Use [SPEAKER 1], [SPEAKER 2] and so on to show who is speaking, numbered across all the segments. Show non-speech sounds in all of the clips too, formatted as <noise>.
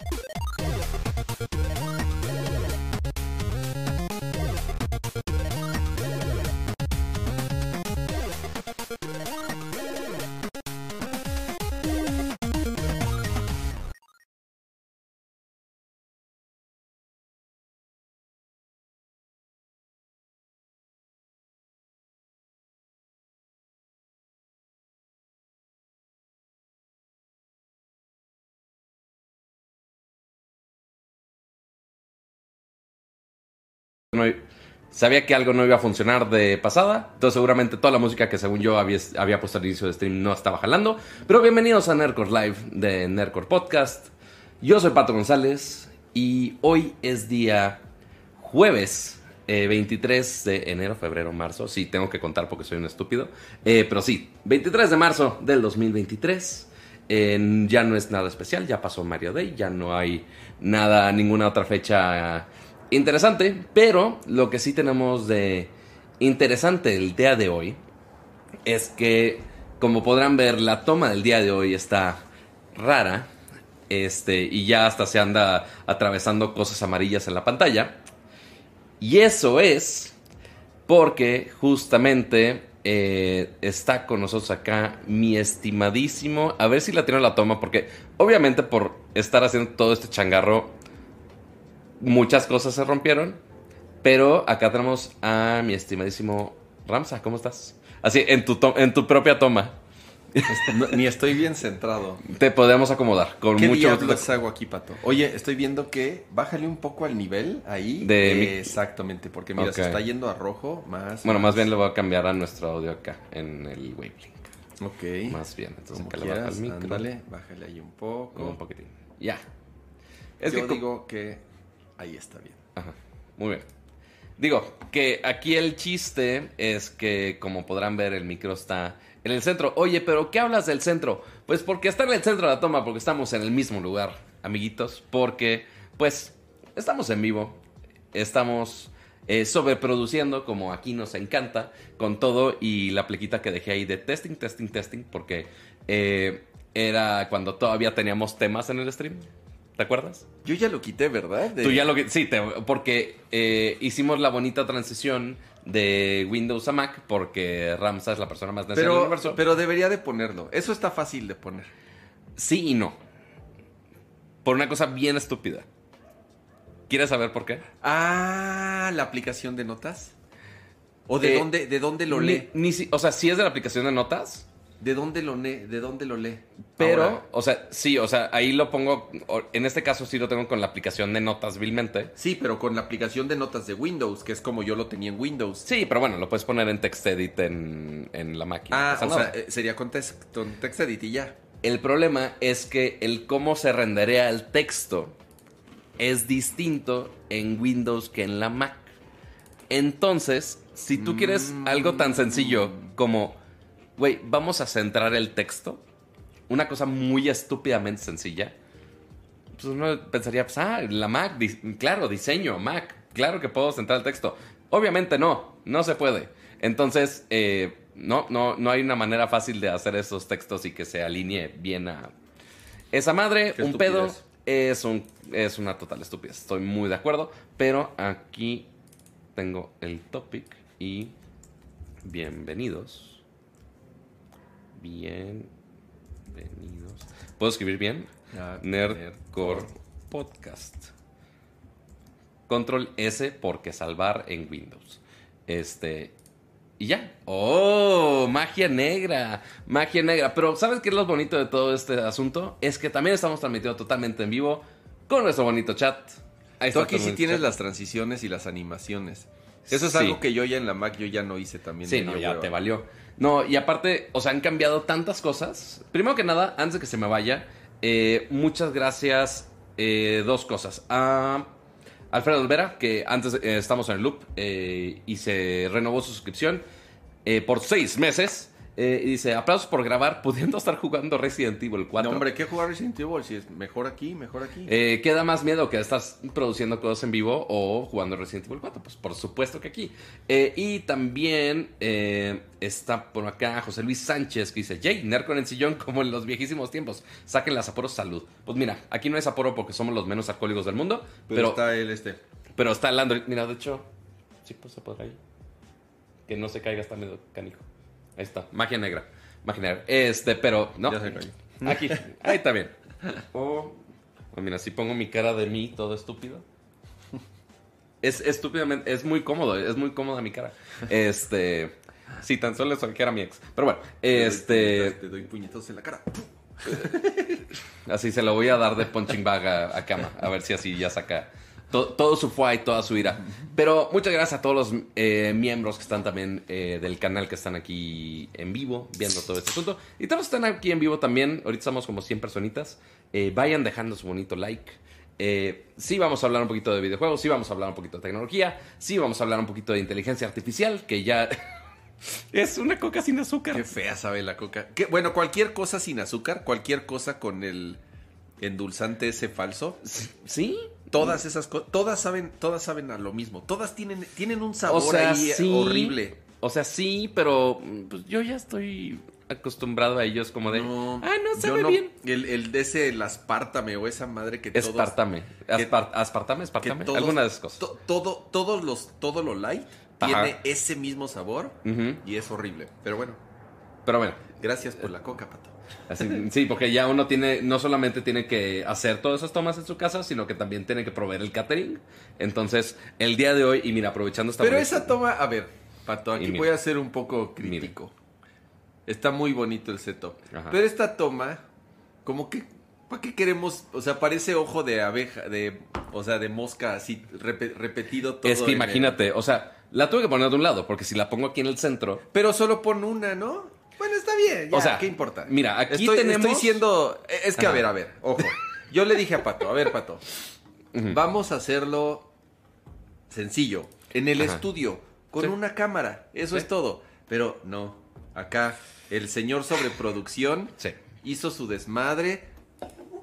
[SPEAKER 1] you sabía que algo no iba a funcionar de pasada. Entonces, seguramente toda la música que, según yo, había, puesto al inicio de stream no estaba jalando. Pero bienvenidos a Nerdcore Live de Nerdcore Podcast. Yo soy Pato González y hoy es día jueves. eh, 23 de enero, febrero, marzo. Sí, tengo que contar porque soy un estúpido. Eh, pero sí, 23 de marzo del 2023. Eh, ya no es nada especial, ya pasó Mario Day, ya no hay nada, ninguna otra fecha interesante. Pero lo que sí tenemos de interesante el día de hoy es que, como podrán ver, la toma del día de hoy está rara. Este, y ya hasta se anda atravesando cosas amarillas en la pantalla. Y eso es porque justamente eh, está con nosotros acá mi estimadísimo. A ver si la tiene la toma, porque obviamente por estar haciendo todo este changarro, muchas cosas se rompieron. Pero acá tenemos a mi estimadísimo Ramsa. ¿Cómo estás? Así, en tu, en tu propia toma.
[SPEAKER 2] No, ni estoy bien centrado.
[SPEAKER 1] Te podemos acomodar con
[SPEAKER 2] ¿Qué
[SPEAKER 1] mucho
[SPEAKER 2] diablos hago aquí, Pato? Oye, estoy viendo que bájale un poco al nivel ahí.
[SPEAKER 1] De
[SPEAKER 2] Eh, Exactamente, porque mira, se está yendo a rojo más.
[SPEAKER 1] Bueno, más bien le voy a cambiar a nuestro audio acá en el Wavelink.
[SPEAKER 2] Ok.
[SPEAKER 1] Más bien, entonces acá le
[SPEAKER 2] quieras,
[SPEAKER 1] el micro.
[SPEAKER 2] ándale, bájale ahí un poco.
[SPEAKER 1] Un poquitín. Ya. Es
[SPEAKER 2] Yo
[SPEAKER 1] que
[SPEAKER 2] digo que ahí está bien.
[SPEAKER 1] Ajá, muy bien. Digo, que aquí el chiste es que, como podrán ver, el micro está en el centro. Oye, pero ¿qué hablas del centro? Pues porque está en el centro de la toma, porque estamos en el mismo lugar, amiguitos. Porque, pues, estamos en vivo. Estamos eh, sobreproduciendo, como aquí nos encanta, con todo y la plequita que dejé ahí de testing, testing, testing, porque eh, era cuando todavía teníamos temas en el stream. ¿Te acuerdas?
[SPEAKER 2] Yo ya lo quité, ¿verdad? De-
[SPEAKER 1] Tú ya lo que. Sí, te- porque eh, hicimos la bonita transición de Windows a Mac porque Ramsa es la persona más del
[SPEAKER 2] Pero,
[SPEAKER 1] universo.
[SPEAKER 2] pero debería de ponerlo. Eso está fácil de poner.
[SPEAKER 1] Sí y no. Por una cosa bien estúpida. ¿Quieres saber por qué?
[SPEAKER 2] Ah, la aplicación de notas. ¿O de
[SPEAKER 1] Eh,
[SPEAKER 2] dónde, de dónde lo
[SPEAKER 1] Ni-
[SPEAKER 2] lee?
[SPEAKER 1] ni si- o sea, sí es de la aplicación de notas,
[SPEAKER 2] ¿De dónde lo lee? ¿De dónde lo lee?
[SPEAKER 1] pero,
[SPEAKER 2] Ahora.
[SPEAKER 1] o sea, sí, o sea, ahí lo pongo. En este caso sí lo tengo con la aplicación de notas vilmente.
[SPEAKER 2] Sí, pero con la aplicación de notas de Windows, que es como yo lo tenía en Windows.
[SPEAKER 1] Sí, pero bueno, lo puedes poner en TextEdit en, en la máquina.
[SPEAKER 2] Ah, o sea, eh, sería con, con TextEdit y ya.
[SPEAKER 1] El problema es que el cómo se renderea el texto es distinto en Windows que en la Mac. Entonces, si tú quieres algo tan sencillo como, güey, vamos a centrar el texto, una cosa muy estúpidamente sencilla, pues uno pensaría, pues, ah, la Mac, di- claro, diseño, Mac, claro que puedo centrar el texto. Obviamente no, no se puede. Entonces, eh, no, no, no hay una manera fácil de hacer esos textos y que se alinee bien a esa madre.
[SPEAKER 2] Qué
[SPEAKER 1] un pedo es, un, es una total estupidez. Estoy muy de acuerdo. Pero aquí tengo el topic y bienvenidos. Bienvenidos. ¿Puedo escribir bien?
[SPEAKER 2] Ah,
[SPEAKER 1] Nerdcore Podcast. Control S porque salvar en Windows. Este. Y ya. ¡Oh! Magia negra. Magia negra. Pero ¿sabes qué es lo bonito de todo este asunto? Es que también estamos transmitiendo totalmente en vivo con nuestro bonito chat. Ahí
[SPEAKER 2] Tú aquí sí tienes
[SPEAKER 1] chat.
[SPEAKER 2] las transiciones y las animaciones. Eso es
[SPEAKER 1] Sí.
[SPEAKER 2] algo que yo ya en la Mac yo ya no hice también.
[SPEAKER 1] Sí, no, ya
[SPEAKER 2] hueva.
[SPEAKER 1] te valió. No, y aparte, o sea, han cambiado tantas cosas. Primero que nada, antes de que se me vaya, eh, muchas gracias. eh, dos cosas. A Alfredo Olvera, que antes eh, estamos en el loop eh, y se renovó su suscripción eh, por seis meses. Eh, y dice, aplausos por grabar, <laughs> pudiendo estar jugando Resident Evil 4.
[SPEAKER 2] No, hombre, ¿qué jugar Resident Evil? Si es mejor aquí, mejor aquí.
[SPEAKER 1] Eh, ¿Qué da más miedo que estás produciendo cosas en vivo o jugando Resident Evil 4? Pues por supuesto que aquí. Eh, y también eh, está por acá José Luis Sánchez que dice, Jay, Nerco en el sillón <laughs> como en los viejísimos tiempos. Saquen las Sapporo salud. Pues mira, aquí no hay Sapporo porque somos los menos alcohólicos del mundo.
[SPEAKER 2] pero,
[SPEAKER 1] Pero,
[SPEAKER 2] está el este.
[SPEAKER 1] pero está el Android. Mira, de hecho, sí, pues se podrá ir. Que no se caiga, está medio canijo. Ahí está, magia negra. Magia negra. Este, pero no.
[SPEAKER 2] Ya se cayó.
[SPEAKER 1] Aquí, ahí está bien. <laughs> O, o mira, si pongo mi cara de mí todo estúpido. Es estúpidamente, es muy cómodo, es muy cómoda mi cara. Este, sí, tan solo que era mi ex. Pero bueno, este,
[SPEAKER 2] Te doy puñetazos en la cara. <laughs>
[SPEAKER 1] así se lo voy a dar de punching bag a, a Kama, a ver si así ya saca to- todo su fuá y toda su ira. Pero muchas gracias a todos los eh, miembros que están también eh, del canal que están aquí en vivo, viendo todo este asunto. Y todos están aquí en vivo también, ahorita estamos como 100 personitas. Eh, vayan dejando su bonito like. Sí vamos a hablar un poquito de videojuegos, sí vamos a hablar un poquito de tecnología, sí vamos a hablar un poquito de inteligencia artificial, que ya <laughs> es una coca sin azúcar.
[SPEAKER 2] Qué fea sabe la coca. Bueno, cualquier cosa sin azúcar, cualquier cosa con el endulzante ese falso.
[SPEAKER 1] ¿Sí?
[SPEAKER 2] Todas esas cosas, todas saben, todas saben a lo mismo. Todas tienen, tienen un sabor
[SPEAKER 1] O sea,
[SPEAKER 2] ahí
[SPEAKER 1] sí.
[SPEAKER 2] horrible.
[SPEAKER 1] O sea, sí, pero mm, pues, yo ya estoy acostumbrado a ellos como de... ah, no, sabe
[SPEAKER 2] no-
[SPEAKER 1] bien.
[SPEAKER 2] El, el de ese, el aspartame o esa madre que todos... Que-
[SPEAKER 1] aspartame,
[SPEAKER 2] que
[SPEAKER 1] espartame.
[SPEAKER 2] todos-
[SPEAKER 1] Alguna de esas cosas.
[SPEAKER 2] to- todo, todos los, todo lo light
[SPEAKER 1] Ajá.
[SPEAKER 2] tiene ese mismo sabor y es horrible. Pero bueno,
[SPEAKER 1] Pero bueno,
[SPEAKER 2] gracias por la coca, pato.
[SPEAKER 1] Así- sí, porque ya uno tiene, no solamente tiene que hacer todas esas tomas en su casa, sino que también tiene que proveer el catering. Entonces, el día de hoy, y mira, aprovechando esta...
[SPEAKER 2] Pero esa toma, a ver, pato, aquí
[SPEAKER 1] mira.
[SPEAKER 2] voy a ser un poco crítico. Está muy bonito el setup.
[SPEAKER 1] Ajá.
[SPEAKER 2] Pero esta toma, como que, ¿para qué queremos? O sea, parece ojo de abeja, de, o sea, de mosca así repe- repetido todo.
[SPEAKER 1] Es que
[SPEAKER 2] el-
[SPEAKER 1] imagínate, o sea, la tuve que poner de un lado, porque si la pongo aquí en el centro,
[SPEAKER 2] Pero solo pon una, ¿no? Bueno, está bien, ya,
[SPEAKER 1] O sea,
[SPEAKER 2] ¿qué importa?
[SPEAKER 1] mira, aquí
[SPEAKER 2] estoy,
[SPEAKER 1] tenemos-
[SPEAKER 2] Estoy siendo... Es que, a ver, a ver, ojo. Yo le dije a Pato, a ver, Pato, vamos a hacerlo sencillo, en el
[SPEAKER 1] Ajá.
[SPEAKER 2] estudio, con
[SPEAKER 1] Sí.
[SPEAKER 2] una cámara, eso
[SPEAKER 1] Sí.
[SPEAKER 2] es todo. Pero no, acá el señor sobreproducción
[SPEAKER 1] Sí.
[SPEAKER 2] hizo su desmadre,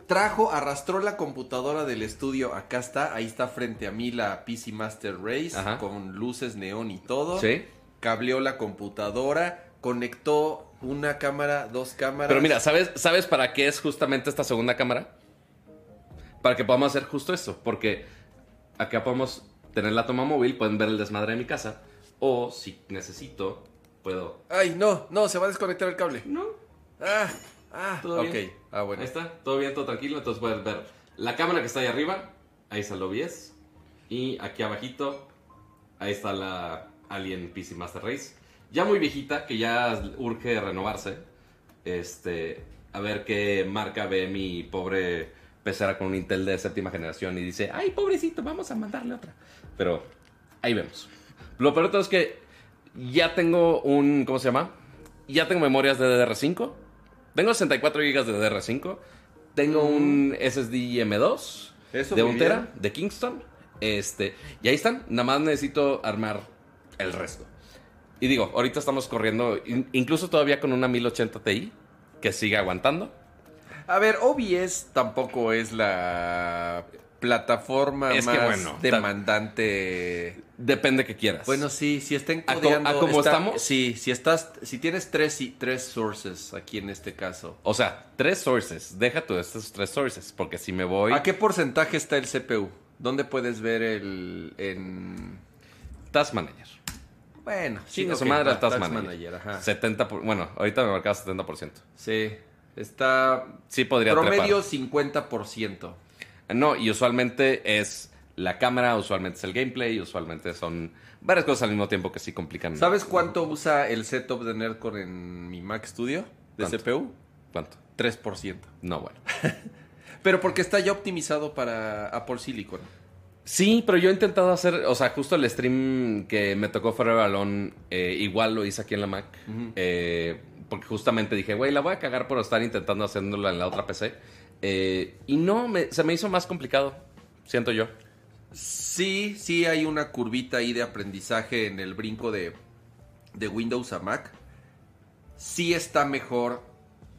[SPEAKER 2] trajo, arrastró la computadora del estudio, acá está, ahí está frente a mí la PC Master Race,
[SPEAKER 1] Ajá.
[SPEAKER 2] con luces neón y todo
[SPEAKER 1] Sí.
[SPEAKER 2] cableó la computadora, conectó una cámara, dos cámaras.
[SPEAKER 1] Pero mira, ¿sabes, ¿sabes para qué es justamente esta segunda cámara? Para que podamos hacer justo eso. Porque acá podemos tener la toma móvil, pueden ver el desmadre de mi casa. O si necesito, puedo.
[SPEAKER 2] Ay, no, no, se va a desconectar el cable.
[SPEAKER 1] No,
[SPEAKER 2] Ah, ah,
[SPEAKER 1] todo
[SPEAKER 2] ok.
[SPEAKER 1] bien.
[SPEAKER 2] Ah, bueno.
[SPEAKER 1] Ahí está, todo bien, todo tranquilo. Entonces puedes ver la cámara que está ahí arriba. Ahí está el OBS. Y aquí abajito, ahí está la Alien PC Master Race. Ya muy viejita, que ya urge renovarse. Este, a ver qué marca ve mi pobre pecera con un Intel de séptima generación y dice, ay, pobrecito, vamos a mandarle otra. Pero ahí vemos. Lo peor de todo es que ya tengo un, ¿cómo se llama? Ya tengo memorias de DDR5. Tengo 64 GB de DDR5. Tengo un SSD M2
[SPEAKER 2] Eso
[SPEAKER 1] de
[SPEAKER 2] muy
[SPEAKER 1] un tera
[SPEAKER 2] bien.
[SPEAKER 1] de Kingston. Este, y ahí están. Nada más necesito armar el resto. Y digo, ahorita estamos corriendo, in- incluso todavía con una 1080 Ti que sigue aguantando.
[SPEAKER 2] A ver, OBS tampoco es la plataforma
[SPEAKER 1] Es que
[SPEAKER 2] más
[SPEAKER 1] bueno,
[SPEAKER 2] demandante.
[SPEAKER 1] Depende que quieras.
[SPEAKER 2] Bueno, sí, si está
[SPEAKER 1] co-
[SPEAKER 2] encodeando...
[SPEAKER 1] a como
[SPEAKER 2] está-
[SPEAKER 1] estamos?
[SPEAKER 2] Sí, si estás... Si tienes tres, y- tres sources aquí en este caso.
[SPEAKER 1] o sea, tres sources. Deja tú estos tres sources. Porque si me voy.
[SPEAKER 2] ¿A qué porcentaje está el CPU? ¿Dónde puedes ver el... en...
[SPEAKER 1] Task Manager.
[SPEAKER 2] Bueno,
[SPEAKER 1] Chinga
[SPEAKER 2] ok,
[SPEAKER 1] su madre al Task
[SPEAKER 2] Task
[SPEAKER 1] Manager.
[SPEAKER 2] ajá.
[SPEAKER 1] 70 por- bueno, ahorita me marcaba 70%.
[SPEAKER 2] Sí, está
[SPEAKER 1] Sí podría
[SPEAKER 2] promedio
[SPEAKER 1] trepar.
[SPEAKER 2] 50%.
[SPEAKER 1] No, y usualmente es la cámara, usualmente es el gameplay, usualmente son varias cosas al mismo tiempo que sí complican.
[SPEAKER 2] ¿Sabes cuánto usa el setup de Nerdcore en mi Mac Studio de
[SPEAKER 1] ¿Cuánto?
[SPEAKER 2] CPU?
[SPEAKER 1] ¿Cuánto?
[SPEAKER 2] 3%.
[SPEAKER 1] No, bueno. <laughs>
[SPEAKER 2] Pero porque está ya optimizado para Apple Silicon.
[SPEAKER 1] Sí, pero yo he intentado hacer, o sea, justo el stream que me tocó Forever Alone, eh, igual lo hice aquí en la Mac. eh, porque justamente dije, güey, la voy a cagar por estar intentando haciéndola en la otra PC. eh, y no, me- se me hizo más complicado, siento yo.
[SPEAKER 2] Sí, sí hay una curvita ahí de aprendizaje en el brinco de, de Windows a Mac. sí está mejor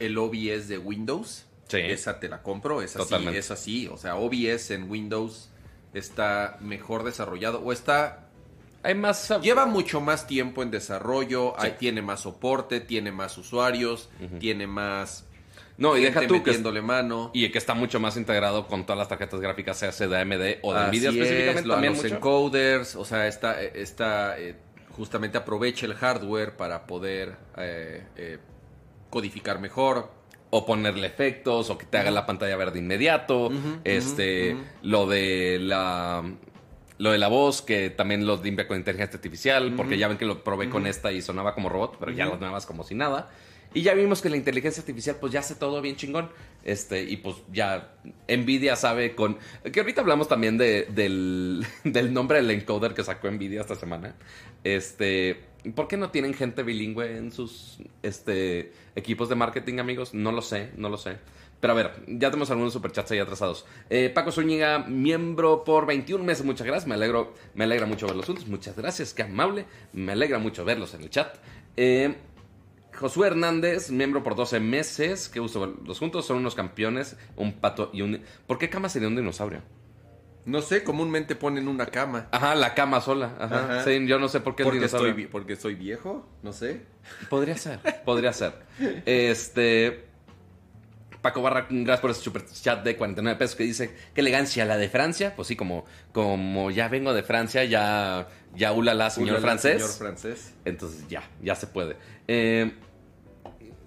[SPEAKER 2] el OBS de Windows.
[SPEAKER 1] Sí.
[SPEAKER 2] Esa te la compro, esa
[SPEAKER 1] Totalmente.
[SPEAKER 2] sí, esa sí. O sea, OBS en Windows está mejor desarrollado o está
[SPEAKER 1] Hay más.
[SPEAKER 2] Lleva mucho más tiempo en desarrollo,
[SPEAKER 1] Sí.
[SPEAKER 2] ahí tiene más soporte, tiene más usuarios, tiene más
[SPEAKER 1] No, y deja tú que.
[SPEAKER 2] metiéndole mano.
[SPEAKER 1] Y que está mucho más integrado con todas las tarjetas gráficas, sea de AMD o de
[SPEAKER 2] Así
[SPEAKER 1] Nvidia
[SPEAKER 2] es,
[SPEAKER 1] específicamente.
[SPEAKER 2] lo-
[SPEAKER 1] también
[SPEAKER 2] los
[SPEAKER 1] mucho.
[SPEAKER 2] encoders, o sea, está, está eh, justamente aprovecha el hardware para poder eh, eh, codificar mejor.
[SPEAKER 1] O ponerle efectos o que te haga la pantalla verde inmediato este lo de la lo de la voz que también lo limpia con inteligencia artificial porque ya ven que lo probé con esta y sonaba como robot pero ya lo nuevas como si nada. Y ya vimos que la inteligencia artificial pues ya hace todo bien chingón este y pues ya Nvidia sabe con que ahorita hablamos también de, del, <laughs> del nombre del encoder que sacó Nvidia esta semana este ¿Por qué no tienen gente bilingüe en sus este, equipos de marketing, amigos? No lo sé, no lo sé. Pero a ver, ya tenemos algunos superchats ahí atrasados. Eh, Paco Zúñiga, miembro por 21 meses, muchas gracias. Me alegro, me alegra mucho verlos juntos. Muchas gracias, qué amable. Me alegra mucho verlos en el chat. Eh, Josué Hernández, miembro por 12 meses. Qué gusto verlos juntos. Son unos campeones, un pato y un... ¿Por qué cama sería un dinosaurio?
[SPEAKER 2] No sé, comúnmente ponen una cama.
[SPEAKER 1] Ajá, la cama sola. Ajá.
[SPEAKER 2] Ajá.
[SPEAKER 1] Sí, yo no sé por qué el
[SPEAKER 2] Porque
[SPEAKER 1] dinosaurio.
[SPEAKER 2] estoy, porque soy viejo, no sé.
[SPEAKER 1] Podría ser, podría ser. Este. Paco Barra, gracias por ese super chat de 49 pesos que dice, qué elegancia la de Francia. Pues sí, como, como ya vengo de Francia, ya, ya ulala, señor
[SPEAKER 2] Ulala,
[SPEAKER 1] francés.
[SPEAKER 2] Señor francés.
[SPEAKER 1] Entonces ya, ya se puede. Eh,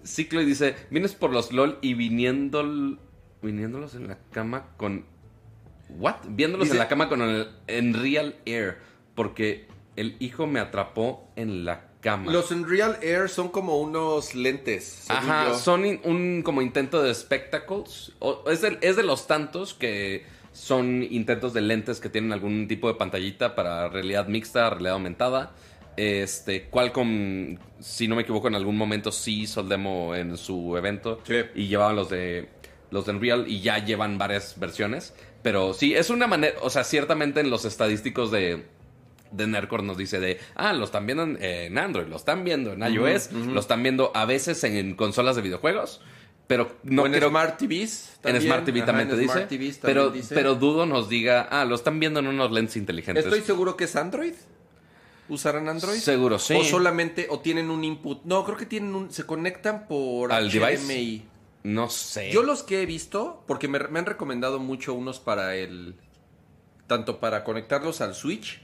[SPEAKER 1] Ciclo dice, vienes por los LOL y viniendo, viniéndolos en la cama con... ¿What? Viéndolos
[SPEAKER 2] Dice-
[SPEAKER 1] en la cama con el en Real Air. Porque el hijo me atrapó en la cama.
[SPEAKER 2] Los Unreal Air son como unos lentes.
[SPEAKER 1] Ajá,
[SPEAKER 2] yo.
[SPEAKER 1] son in- un como intento de spectacles. O- es, de, es de los tantos que son intentos de lentes que tienen algún tipo de pantallita para realidad mixta, realidad aumentada. Este, Qualcomm, si no me equivoco, en algún momento sí hizo el demo en su evento.
[SPEAKER 2] Sí.
[SPEAKER 1] Y llevaban los de los de Unreal y ya llevan varias versiones. Pero sí, es una manera, o sea, ciertamente en los estadísticos de, de Nerdcore nos dice de, ah, lo están viendo en, en Android, lo están viendo en iOS, lo están viendo a veces en consolas de videojuegos, pero no
[SPEAKER 2] O en
[SPEAKER 1] creo
[SPEAKER 2] Smart TVs.
[SPEAKER 1] en. Smart TV también te dice,
[SPEAKER 2] Smart TVs también
[SPEAKER 1] pero,
[SPEAKER 2] dice.
[SPEAKER 1] pero dudo nos diga, ah, lo están viendo en unos lentes inteligentes.
[SPEAKER 2] Estoy seguro que es Android. ¿Usarán Android?
[SPEAKER 1] Seguro, sí.
[SPEAKER 2] O solamente, o tienen un input. No, creo que tienen un. Se conectan por
[SPEAKER 1] ¿Al device? No sé.
[SPEAKER 2] Yo los que he visto, porque me, me han recomendado mucho unos para el. Tanto para conectarlos al Switch,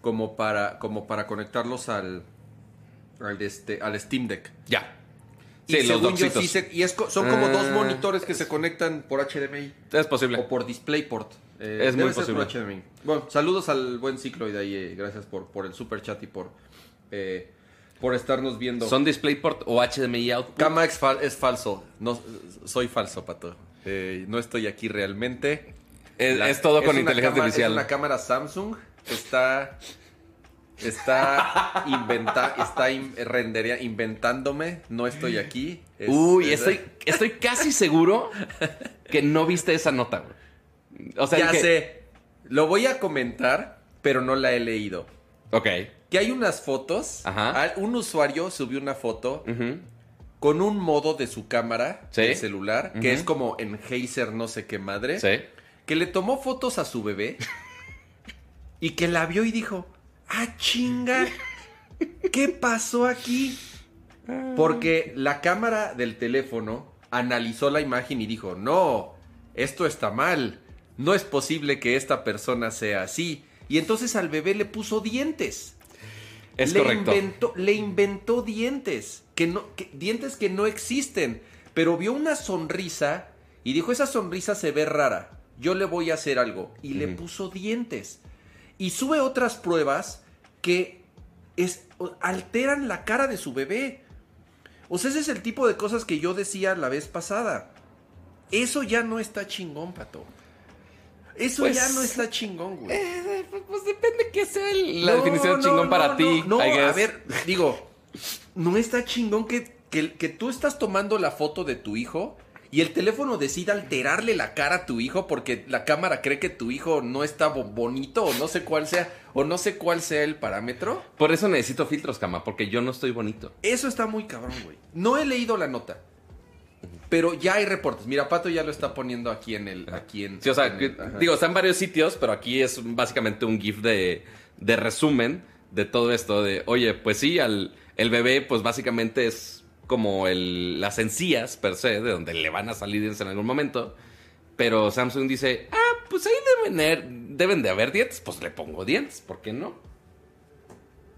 [SPEAKER 2] como para, como para conectarlos al. Al, este, al Steam Deck.
[SPEAKER 1] Ya.
[SPEAKER 2] Y
[SPEAKER 1] Sí, los
[SPEAKER 2] según yo
[SPEAKER 1] doxitos.
[SPEAKER 2] sí se- y es son como
[SPEAKER 1] Ah.
[SPEAKER 2] dos monitores que se conectan por HDMI.
[SPEAKER 1] Es posible.
[SPEAKER 2] O por DisplayPort. Eh,
[SPEAKER 1] Es muy
[SPEAKER 2] ser por
[SPEAKER 1] posible.
[SPEAKER 2] HDMI. Bueno, saludos al buen ciclo de ahí. eh, gracias por, por el super chat y por, eh, por estarnos viendo.
[SPEAKER 1] ¿Son DisplayPort o HDMI output?
[SPEAKER 2] Cama es, fal- es falso. No, soy falso, pato. Eh, no estoy aquí realmente.
[SPEAKER 1] Es,
[SPEAKER 2] La-
[SPEAKER 1] es todo con inteligencia
[SPEAKER 2] cámara-
[SPEAKER 1] artificial.
[SPEAKER 2] Es una cámara Samsung. Está. Está <laughs> inventa, está in- rendería- inventándome. No estoy aquí. Es-
[SPEAKER 1] Uy,
[SPEAKER 2] es-
[SPEAKER 1] estoy, <laughs> estoy casi seguro que no viste esa nota, güey. O sea,
[SPEAKER 2] ya
[SPEAKER 1] dije-
[SPEAKER 2] sé. Lo voy a comentar, pero no la he leído.
[SPEAKER 1] Ok.
[SPEAKER 2] Que hay unas fotos.
[SPEAKER 1] Ajá.
[SPEAKER 2] Un usuario subió una foto con un modo de su cámara
[SPEAKER 1] Sí.
[SPEAKER 2] del celular, que es como en Hazer no sé qué madre,
[SPEAKER 1] Sí.
[SPEAKER 2] que le tomó fotos a su bebé y que la vio y dijo, ah, chinga, ¿qué pasó aquí? Porque la cámara del teléfono analizó la imagen y dijo, no, esto está mal, no es posible que esta persona sea así. Y entonces al bebé le puso dientes
[SPEAKER 1] Es
[SPEAKER 2] le
[SPEAKER 1] correcto.
[SPEAKER 2] Inventó, le inventó dientes, que no, que- dientes que no existen, pero vio una sonrisa y dijo, esa sonrisa se ve rara, yo le voy a hacer algo. Y le puso dientes. Y sube otras pruebas que es, alteran la cara de su bebé. O sea, ese es el tipo de cosas que yo decía la vez pasada. Eso ya no está chingón, pato. Eso
[SPEAKER 1] Pues,
[SPEAKER 2] ya no está chingón, güey.
[SPEAKER 1] Eh, pues depende que sea el- la
[SPEAKER 2] No,
[SPEAKER 1] definición de
[SPEAKER 2] no,
[SPEAKER 1] chingón
[SPEAKER 2] no,
[SPEAKER 1] para
[SPEAKER 2] no,
[SPEAKER 1] ti.
[SPEAKER 2] No,
[SPEAKER 1] I
[SPEAKER 2] a ver, digo, no está chingón que, que, que tú estás tomando la foto de tu hijo y el teléfono decide alterarle la cara a tu hijo porque la cámara cree que tu hijo no está bo- bonito o no sé cuál sea o no sé cuál sea el parámetro.
[SPEAKER 1] Por eso necesito filtros, cama, porque yo no estoy bonito.
[SPEAKER 2] Eso está muy cabrón, güey. No he leído la nota. Pero ya hay reportes. Mira, Pato ya lo está poniendo aquí en el. Aquí en,
[SPEAKER 1] Sí, o sea,
[SPEAKER 2] en el-
[SPEAKER 1] digo, está en varios sitios, pero aquí es básicamente un GIF de, de resumen de todo esto. De, oye, pues sí, al, el bebé, pues básicamente es como el, las encías per se, de donde le van a salir dientes en algún momento. Pero Samsung dice, ah, pues ahí deben, er- deben de haber dientes, pues le pongo dientes, ¿por qué no?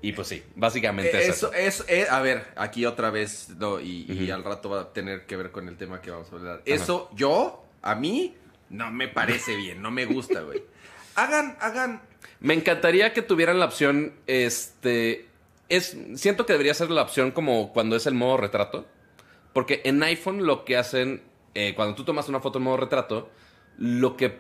[SPEAKER 1] Y pues sí, básicamente
[SPEAKER 2] Eh,
[SPEAKER 1] es eso.
[SPEAKER 2] eso, es, eh, a ver, aquí otra vez, no, y, al rato va a tener que ver con el tema que vamos a hablar. Eso, yo, a mí, no me parece bien, no me gusta, güey. <laughs> Hagan, hagan,
[SPEAKER 1] Me encantaría que tuvieran la opción, este, es, siento que debería ser la opción como cuando es el modo retrato, porque en iPhone lo que hacen, eh, cuando tú tomas una foto en modo retrato, lo que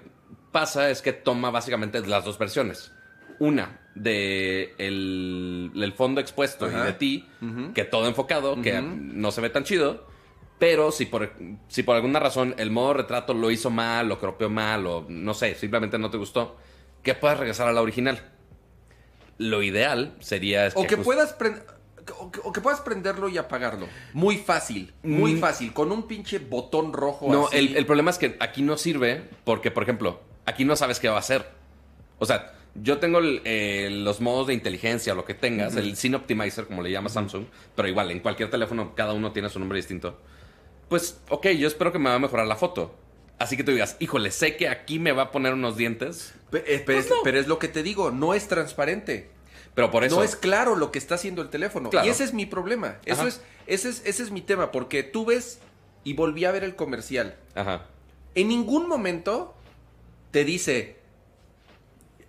[SPEAKER 1] pasa es que toma básicamente las dos versiones. Una de el, el fondo expuesto
[SPEAKER 2] Ajá.
[SPEAKER 1] y de ti, que todo enfocado, que no se ve tan chido. Pero si por, si por alguna razón el modo retrato lo hizo mal, lo cropeó mal, o no sé, simplemente no te gustó, que puedas regresar a la original. Lo ideal sería... es
[SPEAKER 2] o que puedas prend- o que, o que puedas prenderlo y apagarlo. Muy fácil, muy
[SPEAKER 1] Mm.
[SPEAKER 2] fácil, con un pinche botón rojo
[SPEAKER 1] No,
[SPEAKER 2] así.
[SPEAKER 1] el, el problema es que aquí no sirve porque, por ejemplo, aquí no sabes qué va a hacer. O sea, yo tengo el- eh, los modos de inteligencia, lo que tengas, el Scene Optimizer, como le llama Samsung, pero igual, en cualquier teléfono cada uno tiene su nombre distinto. Pues, ok, yo espero que me va a mejorar la foto. Así que tú digas, híjole, sé que aquí me va a poner unos dientes,
[SPEAKER 2] eh, pero,
[SPEAKER 1] Pues no.
[SPEAKER 2] pero es lo que te digo, no es transparente.
[SPEAKER 1] pero por eso...
[SPEAKER 2] No es claro lo que está haciendo el teléfono.
[SPEAKER 1] Claro.
[SPEAKER 2] Y ese es mi problema. Eso es, ese es, ese es mi tema, porque tú ves y volví a ver el comercial.
[SPEAKER 1] Ajá.
[SPEAKER 2] En ningún momento te dice,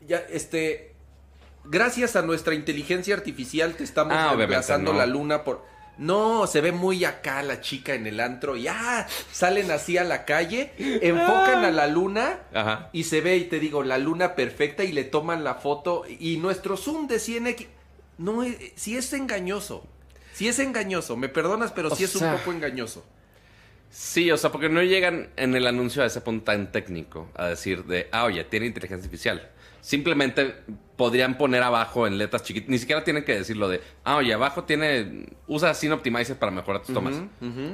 [SPEAKER 2] ya, este, gracias a nuestra inteligencia artificial te estamos
[SPEAKER 1] Ah, obviamente,
[SPEAKER 2] reemplazando
[SPEAKER 1] no.
[SPEAKER 2] la luna por... No, se ve muy acá la chica en el antro y ah, salen así a la calle, enfocan a la luna
[SPEAKER 1] Ajá.
[SPEAKER 2] y se ve y te digo la luna perfecta y le toman la foto y nuestro zoom de 100x no es, si es engañoso. Si es engañoso, me perdonas, pero sí es
[SPEAKER 1] sea,
[SPEAKER 2] un poco engañoso.
[SPEAKER 1] Sí, o sea, porque no llegan en el anuncio a ese punto tan técnico a decir de, ah, oye, tiene inteligencia artificial. Simplemente podrían poner abajo en letras chiquitas, ni siquiera tienen que decirlo de, ah, oye, abajo tiene, usa Scene Optimizer para mejorar tus tomas.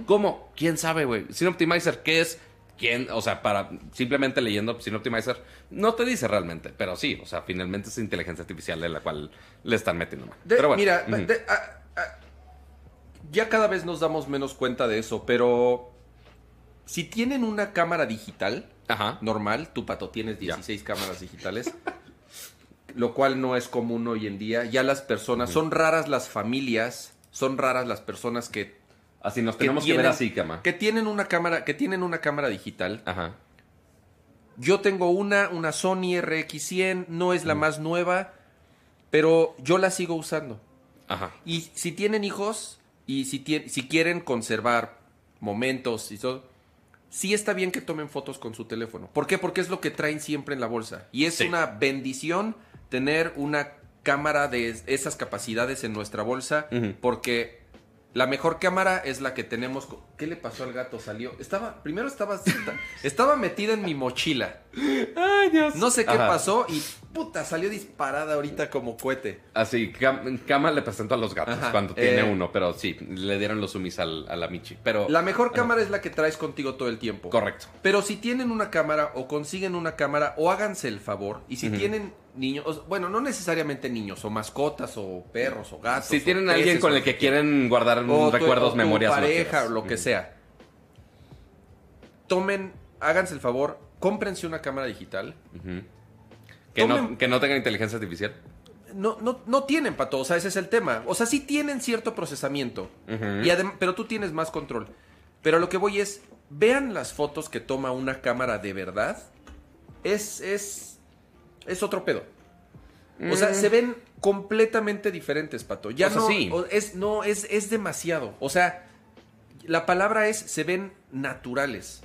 [SPEAKER 1] ¿Cómo? ¿Quién sabe, güey? Scene Optimizer, ¿qué es? ¿Quién? O sea, para simplemente leyendo Scene Optimizer, no te dice realmente, pero sí, o sea, finalmente es inteligencia artificial de la cual le están metiendo mano.
[SPEAKER 2] De-
[SPEAKER 1] pero bueno,
[SPEAKER 2] mira, de- ah, ah, ya cada vez nos damos menos cuenta de eso, pero si tienen una cámara digital
[SPEAKER 1] Ajá.
[SPEAKER 2] normal, tú pato tienes 16 cámaras digitales, lo cual no es común hoy en día. Ya las personas, son raras las familias, son raras las personas que,
[SPEAKER 1] Así nos
[SPEAKER 2] que
[SPEAKER 1] tenemos que ver
[SPEAKER 2] tienen-
[SPEAKER 1] así, cama.
[SPEAKER 2] que tienen una cámara, que tienen una cámara digital.
[SPEAKER 1] Ajá.
[SPEAKER 2] Yo tengo una, una Sony RX100, no es la más nueva, pero yo la sigo usando.
[SPEAKER 1] Ajá.
[SPEAKER 2] Y si tienen hijos y si, si quieren conservar momentos y todo, sí está bien que tomen fotos con su teléfono. ¿Por qué? Porque es lo que traen siempre en la bolsa. Y es
[SPEAKER 1] Sí.
[SPEAKER 2] una bendición tener una cámara de esas capacidades en nuestra bolsa, porque la mejor cámara es la que tenemos. ¿Qué le pasó al gato? Salió. Estaba, primero estaba, <laughs> estaba metida en mi mochila.
[SPEAKER 1] Ay, Dios.
[SPEAKER 2] No sé qué
[SPEAKER 1] Ajá.
[SPEAKER 2] pasó y puta, salió disparada ahorita como cohete.
[SPEAKER 1] Así, Cama le presentó a los gatos
[SPEAKER 2] Ajá,
[SPEAKER 1] cuando tiene
[SPEAKER 2] eh.
[SPEAKER 1] uno, pero sí, le dieron los sumis al- a la Michi. Pero.
[SPEAKER 2] La mejor cámara es la que traes contigo todo el tiempo.
[SPEAKER 1] Correcto.
[SPEAKER 2] Pero si tienen una cámara o consiguen una cámara o háganse el favor. Y si tienen niños, o- bueno, no necesariamente niños, o mascotas, o perros, o gatos.
[SPEAKER 1] Si
[SPEAKER 2] o
[SPEAKER 1] tienen
[SPEAKER 2] peces,
[SPEAKER 1] alguien con
[SPEAKER 2] o-
[SPEAKER 1] el que quieren guardar
[SPEAKER 2] o tu-
[SPEAKER 1] recuerdos,
[SPEAKER 2] o tu
[SPEAKER 1] memorias. lo que
[SPEAKER 2] pareja o lo que sea. Tomen, háganse el favor, cómprense una cámara digital.
[SPEAKER 1] Ujú. Que, no, que no tengan inteligencia artificial.
[SPEAKER 2] No, no, no tienen, pato, o sea, ese es el tema. O sea, sí tienen cierto procesamiento, y pero tú tienes más control. Pero lo que voy es, vean las fotos que toma una cámara de verdad. Es, es, es otro pedo. O sea,
[SPEAKER 1] Mm.
[SPEAKER 2] se ven completamente diferentes, pato. Ya
[SPEAKER 1] O sea,
[SPEAKER 2] no,
[SPEAKER 1] sí.
[SPEAKER 2] es, no, es, es demasiado. O sea, la palabra es, se ven naturales.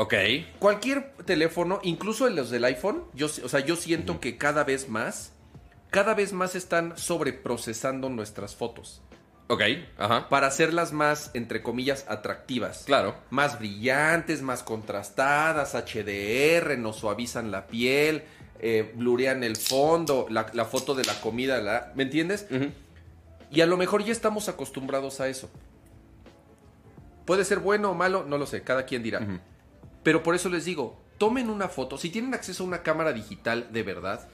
[SPEAKER 1] Ok.
[SPEAKER 2] Cualquier teléfono, incluso los del iPhone, yo, o sea, yo siento que cada vez más, cada vez más están sobreprocesando nuestras fotos.
[SPEAKER 1] Ok, ajá.
[SPEAKER 2] para hacerlas más, entre comillas, atractivas.
[SPEAKER 1] Claro.
[SPEAKER 2] Más brillantes, más contrastadas, HDR, nos suavizan la piel, eh, blurean el fondo, la, la foto de la comida, la- ¿me entiendes?
[SPEAKER 1] Ujú.
[SPEAKER 2] Y a lo mejor ya estamos acostumbrados a eso. Puede ser bueno o malo, no lo sé, cada quien dirá.
[SPEAKER 1] Ujú.
[SPEAKER 2] Pero por eso les digo, tomen una foto, si tienen acceso a una cámara digital de verdad,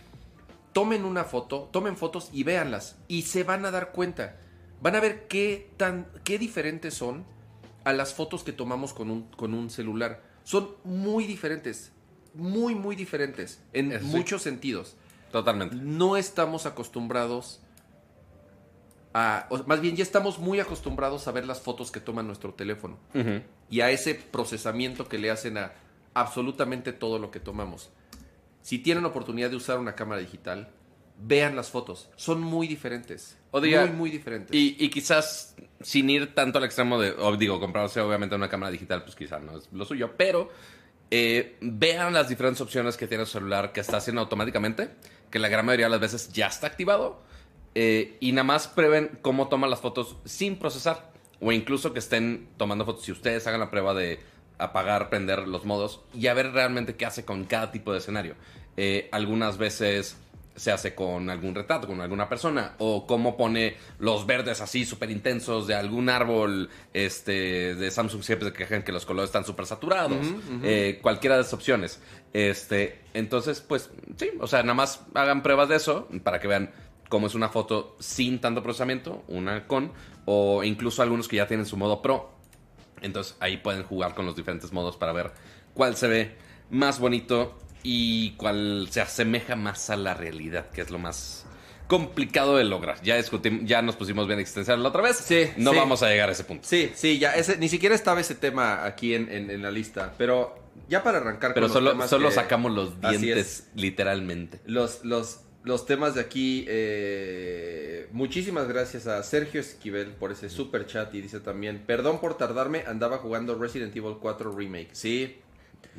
[SPEAKER 2] tomen una foto, tomen fotos y véanlas y se van a dar cuenta. Van a ver qué tan qué diferentes son a las fotos que tomamos con un con un celular. Son muy diferentes, muy muy diferentes en
[SPEAKER 1] Eso sí.
[SPEAKER 2] muchos sentidos
[SPEAKER 1] Totalmente.
[SPEAKER 2] no estamos acostumbrados a, o más bien ya estamos muy acostumbrados a ver las fotos que toma nuestro teléfono. Y a ese procesamiento que le hacen a absolutamente todo lo que tomamos. Si tienen oportunidad de usar una cámara digital, vean las fotos, son muy diferentes,
[SPEAKER 1] O diga-
[SPEAKER 2] muy muy diferentes.
[SPEAKER 1] Y, y quizás sin ir tanto al extremo de, o digo, comprarse obviamente una cámara digital, pues quizás no es lo suyo, pero eh, vean las diferentes opciones que tiene su celular que está haciendo automáticamente, que la gran mayoría de las veces ya está activado, eh, y nada más prueben cómo toman las fotos sin procesar, o incluso que estén tomando fotos, si ustedes hagan la prueba de apagar, prender los modos, y a ver realmente qué hace con cada tipo de escenario. Eh, algunas veces se hace con algún retrato, con alguna persona, o cómo pone los verdes así súper intensos de algún árbol este, de Samsung siempre se quejan que los colores están súper saturados, Eh, cualquiera de esas opciones. Este, entonces, pues sí, o sea, nada más hagan pruebas de eso para que vean cómo es una foto sin tanto procesamiento, una con, o incluso algunos que ya tienen su modo pro. Entonces ahí pueden jugar con los diferentes modos para ver cuál se ve más bonito y cuál se asemeja más a la realidad, que es lo más complicado de lograr. Ya discutimos, ya nos pusimos bien existencial la otra vez.
[SPEAKER 2] Sí,
[SPEAKER 1] no
[SPEAKER 2] sí.
[SPEAKER 1] vamos a llegar a ese punto.
[SPEAKER 2] Sí, sí, ya ese, ni siquiera estaba ese tema aquí en, en- en la lista, pero ya para arrancar
[SPEAKER 1] Pero
[SPEAKER 2] con los
[SPEAKER 1] solo,
[SPEAKER 2] temas
[SPEAKER 1] solo
[SPEAKER 2] que-
[SPEAKER 1] sacamos los dientes, literalmente.
[SPEAKER 2] los, los, los temas de aquí. eh, muchísimas gracias a Sergio Esquivel por ese super chat y dice también, perdón por tardarme, andaba jugando Resident Evil 4 Remake. Sí,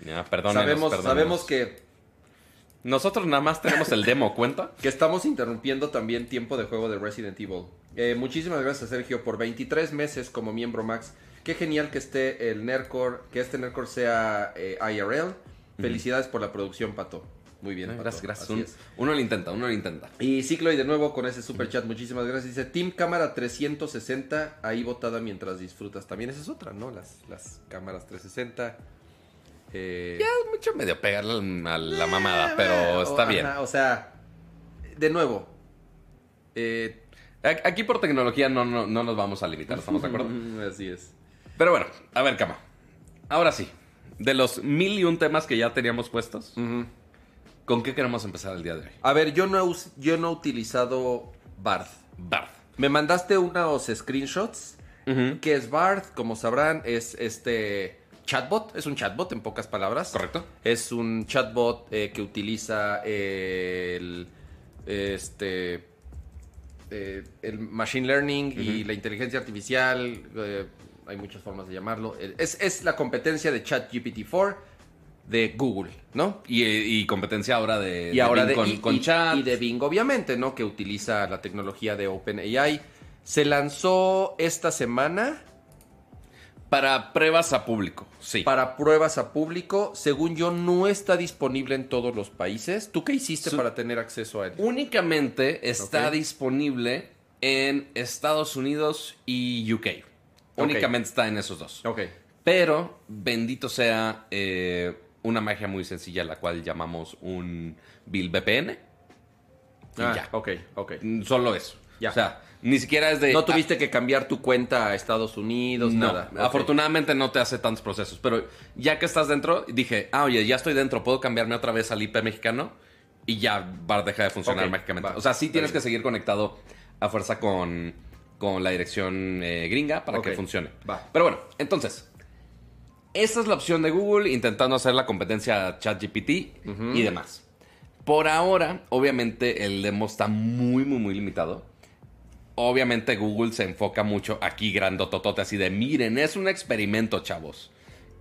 [SPEAKER 1] Ya, perdónenos,
[SPEAKER 2] sabemos,
[SPEAKER 1] perdónenos.
[SPEAKER 2] sabemos que,
[SPEAKER 1] Nosotros nada más tenemos el demo, ¿cuenta? <laughs>
[SPEAKER 2] que estamos interrumpiendo también tiempo de juego de Resident Evil. Eh, muchísimas gracias Sergio por 23 meses como miembro Max. Qué genial que esté el Nerdcore, que este Nerdcore sea eh, IRL. Felicidades por la producción, Pato. Muy bien. Pato.
[SPEAKER 1] Gracias, gracias. Un- uno lo intenta, uno lo intenta.
[SPEAKER 2] Y Cicloy de nuevo con ese super chat, muchísimas gracias. Dice Team Cámara 360, ahí botada mientras disfrutas. También esa es otra, ¿no? Las, las cámaras 360. Eh,
[SPEAKER 1] Ya es mucho medio pegarle a la mamada,
[SPEAKER 2] eh,
[SPEAKER 1] pero está bien.
[SPEAKER 2] ajá, o sea, de nuevo. eh,
[SPEAKER 1] Aquí por tecnología no, no, no nos vamos a limitar, ¿estamos de acuerdo? <laughs>
[SPEAKER 2] Así es.
[SPEAKER 1] Pero bueno, a ver, cama. Ahora sí, de los mil y un temas que ya teníamos puestos, ¿con qué queremos empezar el día de hoy?
[SPEAKER 2] A ver, yo no, he yo no he utilizado Bard.
[SPEAKER 1] Bard.
[SPEAKER 2] Me mandaste unos screenshots.
[SPEAKER 1] Ujú.
[SPEAKER 2] ¿Qué es Bard? Como sabrán, es este chatbot. Es un chatbot, en pocas palabras.
[SPEAKER 1] Correcto.
[SPEAKER 2] Es un chatbot eh, que utiliza el este eh, el machine learning y la inteligencia artificial. eh, hay muchas formas de llamarlo. Es, es la competencia de ChatGPT 4 de Google, ¿no?
[SPEAKER 1] Y, y competencia ahora de,
[SPEAKER 2] Y ahora
[SPEAKER 1] Bing con,
[SPEAKER 2] y,
[SPEAKER 1] con chat.
[SPEAKER 2] y de Bing, obviamente, ¿no? Que utiliza la tecnología de OpenAI. Se lanzó esta semana
[SPEAKER 1] Para pruebas a público, sí.
[SPEAKER 2] para pruebas a público. Según yo, no está disponible en todos los países. ¿Tú qué hiciste
[SPEAKER 1] Su-
[SPEAKER 2] para tener acceso a él?
[SPEAKER 1] Únicamente está disponible en Estados Unidos y UK. Únicamente está en esos dos.
[SPEAKER 2] Ok.
[SPEAKER 1] Pero bendito sea eh, una magia muy sencilla, la cual llamamos un Bill VPN. Y
[SPEAKER 2] Ah,
[SPEAKER 1] ya.
[SPEAKER 2] Ok, ok.
[SPEAKER 1] Mm, Solo eso.
[SPEAKER 2] Ya.
[SPEAKER 1] O sea, ni siquiera es de.
[SPEAKER 2] No tuviste que cambiar tu cuenta a Estados Unidos,
[SPEAKER 1] No,
[SPEAKER 2] nada.
[SPEAKER 1] Afortunadamente no te hace tantos procesos. Pero ya que estás dentro, dije, ah, oye, ya estoy dentro, puedo cambiarme otra vez al IP mexicano y ya va a dejar de funcionar
[SPEAKER 2] Ok,
[SPEAKER 1] mágicamente.
[SPEAKER 2] va,
[SPEAKER 1] o sea, sí tienes
[SPEAKER 2] bien.
[SPEAKER 1] que seguir conectado a fuerza con, con la dirección eh, gringa para que funcione.
[SPEAKER 2] va.
[SPEAKER 1] Pero bueno, entonces, esa es la opción de Google intentando hacer la competencia a ChatGPT y demás. Por ahora, obviamente, el demo está muy, muy, muy limitado. Obviamente Google se enfoca mucho aquí grandototote así de miren, es un experimento, chavos.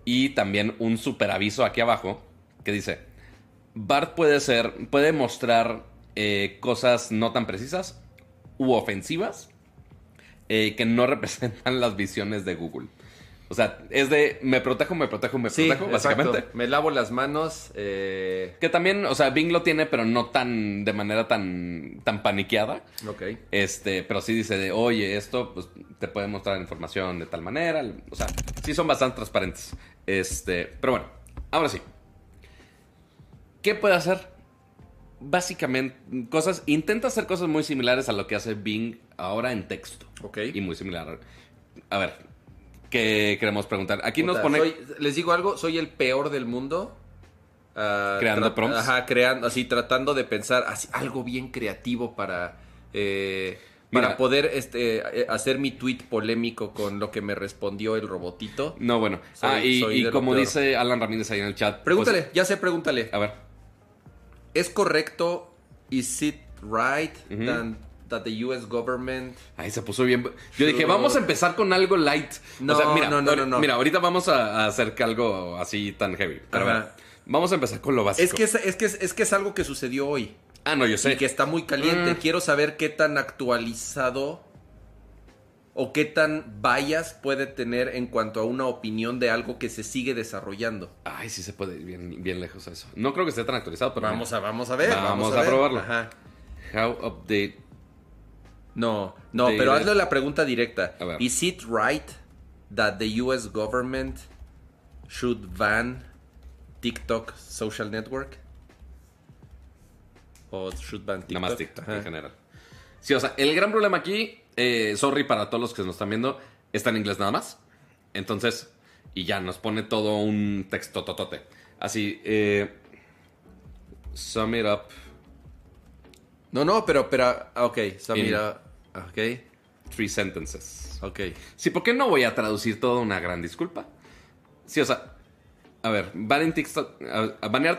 [SPEAKER 1] Y también un super aviso aquí abajo que dice, Bart puede ser, puede mostrar eh, cosas no tan precisas u ofensivas eh, que no <laughs> representan las visiones de Google. O sea, es de me protejo, me protejo, me
[SPEAKER 2] Sí,
[SPEAKER 1] protejo, básicamente.
[SPEAKER 2] exacto. Me lavo las manos. eh,
[SPEAKER 1] Que también, o sea, Bing lo tiene, pero no tan de manera tan, tan paniqueada.
[SPEAKER 2] Ok.
[SPEAKER 1] Este, pero sí dice de, oye, esto pues, te puede mostrar información de tal manera. O sea, sí son bastante transparentes. Este, pero bueno, ahora sí. ¿Qué puede hacer? Básicamente, cosas, intenta hacer cosas muy similares a lo que hace Bing ahora en texto.
[SPEAKER 2] Ok.
[SPEAKER 1] Y muy similar. A ver, ¿qué queremos preguntar? Aquí nos pone...
[SPEAKER 2] soy- les digo algo, soy el peor del mundo. ah,
[SPEAKER 1] ¿Creando prompts?
[SPEAKER 2] Ajá, creando, así tratando de pensar así, algo bien creativo para, eh,
[SPEAKER 1] Mira.
[SPEAKER 2] para poder este, eh, hacer mi tweet polémico con lo que me respondió el robotito.
[SPEAKER 1] No, bueno.
[SPEAKER 2] Soy-
[SPEAKER 1] ah, y, como dice Alan Ramírez ahí en el chat. pues,
[SPEAKER 2] Pregúntale, ya sé, pregúntale.
[SPEAKER 1] a ver.
[SPEAKER 2] ¿Es correcto? ¿Is it right that, that the US government
[SPEAKER 1] Ahí se puso bien. Yo dije, vamos a empezar con algo light.
[SPEAKER 2] No,
[SPEAKER 1] o sea, mira,
[SPEAKER 2] no, no, no, no.
[SPEAKER 1] mira, ahorita vamos a, hacer algo así tan heavy. Pero ver, vamos a empezar con lo básico.
[SPEAKER 2] Es que es, es que es, es que es algo que sucedió hoy.
[SPEAKER 1] Ah, no, yo sé.
[SPEAKER 2] Y que está muy caliente.
[SPEAKER 1] Mm.
[SPEAKER 2] Quiero saber qué tan actualizado o qué tan bias puede tener en cuanto a una opinión de algo que se sigue desarrollando.
[SPEAKER 1] Ay, sí se puede ir bien, bien lejos a eso. No creo que esté tan actualizado, pero
[SPEAKER 2] Vamos a, vamos a ver.
[SPEAKER 1] Vamos
[SPEAKER 2] Vamos,
[SPEAKER 1] a
[SPEAKER 2] ver.
[SPEAKER 1] probarlo.
[SPEAKER 2] Ajá.
[SPEAKER 1] How update.
[SPEAKER 2] No, no, pero hazle la pregunta directa.
[SPEAKER 1] A ver.
[SPEAKER 2] Is it right that the US government should ban TikTok social network? O should ban TikTok?
[SPEAKER 1] Nada más TikTok
[SPEAKER 2] Ajá.
[SPEAKER 1] en general. Sí, o sea, el gran problema aquí, eh, sorry para todos los que nos están viendo, está en inglés nada más. Entonces, y ya nos pone todo un texto totote. Así, eh, sum it up.
[SPEAKER 2] No, no, pero, pero, ah, ok, so
[SPEAKER 1] In-
[SPEAKER 2] mira, ok,
[SPEAKER 1] Three sentences.
[SPEAKER 2] ok.
[SPEAKER 1] Sí, ¿por qué no voy a traducir todo una gran disculpa? Sí, o sea, a ver, banear TikTok, banear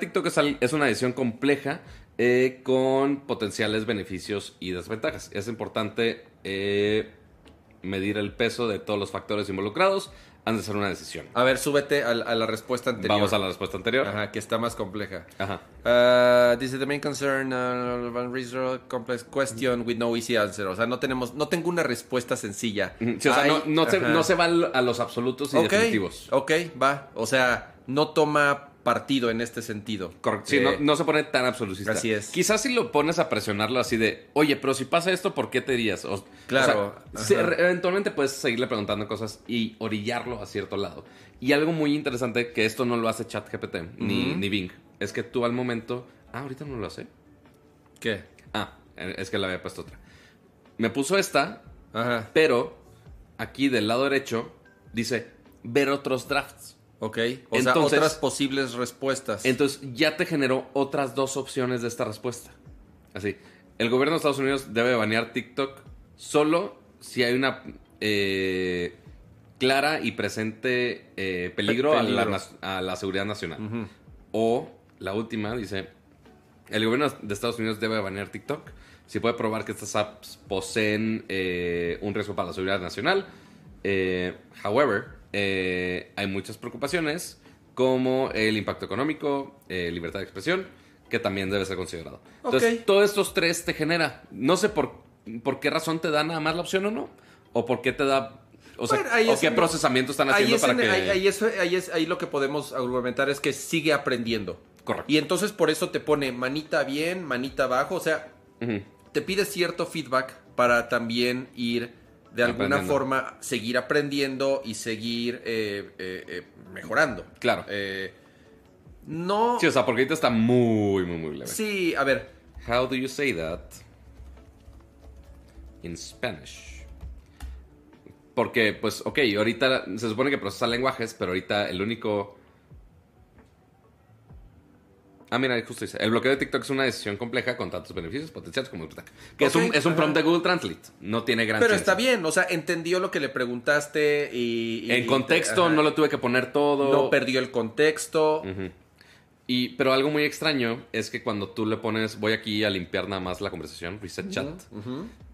[SPEAKER 1] es una decisión compleja eh, con potenciales beneficios y desventajas. Es importante eh, medir el peso de todos los factores involucrados antes de hacer una decisión.
[SPEAKER 2] A ver, súbete a, la- a la respuesta anterior.
[SPEAKER 1] Vamos a la respuesta anterior.
[SPEAKER 2] Ajá, que está más compleja.
[SPEAKER 1] Ajá.
[SPEAKER 2] Uh, dice the main concern uh, complex question with no easy answer. O sea, no tenemos, no tengo una respuesta sencilla.
[SPEAKER 1] Sí, o sea, no, no se,
[SPEAKER 2] ajá.
[SPEAKER 1] no se va a los absolutos y
[SPEAKER 2] Ok,
[SPEAKER 1] definitivos.
[SPEAKER 2] Ok, va. O sea, no toma partido en este sentido.
[SPEAKER 1] Correcto. Sí,
[SPEAKER 2] Eh,
[SPEAKER 1] no, no se pone tan absolutista.
[SPEAKER 2] así es.
[SPEAKER 1] Quizás si lo pones a presionarlo así de, oye, pero si pasa esto, ¿por qué te dirías? O,
[SPEAKER 2] Claro,
[SPEAKER 1] o sea, eventualmente puedes seguirle preguntando cosas y orillarlo a cierto lado. Y algo muy interesante, que esto no lo hace ChatGPT ni, ni Bing, es que tú al momento. Ah, ahorita no lo hace.
[SPEAKER 2] ¿Qué?
[SPEAKER 1] Ah, eh, es que le había puesto otra. Me puso esta,
[SPEAKER 2] Ajá.
[SPEAKER 1] pero aquí del lado derecho dice ver otros drafts.
[SPEAKER 2] Ok. O sea,
[SPEAKER 1] Entonces-
[SPEAKER 2] otras posibles respuestas.
[SPEAKER 1] Entonces ya te generó otras dos opciones de esta respuesta. Así, el gobierno de Estados Unidos debe banear TikTok solo si hay una eh, clara y presente eh, peligro,
[SPEAKER 2] Pe-
[SPEAKER 1] A, la, a seguridad nacional. O la última dice, el gobierno de Estados Unidos debe banear TikTok si puede probar que estas apps poseen eh, un riesgo para la seguridad nacional. However, eh, hay muchas preocupaciones como el impacto económico, eh, libertad de expresión, que también debe ser considerado. Entonces,
[SPEAKER 2] Ok.
[SPEAKER 1] todos estos tres te genera. No sé por, por qué razón te da nada más la opción o no, o por qué te da... O sea,
[SPEAKER 2] Bueno, ahí
[SPEAKER 1] o qué
[SPEAKER 2] en-
[SPEAKER 1] procesamiento están
[SPEAKER 2] Ahí,
[SPEAKER 1] haciendo
[SPEAKER 2] es
[SPEAKER 1] para
[SPEAKER 2] en-
[SPEAKER 1] que...
[SPEAKER 2] ahí, ahí es, ahí es- ahí lo que podemos argumentar es que sigue aprendiendo.
[SPEAKER 1] Correcto.
[SPEAKER 2] Y entonces por eso te pone manita bien, manita abajo. O sea,
[SPEAKER 1] Ujú.
[SPEAKER 2] te pide cierto feedback para también ir de alguna forma seguir aprendiendo y seguir eh, eh, eh, mejorando.
[SPEAKER 1] Claro.
[SPEAKER 2] No.
[SPEAKER 1] Sí, o sea, porque ahorita está muy, muy, muy leve.
[SPEAKER 2] Sí, a ver.
[SPEAKER 1] How do you say that in Spanish? Porque, pues, ok, ahorita se supone que procesa lenguajes, pero ahorita el único... Ah, mira, justo dice, el bloqueo de TikTok es una decisión compleja con tantos beneficios potenciales como desventajas. Que es un, es un
[SPEAKER 2] ajá.
[SPEAKER 1] prompt de Google Translate, no tiene gran
[SPEAKER 2] Pero
[SPEAKER 1] ciencia.
[SPEAKER 2] está bien, o sea, entendió lo que le preguntaste y. y-
[SPEAKER 1] En contexto, no lo tuve que poner todo.
[SPEAKER 2] No perdió el contexto.
[SPEAKER 1] Y, pero algo muy extraño es que cuando tú le pones, voy aquí a limpiar nada más la conversación, reset chat,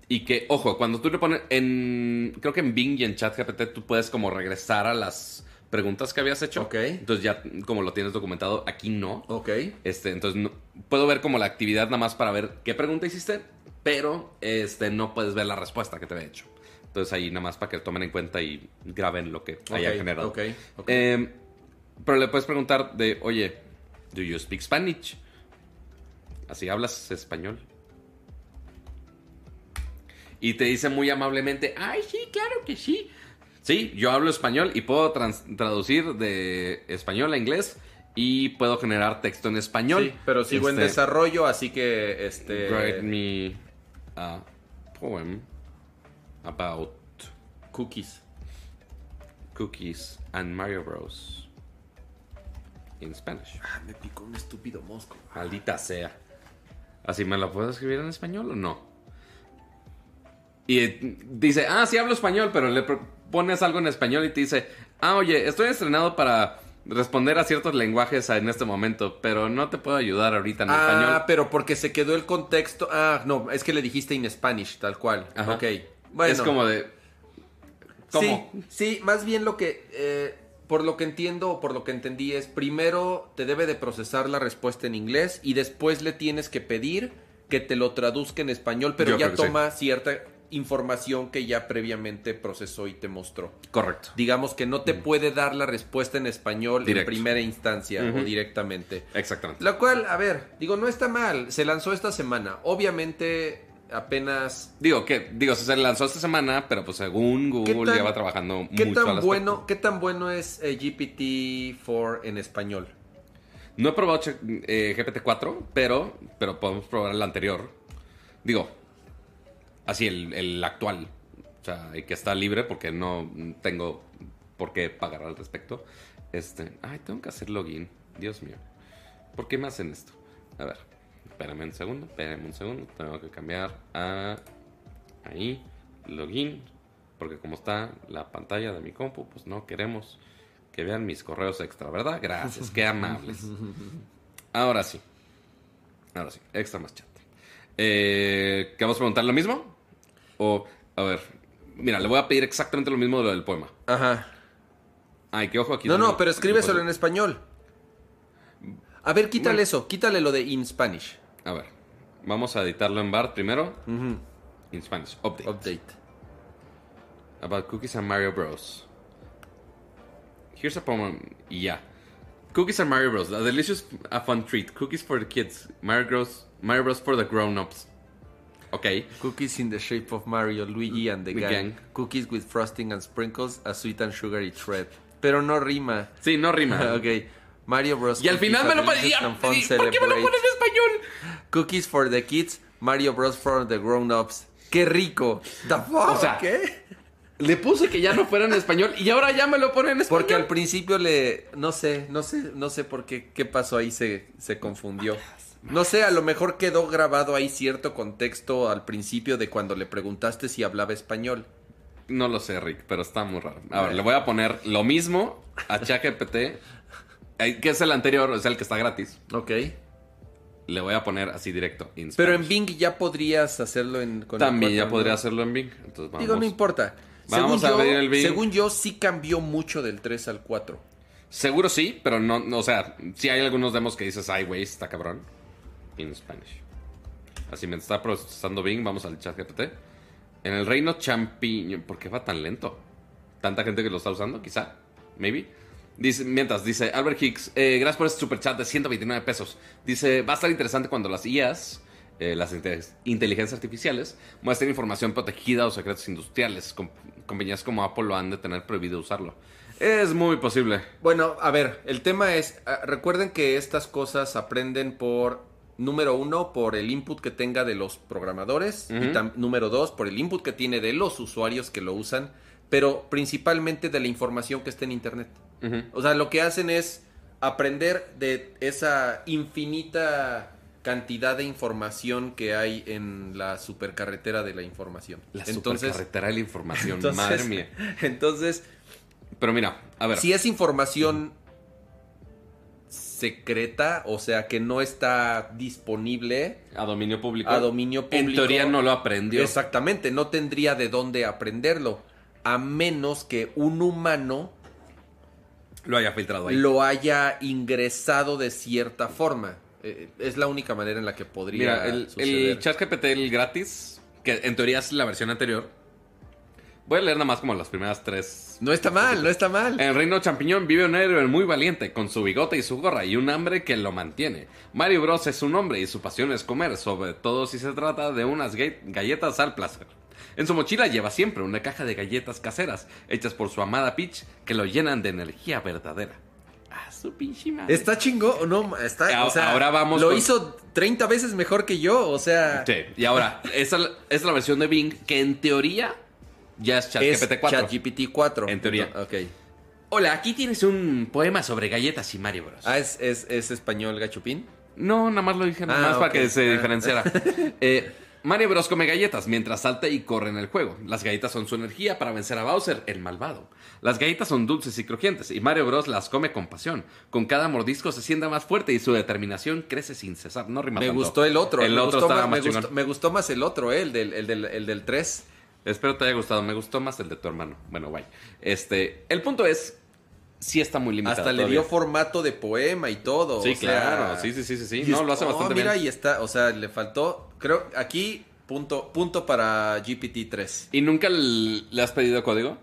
[SPEAKER 1] y que, ojo, cuando tú le pones en, creo que en Bing y en ChatGPT tú puedes como regresar a las preguntas que habías hecho.
[SPEAKER 2] Ok.
[SPEAKER 1] Entonces ya como lo tienes documentado, aquí no.
[SPEAKER 2] Ok.
[SPEAKER 1] Este, entonces no- puedo ver como la actividad nada más para ver qué pregunta hiciste, pero este, no puedes ver la respuesta que te había hecho. Entonces ahí nada más para que tomen en cuenta y graben lo que hayan
[SPEAKER 2] Ok,
[SPEAKER 1] generado.
[SPEAKER 2] ok, ok.
[SPEAKER 1] Eh, pero le puedes preguntar de, oye, ¿do you speak Spanish? Así hablas español. Y te dice muy amablemente, ay, sí, claro que sí. Sí, yo hablo español y puedo traducir de español a inglés y puedo generar texto en español.
[SPEAKER 2] Sí, pero sigo en
[SPEAKER 1] Este,
[SPEAKER 2] desarrollo, así que este
[SPEAKER 1] Write me a poem about
[SPEAKER 2] cookies.
[SPEAKER 1] cookies and Mario Bros. in Spanish.
[SPEAKER 2] Ah, me picó un estúpido mosco.
[SPEAKER 1] Maldita sea. ¿Así me la puedo escribir en español o no? Y eh, dice, ah, sí hablo español, pero le pones algo en español y te dice, ah, oye, estoy estrenado para responder a ciertos lenguajes en este momento, pero no te puedo ayudar ahorita en
[SPEAKER 2] Ah,
[SPEAKER 1] español.
[SPEAKER 2] pero porque se quedó el contexto. Ah, no, es que le dijiste in Spanish, tal cual.
[SPEAKER 1] Ajá.
[SPEAKER 2] Ok. Bueno.
[SPEAKER 1] Es como de... ¿Cómo?
[SPEAKER 2] Sí, sí, más bien lo que, eh, por lo que entiendo o por lo que entendí es, primero te debe de procesar la respuesta en inglés y después le tienes que pedir que te lo traduzca en español, pero
[SPEAKER 1] Yo
[SPEAKER 2] ya
[SPEAKER 1] sí.
[SPEAKER 2] toma cierta información que ya previamente procesó y te mostró.
[SPEAKER 1] Correcto.
[SPEAKER 2] Digamos que no te puede dar la respuesta en español
[SPEAKER 1] Mm. Directo.
[SPEAKER 2] en primera instancia o directamente.
[SPEAKER 1] Exactamente.
[SPEAKER 2] Lo cual, a ver, digo, no está mal. Se lanzó esta semana. Obviamente, apenas
[SPEAKER 1] Digo que, digo, se lanzó esta semana, pero pues según
[SPEAKER 2] ¿Qué
[SPEAKER 1] Google lleva trabajando
[SPEAKER 2] ¿Qué
[SPEAKER 1] mucho
[SPEAKER 2] tan bueno, qué tan bueno es eh, GPT-4 en español?
[SPEAKER 1] No he probado eh, GPT-4, pero, pero podemos probar el anterior. Digo, así el, el actual. O sea, y que está libre porque no tengo por qué pagar al respecto. Este, ay, tengo que hacer login. Dios mío. ¿Por qué me hacen esto? A ver, espérame un segundo, espérame un segundo. Tengo que cambiar a ahí, login. Porque como está la pantalla de mi compu, pues no queremos que vean mis correos extra, ¿verdad? Gracias, qué amables. <laughs> Ahora sí. Ahora sí, extra más chat. Eh, ¿Queremos preguntar lo mismo? O, a ver, mira, le voy a pedir exactamente lo mismo de lo del poema.
[SPEAKER 2] Ajá.
[SPEAKER 1] Ay, que ojo aquí.
[SPEAKER 2] No, no, pero escríbeselo en español. A ver, quítale
[SPEAKER 1] Bueno.
[SPEAKER 2] eso, quítale lo de in Spanish.
[SPEAKER 1] A ver, vamos a editarlo en BART primero. In Spanish, update.
[SPEAKER 2] Update.
[SPEAKER 1] About cookies and Mario Bros. Here's a poem. Yeah. Cookies and Mario Bros. A delicious, a fun treat. Cookies for the kids. Mario Bros. Mario Bros. for the grown-ups. Ok.
[SPEAKER 2] Cookies in the shape of Mario, Luigi and the
[SPEAKER 1] The
[SPEAKER 2] gang.
[SPEAKER 1] gang.
[SPEAKER 2] Cookies with frosting and sprinkles, a sweet and sugary treat. Pero no rima.
[SPEAKER 1] Sí, no rima. <laughs>
[SPEAKER 2] ok. Mario Bros.
[SPEAKER 1] Y al
[SPEAKER 2] cookies
[SPEAKER 1] final me
[SPEAKER 2] are
[SPEAKER 1] lo
[SPEAKER 2] fun
[SPEAKER 1] ¿Por qué me lo en español?
[SPEAKER 2] Cookies for the kids, Mario Bros. for the grown-ups. ¡Qué rico! The fuck?
[SPEAKER 1] O sea,
[SPEAKER 2] ¿qué?
[SPEAKER 1] Le puse que ya no fuera en español y ahora ya me lo pone en español.
[SPEAKER 2] Porque al principio le... No sé, no sé, no sé por qué, qué pasó ahí, se, se confundió. No sé, a lo mejor quedó grabado ahí cierto contexto al principio de cuando le preguntaste si hablaba español.
[SPEAKER 1] No lo sé, Rick, pero está muy raro. A ver, le voy a poner lo mismo a ChatGPT, eh, que es el anterior, es el que está gratis.
[SPEAKER 2] Ok.
[SPEAKER 1] Le voy a poner así directo.
[SPEAKER 2] Pero en. Bing ya podrías hacerlo en... con el
[SPEAKER 1] También ya podría hacerlo en Bing. Entonces vamos.
[SPEAKER 2] Digo, no importa.
[SPEAKER 1] Vamos
[SPEAKER 2] según,
[SPEAKER 1] a
[SPEAKER 2] yo,
[SPEAKER 1] el
[SPEAKER 2] según yo, sí cambió mucho del 3 al 4.
[SPEAKER 1] Seguro sí, pero no, no, o sea, sí hay algunos demos que dices, ay, güey, está cabrón. In Spanish. Así me está procesando Bing, vamos al chat GPT. En el reino champiñón, ¿por qué va tan lento? ¿Tanta gente que lo está usando? Quizá, maybe. Dice, mientras, dice Albert Hicks, eh, gracias por este super chat de 129 pesos. Dice, va a estar interesante cuando las IAs, eh, las inte- inteligencias artificiales, muestren información protegida o secretos industriales. Com- compañías como Apple lo han de tener prohibido usarlo. Es muy posible.
[SPEAKER 2] Bueno, a ver, el tema es, ah, recuerden que estas cosas aprenden por, número uno, por el input que tenga de los programadores, y número dos, por el input que tiene de los usuarios que lo usan, pero principalmente de la información que está en Internet. O sea, lo que hacen es aprender de esa infinita cantidad de información que hay en la supercarretera de la información.
[SPEAKER 1] La
[SPEAKER 2] entonces,
[SPEAKER 1] supercarretera de la información, <laughs>
[SPEAKER 2] entonces,
[SPEAKER 1] madre mía.
[SPEAKER 2] Entonces,
[SPEAKER 1] Pero mira, a ver.
[SPEAKER 2] si es información secreta, o sea, que no está disponible
[SPEAKER 1] A dominio público.
[SPEAKER 2] a dominio público.
[SPEAKER 1] En teoría no lo aprendió.
[SPEAKER 2] Exactamente, no tendría de dónde aprenderlo, a menos que un humano
[SPEAKER 1] Lo haya filtrado ahí.
[SPEAKER 2] lo haya ingresado de cierta forma. Eh, es la única manera en la que podría
[SPEAKER 1] Mira, el, el ChatGPT, el gratis, que en teoría es la versión anterior, Voy a leer nada más como las primeras tres.
[SPEAKER 2] No está mal, no está mal.
[SPEAKER 1] En el reino champiñón vive un héroe muy valiente, con su bigote y su gorra y un hambre que lo mantiene. Mario Bros es un hombre y su pasión es comer, sobre todo si se trata de unas ga- galletas al placer. En su mochila lleva siempre una caja de galletas caseras, hechas por su amada Peach, que lo llenan de energía verdadera. Su pinche madre.
[SPEAKER 2] Está chingo, no, está,
[SPEAKER 1] A-
[SPEAKER 2] o sea,
[SPEAKER 1] ahora vamos
[SPEAKER 2] Lo
[SPEAKER 1] con-
[SPEAKER 2] hizo 30 veces mejor que yo, o sea,
[SPEAKER 1] Sí, y ahora, esa esa es la versión de Bing, que en teoría ya es ChatGPT 4.
[SPEAKER 2] ChatGPT 4.
[SPEAKER 1] En teoría.
[SPEAKER 2] Ok.
[SPEAKER 1] Hola, aquí tienes un poema sobre galletas y Mario Bros.
[SPEAKER 2] Ah, es, es, es español gachupín.
[SPEAKER 1] No, nada más lo dije nada
[SPEAKER 2] Ah,
[SPEAKER 1] más para que se
[SPEAKER 2] Ah.
[SPEAKER 1] diferenciara. <laughs> Eh, Mario Bros come galletas mientras salta y corre en el juego. Las galletas son su energía para vencer a Bowser, el malvado. Las galletas son dulces y crujientes y Mario Bros las come con pasión. Con cada mordisco se siente más fuerte y su determinación crece sin cesar. No rima
[SPEAKER 2] Me
[SPEAKER 1] tanto.
[SPEAKER 2] gustó el otro.
[SPEAKER 1] El
[SPEAKER 2] me
[SPEAKER 1] otro
[SPEAKER 2] gustó más,
[SPEAKER 1] más
[SPEAKER 2] me, gustó, me gustó más el otro, eh, el del, el del, el del 3.
[SPEAKER 1] Espero te haya gustado. Me gustó más el de tu hermano. Bueno, guay. Este, el punto es, sí está muy limitado.
[SPEAKER 2] Hasta le dio formato de poema y todo.
[SPEAKER 1] Sí,
[SPEAKER 2] o sea,
[SPEAKER 1] claro. Sí, sí, sí, sí, sí. No,
[SPEAKER 2] es-
[SPEAKER 1] lo hace
[SPEAKER 2] oh,
[SPEAKER 1] bastante
[SPEAKER 2] mira,
[SPEAKER 1] bien.
[SPEAKER 2] y está, o sea, le faltó, creo, aquí, punto, punto para GPT-3.
[SPEAKER 1] ¿Y nunca le has pedido código?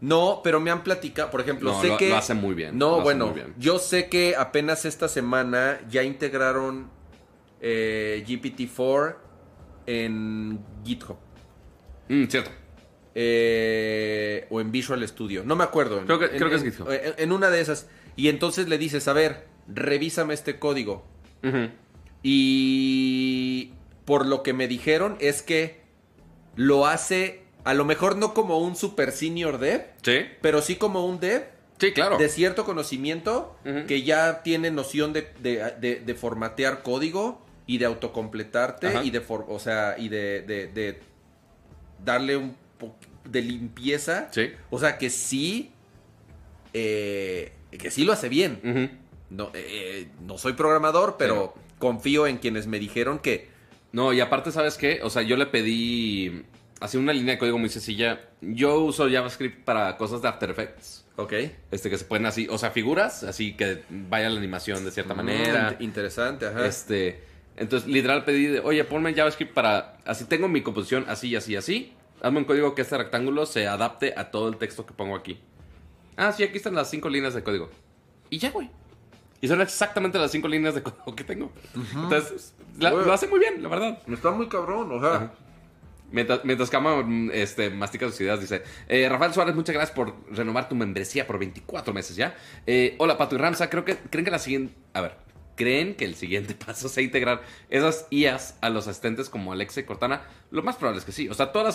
[SPEAKER 2] No, pero me han platicado, por ejemplo,
[SPEAKER 1] No,
[SPEAKER 2] sé
[SPEAKER 1] lo-
[SPEAKER 2] que...
[SPEAKER 1] lo hace muy bien,
[SPEAKER 2] No, bueno,
[SPEAKER 1] bien.
[SPEAKER 2] yo sé que apenas esta semana ya integraron eh, GPT-4 en GitHub.
[SPEAKER 1] Mm, cierto.
[SPEAKER 2] eh, o en Visual Studio. No me acuerdo.
[SPEAKER 1] Creo que-
[SPEAKER 2] En-
[SPEAKER 1] creo que es GitHub.
[SPEAKER 2] En, en una de esas. Y entonces le dices, a ver, revísame este código. Y por lo que me dijeron es que lo hace, a lo mejor no como un super senior dev,
[SPEAKER 1] Sí.
[SPEAKER 2] pero sí como un dev
[SPEAKER 1] Sí, claro.
[SPEAKER 2] de cierto conocimiento que ya tiene noción de, de- de- de formatear código y de autocompletarte
[SPEAKER 1] Ajá.
[SPEAKER 2] y de, for- o sea, y de, darle un poco de limpieza.
[SPEAKER 1] Sí.
[SPEAKER 2] O sea, que sí, eh, que sí lo hace bien. No, eh, no soy programador, pero confío en quienes me dijeron que
[SPEAKER 1] No, y aparte, ¿sabes qué? O sea, yo le pedí así una línea de código muy sencilla. Yo uso JavaScript para cosas de After Effects.
[SPEAKER 2] Ok.
[SPEAKER 1] Este, que se pueden así, o sea, figuras, así que vaya la animación de cierta manera.
[SPEAKER 2] Mm, interesante, ajá.
[SPEAKER 1] Este, entonces, literal pedí, de, oye, ponme JavaScript para, así tengo mi composición así, así, así. Hazme un código que este rectángulo se adapte a todo el texto que pongo aquí. Ah, sí, aquí están las cinco líneas de código. Y ya, güey. Y son exactamente las cinco líneas de código que tengo. Entonces, la-
[SPEAKER 2] Güey.
[SPEAKER 1] lo hace muy bien, la verdad.
[SPEAKER 2] Está muy cabrón, o sea.
[SPEAKER 1] Ajá. Mientras, mientras Cama mm, este, mastica sus ideas, dice: eh, Rafael Suárez, muchas gracias por renovar tu membresía por 24 meses ya. Eh, hola, Pato y Ramsa. Creo que, ¿Creen que la siguiente. ¿Creen que el siguiente <laughs> paso sea integrar esas IAs a los asistentes como Alexa y Cortana? Lo más probable es que sí. O sea, todas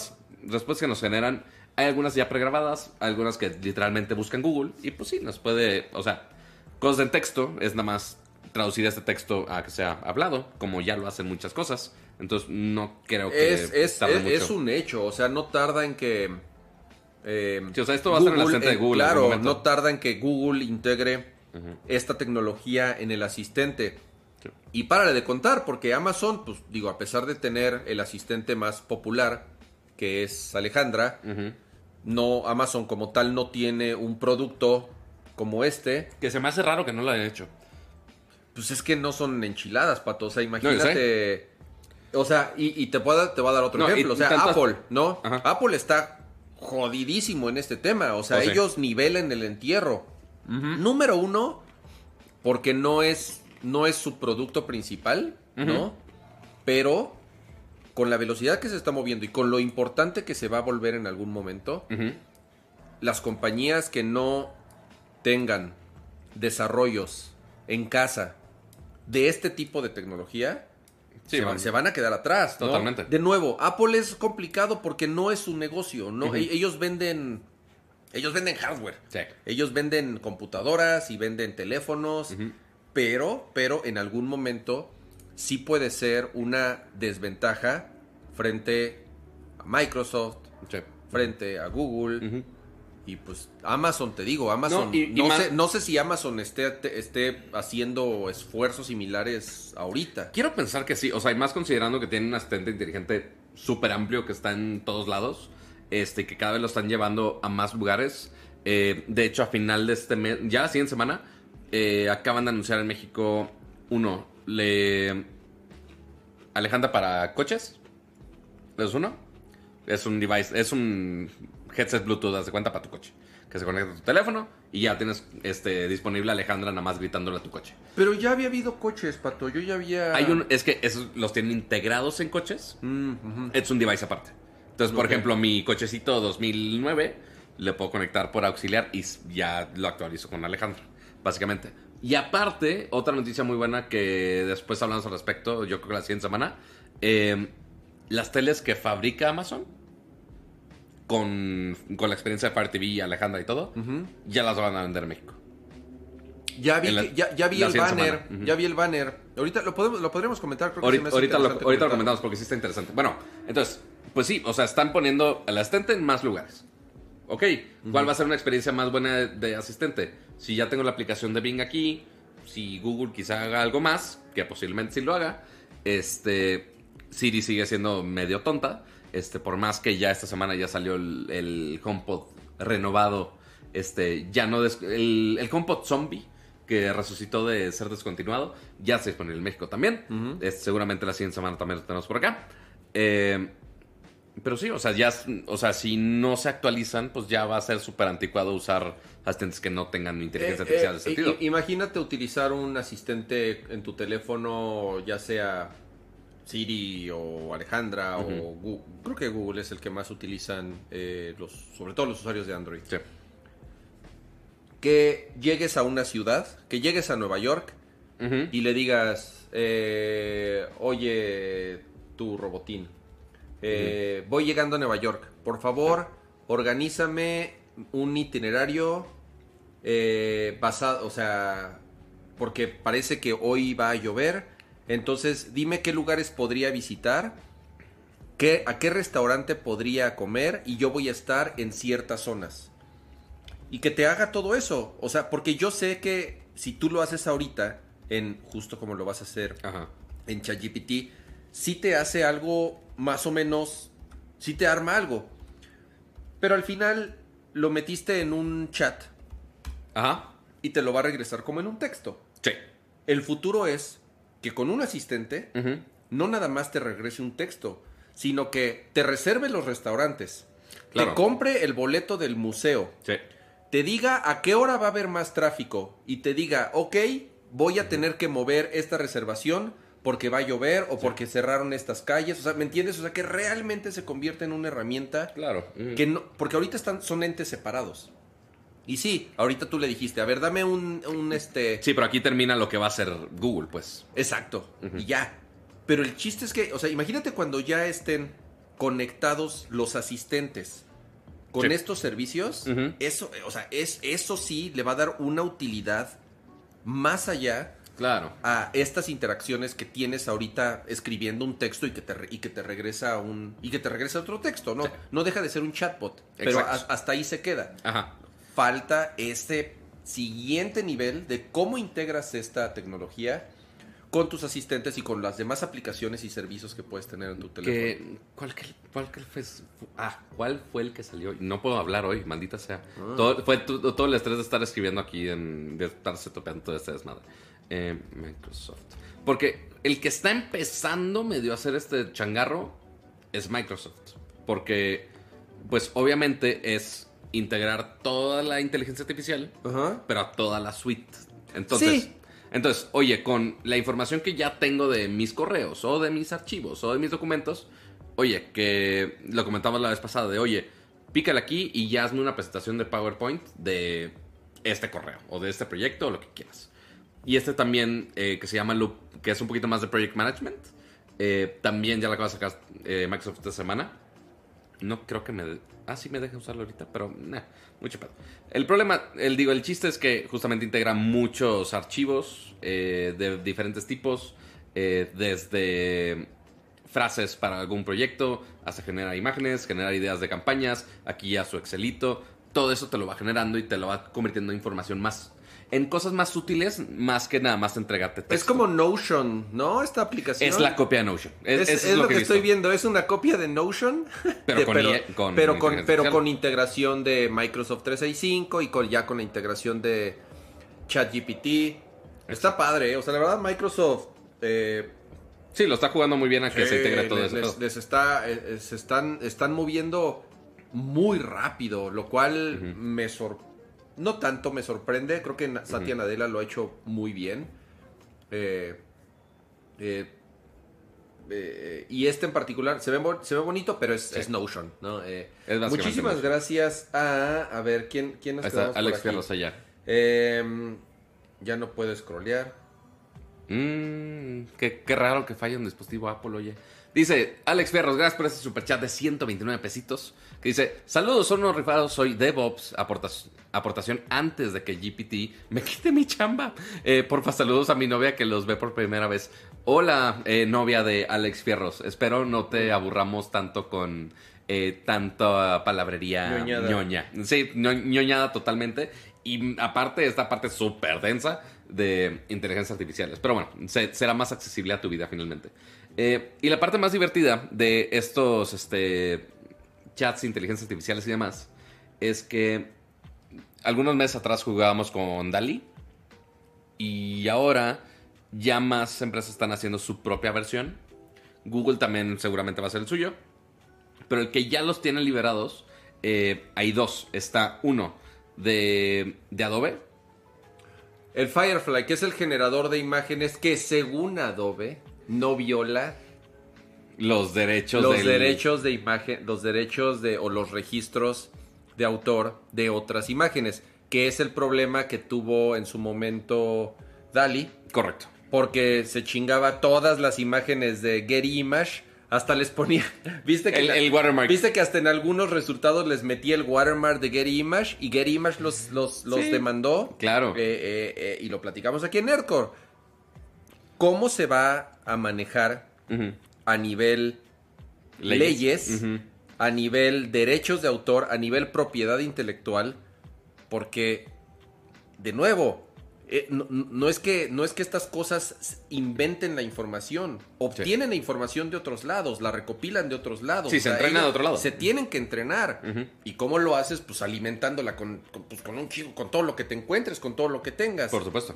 [SPEAKER 1] las respuestas que nos generan, hay algunas ya pregrabadas, algunas que literalmente buscan Google. Y pues sí, nos puede. O sea, cosas en texto es nada más traducir este texto a que sea hablado, como ya lo hacen muchas cosas. Entonces, no creo que
[SPEAKER 2] Es, es,
[SPEAKER 1] tarde
[SPEAKER 2] es,
[SPEAKER 1] mucho.
[SPEAKER 2] es un hecho, o sea, no tarda en que... eh,
[SPEAKER 1] Sí, o sea, esto va a ser el asistente de
[SPEAKER 2] eh,
[SPEAKER 1] Google en
[SPEAKER 2] Claro, no tarda en que Google integre esta tecnología en el asistente.
[SPEAKER 1] Sí.
[SPEAKER 2] Y párale de contar, porque Amazon, pues digo, a pesar de tener el asistente más popular, que es Alejandra, no, Amazon como tal no tiene un producto como este.
[SPEAKER 1] Que se me hace raro que no lo hayan hecho.
[SPEAKER 2] Pues es que no son enchiladas, pato. O sea, imagínate. O sea, y, y te, puedo, dar- te voy a dar otro
[SPEAKER 1] No,
[SPEAKER 2] ejemplo. O sea,
[SPEAKER 1] tantas-
[SPEAKER 2] Apple, ¿no?
[SPEAKER 1] Ajá.
[SPEAKER 2] Apple está jodidísimo en este tema. O sea,
[SPEAKER 1] Oh, sí.
[SPEAKER 2] ellos nivelan el entierro. Número uno, porque no es, no es su producto principal, ¿no? Pero con la velocidad que se está moviendo y con lo importante que se va a volver en algún momento, las compañías que no tengan desarrollos en casa de este tipo de tecnología
[SPEAKER 1] Sí,
[SPEAKER 2] se, van,
[SPEAKER 1] van-
[SPEAKER 2] se van a quedar atrás. ¿no?
[SPEAKER 1] Totalmente.
[SPEAKER 2] De nuevo, Apple es complicado porque no es su negocio. E- Ellos venden. Ellos venden hardware.
[SPEAKER 1] Sí.
[SPEAKER 2] Ellos venden computadoras y venden teléfonos. Pero, pero en algún momento sí puede ser una desventaja frente a Microsoft,
[SPEAKER 1] Sí.
[SPEAKER 2] frente a Google. Y pues Amazon, te digo, Amazon.
[SPEAKER 1] No, y-
[SPEAKER 2] sé, no sé si Amazon esté, te- esté haciendo esfuerzos similares ahorita.
[SPEAKER 1] Quiero pensar que sí, o sea, y más considerando que tiene un asistente inteligente súper amplio que está en todos lados, este, que cada vez lo están llevando a más lugares. Eh, de hecho, a final de este mes, ya la siguiente semana, eh, acaban de anunciar en México, uno, le... Alejandra para coches, ¿es uno? Es un device, es un headset Bluetooth, haz de cuenta, para tu coche. Que se conecta a tu teléfono y ya tienes este, disponible a Alejandra nada más gritándole a tu coche.
[SPEAKER 2] Pero ya había habido coches, Pato. Yo ya había.
[SPEAKER 1] Hay un, es que esos los tienen integrados en coches.
[SPEAKER 2] Mm.
[SPEAKER 1] Es un device aparte. Entonces, por ejemplo, mi cochecito 2009 le puedo conectar por auxiliar y ya lo actualizo con Alejandra, básicamente. Y aparte, otra noticia muy buena que después hablamos al respecto, yo creo que la siguiente semana, eh, las teles que fabrica Amazon, con, con la experiencia de Fire TV y Alejandra y todo, ya las van a vender en México.
[SPEAKER 2] Ya vi,
[SPEAKER 1] En la-
[SPEAKER 2] que- ya, ya vi
[SPEAKER 1] la
[SPEAKER 2] el banner. Ya vi el banner. Ahorita lo podemos, lo podríamos comentar. Creo que
[SPEAKER 1] Ahorita, ahorita, lo, comentamos porque sí está interesante. Bueno, entonces, pues sí, o sea, están poniendo al asistente en más lugares. Ok, ¿cuál va a ser una experiencia más buena de, de asistente? Si ya tengo la aplicación de Bing aquí, si Google quizá haga algo más, que posiblemente sí lo haga, este, Siri sigue siendo medio tonta, este, por más que ya esta semana ya salió el, el HomePod renovado, este, ya no, el, el HomePod Zombie, que resucitó de ser descontinuado, ya está disponible en México también. Este, seguramente la siguiente semana también lo tenemos por acá. Eh, pero sí, o sea, ya, o sea, si no se actualizan, pues ya va a ser súper anticuado usar asistentes que no tengan inteligencia
[SPEAKER 2] Eh,
[SPEAKER 1] artificial
[SPEAKER 2] eh,
[SPEAKER 1] de sentido.
[SPEAKER 2] imagínate utilizar un asistente en tu teléfono, ya sea Siri o Alejandra o Gu- creo que Google es el que más utilizan eh, los, sobre todo los usuarios de Android.
[SPEAKER 1] Sí.
[SPEAKER 2] Que llegues a una ciudad, que llegues a Nueva York y le digas, eh, oye, tu robotín, eh, voy llegando a Nueva York, por favor, organízame un itinerario eh, basado, o sea, porque parece que hoy va a llover, entonces dime qué lugares podría visitar, qué, a qué restaurante podría comer y yo voy a estar en ciertas zonas. Y que te haga todo eso, o sea, porque yo sé que si tú lo haces ahorita, en justo como lo vas a hacer
[SPEAKER 1] Ajá.
[SPEAKER 2] en ChatGPT, sí te hace algo más o menos, sí te arma algo. Pero al final lo metiste en un chat
[SPEAKER 1] Ajá.
[SPEAKER 2] y te lo va a regresar como en un texto.
[SPEAKER 1] Sí.
[SPEAKER 2] El futuro es que con un asistente no nada más te regrese un texto, sino que te reserve los restaurantes,
[SPEAKER 1] Claro.
[SPEAKER 2] te compre el boleto del museo,
[SPEAKER 1] Sí.
[SPEAKER 2] te diga a qué hora va a haber más tráfico y te diga, ok, voy a tener que mover esta reservación porque va a llover o porque cerraron estas calles. O sea, ¿me entiendes? O sea, que realmente se convierte en una herramienta
[SPEAKER 1] Claro.
[SPEAKER 2] Que no, porque ahorita están, son entes separados. Y sí, ahorita tú le dijiste, a ver, dame un, un este...
[SPEAKER 1] Sí, pero aquí termina lo que va a ser Google, pues.
[SPEAKER 2] Exacto, y ya. Pero el chiste es que, o sea, imagínate cuando ya estén conectados los asistentes con
[SPEAKER 1] Sí.
[SPEAKER 2] estos servicios, eso, o sea, es, eso sí le va a dar una utilidad más allá
[SPEAKER 1] Claro.
[SPEAKER 2] a estas interacciones que tienes ahorita escribiendo un texto y que te, y que te regresa un y que te regresa otro texto, ¿no?
[SPEAKER 1] Sí.
[SPEAKER 2] No deja de ser un chatbot, pero hasta ahí se queda.
[SPEAKER 1] Ajá.
[SPEAKER 2] Falta este siguiente nivel de cómo integras esta tecnología con tus asistentes y con las demás aplicaciones y servicios que puedes tener en tu teléfono.
[SPEAKER 1] Que, ¿cuál, que- cuál que fue, ah, ¿Cuál fue el que salió? No puedo hablar hoy, maldita sea.
[SPEAKER 2] Ah.
[SPEAKER 1] Todo, fue todo el estrés de estar escribiendo aquí, en, de estarse topeando todo este desmadre. Eh, Microsoft. Porque el que está empezando medio a hacer este changarro es Microsoft. Porque, pues obviamente es integrar toda la inteligencia artificial
[SPEAKER 2] Ajá.
[SPEAKER 1] pero a toda la suite. Entonces,
[SPEAKER 2] Sí.
[SPEAKER 1] entonces, oye, con la información que ya tengo de mis correos o de mis archivos o de mis documentos, oye, que lo comentamos la vez pasada de, oye, pícale aquí y ya hazme una presentación de PowerPoint de este correo o de este proyecto o lo que quieras. Y este también, eh, que se llama Loop, que es un poquito más de Project Management, eh, también ya la acaba de sacar eh, Microsoft esta semana. No creo que me... Ah, sí me deja usarlo ahorita, pero nah, mucho pedo. El problema, el, digo, el chiste es que justamente integra muchos archivos eh, de diferentes tipos, eh, desde frases para algún proyecto, hasta generar imágenes, generar ideas de campañas, aquí ya su Excelito, todo eso te lo va generando y te lo va convirtiendo en información más, en cosas más útiles, más que nada más entregarte texto.
[SPEAKER 2] Es como Notion, ¿no? Esta aplicación.
[SPEAKER 1] Es la copia de Notion. Es,
[SPEAKER 2] Es,
[SPEAKER 1] eso
[SPEAKER 2] es lo que, estoy viendo, es una copia de Notion, <laughs>
[SPEAKER 1] Pero
[SPEAKER 2] de-
[SPEAKER 1] con
[SPEAKER 2] pero,
[SPEAKER 1] IE con
[SPEAKER 2] pero con, pero integración de Microsoft 365 y con, ya con la integración de ChatGPT. Está padre, ¿eh? o sea, la verdad Microsoft, eh,
[SPEAKER 1] Sí, lo está jugando muy bien a que se integre todo
[SPEAKER 2] les,
[SPEAKER 1] eso.
[SPEAKER 2] les- está, eh, eh, se están, están moviendo muy rápido, lo cual me sor- no tanto me sorprende, creo que Satya Nadella lo ha hecho muy bien. Eh, eh, eh, y este en particular se ve, bo- se ve bonito, pero es,
[SPEAKER 1] Sí.
[SPEAKER 2] es Notion, ¿no? Eh,
[SPEAKER 1] Es
[SPEAKER 2] muchísimas
[SPEAKER 1] Notion.
[SPEAKER 2] gracias a... A ver, ¿quién, quién nos
[SPEAKER 1] está Alex? Fierros allá.
[SPEAKER 2] Eh, ya no puedo scrollear.
[SPEAKER 1] Mmm, qué, qué raro que falle un dispositivo Apple, oye. Dice Alex Fierros, gracias por este superchat de 129 pesitos. Que dice: Saludos, son unos rifados, soy DevOps. aportas- aportación antes de que GPT me <laughs> quite mi chamba. Eh, porfa, saludos a mi novia que los ve por primera vez. Hola, eh, novia de Alex Fierros. Espero no te aburramos tanto con eh, tanta palabrería
[SPEAKER 2] Ñoñada.
[SPEAKER 1] ñoña. Sí, ño- ñoñada totalmente. Y aparte, esta parte súper densa de inteligencias artificiales. Pero bueno, se- será más accesible a tu vida finalmente. Eh, y la parte más divertida de estos este, chats, inteligencias artificiales y demás, es que algunos meses atrás jugábamos con Dali. Y ahora ya más empresas están haciendo su propia versión. Google también seguramente va a ser el suyo. Pero el que ya los tiene liberados, eh, hay dos. Está uno de, de Adobe.
[SPEAKER 2] El Firefly, que es el generador de imágenes que según Adobe no viola
[SPEAKER 1] Los derechos
[SPEAKER 2] los
[SPEAKER 1] del-
[SPEAKER 2] derechos de imagen, los derechos de o los registros de autor de otras imágenes, que es el problema que tuvo en su momento Dali,
[SPEAKER 1] Correcto.
[SPEAKER 2] porque se chingaba todas las imágenes de Getty Image, hasta les ponía, <laughs> viste que
[SPEAKER 1] El- el watermark.
[SPEAKER 2] viste que hasta en algunos resultados les metía el watermark de Getty Image y Getty Image los los, los
[SPEAKER 1] Sí.
[SPEAKER 2] demandó.
[SPEAKER 1] Claro.
[SPEAKER 2] Eh, eh, eh, y lo platicamos aquí en Nerdcore. ¿Cómo se va a manejar. A nivel
[SPEAKER 1] Leyes.
[SPEAKER 2] leyes, a nivel derechos de autor, a nivel propiedad intelectual? Porque, de nuevo, eh, no, no es que, no es que estas cosas inventen la información, obtienen la información de otros lados, la recopilan de otros lados.
[SPEAKER 1] Sí, se entrena de otro lado.
[SPEAKER 2] Se tienen que entrenar. ¿Y cómo lo haces? Pues alimentándola con, con, pues, con un chico, con todo lo que te encuentres, con todo lo que tengas.
[SPEAKER 1] Por supuesto.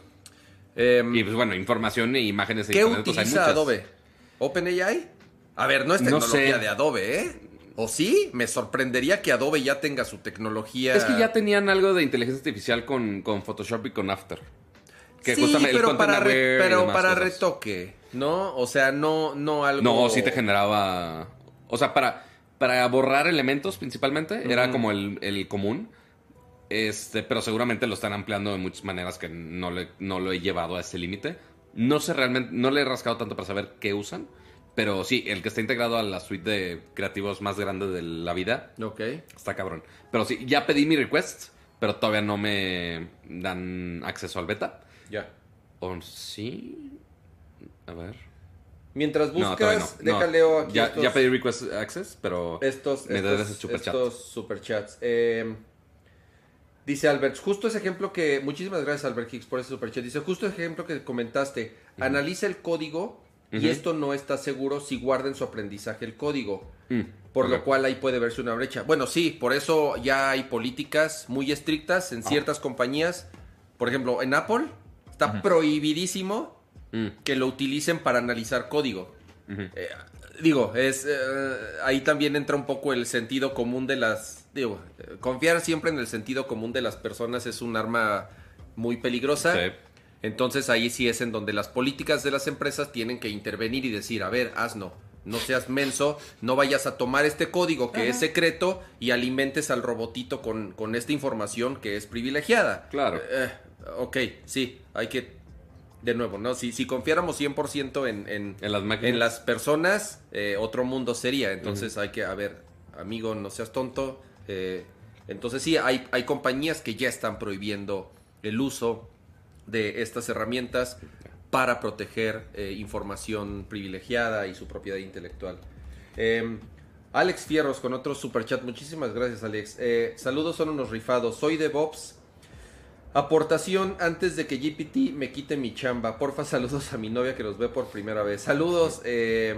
[SPEAKER 2] Em,
[SPEAKER 1] Y pues bueno, información e imágenes de
[SPEAKER 2] ¿Qué
[SPEAKER 1] internet, pues,
[SPEAKER 2] utiliza. Adobe? ¿OpenAI? A ver, no es
[SPEAKER 1] No
[SPEAKER 2] tecnología
[SPEAKER 1] sé.
[SPEAKER 2] de Adobe, ¿eh? ¿O sí? Me sorprendería que Adobe ya tenga su tecnología.
[SPEAKER 1] Es que ya tenían algo de inteligencia artificial con, con Photoshop y con After. Que
[SPEAKER 2] sí, pero para, re- pero para
[SPEAKER 1] cosas.
[SPEAKER 2] retoque, ¿no? O sea, no, no algo...
[SPEAKER 1] No, sí te generaba. O sea, para, para borrar elementos principalmente, era como el, el común. Este, pero seguramente lo están ampliando de muchas maneras que no, le, no lo he llevado a ese límite. No sé realmente, no le he rascado tanto para saber qué usan. Pero sí, el que está integrado a la suite de creativos más grande de la vida
[SPEAKER 2] Ok.
[SPEAKER 1] está cabrón. Pero sí, ya pedí mi request, pero todavía no me dan acceso al beta.
[SPEAKER 2] Ya.
[SPEAKER 1] ¿O sí? A ver.
[SPEAKER 2] Mientras buscas,
[SPEAKER 1] no, no.
[SPEAKER 2] deja
[SPEAKER 1] No.
[SPEAKER 2] leo aquí
[SPEAKER 1] ya,
[SPEAKER 2] estos,
[SPEAKER 1] ya pedí request access, pero
[SPEAKER 2] estos,
[SPEAKER 1] me
[SPEAKER 2] estos,
[SPEAKER 1] debes ese superchat.
[SPEAKER 2] estos superchats. Eh, dice Albert, justo ese ejemplo que... Muchísimas gracias Albert Hicks por ese superchat. Dice, justo ese ejemplo que comentaste. Analiza el código y esto no está seguro si guarda en su aprendizaje el código.
[SPEAKER 1] Mm,
[SPEAKER 2] Por lo cual ahí puede verse una brecha. Bueno, sí, por eso ya hay políticas muy estrictas
[SPEAKER 1] Ah.
[SPEAKER 2] en ciertas compañías. Por ejemplo, en Apple está prohibidísimo
[SPEAKER 1] Mm,
[SPEAKER 2] que lo utilicen para analizar código. Eh, digo, es eh, ahí también entra un poco el sentido común de las. Digo, confiar siempre en el sentido común de las personas es un arma muy peligrosa.
[SPEAKER 1] Sí.
[SPEAKER 2] Entonces ahí sí es en donde las políticas de las empresas tienen que intervenir y decir, a ver, hazno, no seas menso, no vayas a tomar este código que es secreto y alimentes al robotito con, con esta información que es privilegiada.
[SPEAKER 1] Claro.
[SPEAKER 2] Eh, ok, sí, hay que, de nuevo, ¿no? Si, si confiáramos 100% en, en,
[SPEAKER 1] En las máquinas.
[SPEAKER 2] en las personas, eh, otro mundo sería. Entonces hay que, a ver, amigo, no seas tonto. Eh, entonces sí, hay, hay compañías que ya están prohibiendo el uso de estas herramientas para proteger eh, información privilegiada y su propiedad intelectual. Eh, Alex Fierros con otro superchat. Muchísimas gracias, Alex. Eh, saludos, son unos rifados. Soy de Bobs. Aportación antes de que GPT me quite mi chamba. Porfa, saludos a mi novia que los ve por primera vez. Saludos. eh,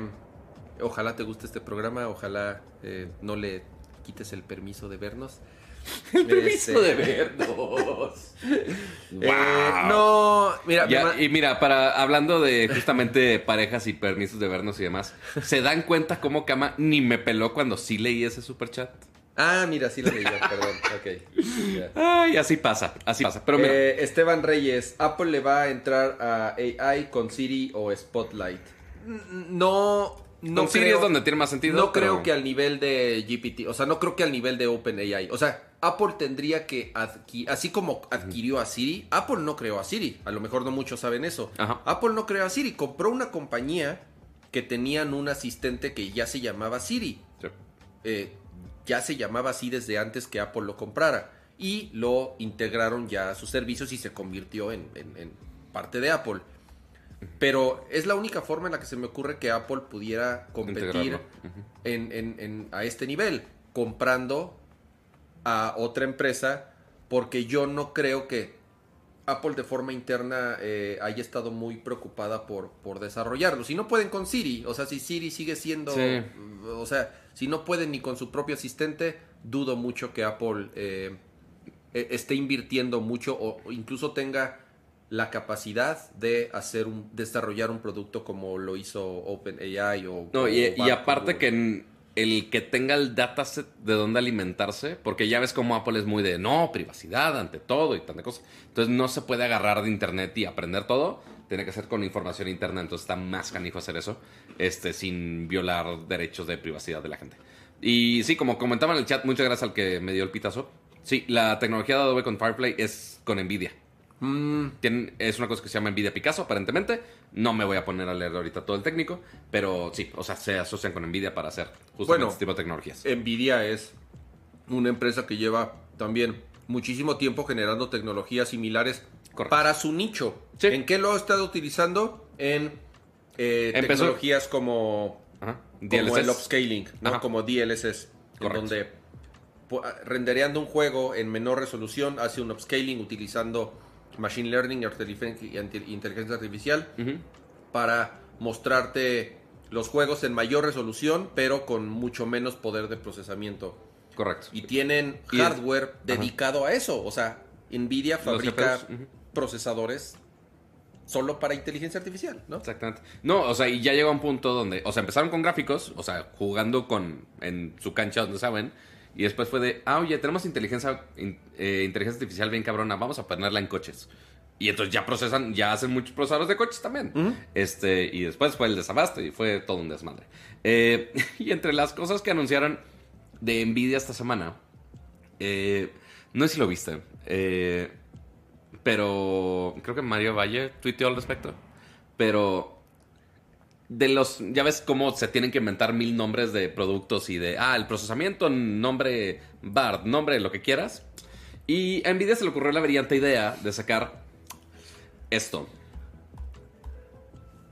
[SPEAKER 2] ojalá te guste este programa. Ojalá eh, no le quites el permiso de vernos. <laughs>
[SPEAKER 1] El permiso
[SPEAKER 2] Este,
[SPEAKER 1] de vernos. <laughs>
[SPEAKER 2] eh,
[SPEAKER 1] Wow.
[SPEAKER 2] no, mira,
[SPEAKER 1] Ya,
[SPEAKER 2] ma-
[SPEAKER 1] y mira, para hablando de justamente parejas y permisos de vernos y demás, ¿se dan cuenta cómo Kama ni me peló cuando sí leí ese superchat?
[SPEAKER 2] Ah, mira, sí lo leí yo, perdón. <laughs> Ok.
[SPEAKER 1] Ay, así pasa, así pasa. Pero mira,
[SPEAKER 2] Eh, Esteban Reyes, ¿Apple le va a entrar a AI con Siri o Spotlight? No, no
[SPEAKER 1] con Siri
[SPEAKER 2] creo-
[SPEAKER 1] es donde tiene más sentido.
[SPEAKER 2] No
[SPEAKER 1] pero-
[SPEAKER 2] creo que al nivel de GPT, o sea, no creo que al nivel de OpenAI. O sea, Apple tendría que adquirir, así como adquirió a Siri, Apple no creó a Siri. A lo mejor no muchos saben eso.
[SPEAKER 1] Ajá.
[SPEAKER 2] Apple no creó a Siri, compró una compañía que tenían un asistente que ya se llamaba Siri.
[SPEAKER 1] Sí.
[SPEAKER 2] Eh, ya se llamaba así desde antes que Apple lo comprara. Y lo integraron ya a sus servicios y se convirtió en, en- en parte de Apple. Pero es la única forma en la que se me ocurre que Apple pudiera competir en, en- en- a este nivel, comprando a otra empresa, porque yo no creo que Apple de forma interna eh, haya estado muy preocupada por, por desarrollarlo. Si no pueden con Siri, o sea, si Siri sigue siendo,
[SPEAKER 1] Sí.
[SPEAKER 2] o sea, si no pueden ni con su propio asistente, dudo mucho que Apple eh, eh, esté invirtiendo mucho o incluso tenga la capacidad de hacer un desarrollar un producto como lo hizo OpenAI o
[SPEAKER 1] No,
[SPEAKER 2] o
[SPEAKER 1] y, aparte
[SPEAKER 2] como-
[SPEAKER 1] que en- el que tenga el dataset de dónde alimentarse, porque ya ves cómo Apple es muy de no, privacidad ante todo y tanta cosa. Entonces no se puede agarrar de internet y aprender todo. Tiene que ser con información interna, entonces está más canijo hacer eso, este, sin violar derechos de privacidad de la gente. Y sí, como comentaba en el chat, muchas gracias al que me dio el pitazo. Sí, la tecnología de Adobe con Firefly es con Nvidia.
[SPEAKER 2] Mm,
[SPEAKER 1] Tienen- es una cosa que se llama Nvidia Picasso, aparentemente. No me voy a poner a leer ahorita todo el técnico, pero sí, o sea, se asocian con Nvidia para hacer justamente
[SPEAKER 2] Bueno,
[SPEAKER 1] este tipo de tecnologías.
[SPEAKER 2] Nvidia es una empresa que lleva también muchísimo tiempo generando tecnologías similares
[SPEAKER 1] Correcto.
[SPEAKER 2] para su nicho.
[SPEAKER 1] Sí.
[SPEAKER 2] ¿En qué lo ha estado utilizando? En eh, tecnologías como,
[SPEAKER 1] Ajá.
[SPEAKER 2] como el upscaling, ¿no? Como DLSS, en donde rendereando un juego en menor resolución hace un upscaling utilizando machine learning y inteligencia artificial para mostrarte los juegos en mayor resolución, pero con mucho menos poder de procesamiento.
[SPEAKER 1] Correcto.
[SPEAKER 2] Y tienen
[SPEAKER 1] Y es-
[SPEAKER 2] hardware dedicado a eso. O sea, Nvidia fabrica procesadores solo para inteligencia artificial, ¿no?
[SPEAKER 1] Exactamente. No, o sea, y ya llegó a un punto donde, o sea, empezaron con gráficos, o sea, jugando con en su cancha donde saben, y después fue de, ah, oye, tenemos inteligencia in- eh, inteligencia artificial bien cabrona, vamos a ponerla en coches. Y entonces ya procesan, ya hacen muchos procesadores de coches también. Este, y después fue el desabasto y fue todo un desmadre. Eh, <laughs> y entre las cosas que anunciaron de Nvidia esta semana, eh, no sé si lo viste, eh, pero creo que Mario Valle tuiteó al respecto. Pero de los, ya ves cómo se tienen que inventar mil nombres de productos y de, ah, el procesamiento, nombre BARD, nombre lo que quieras. Y a Nvidia se le ocurrió la brillante idea de sacar esto.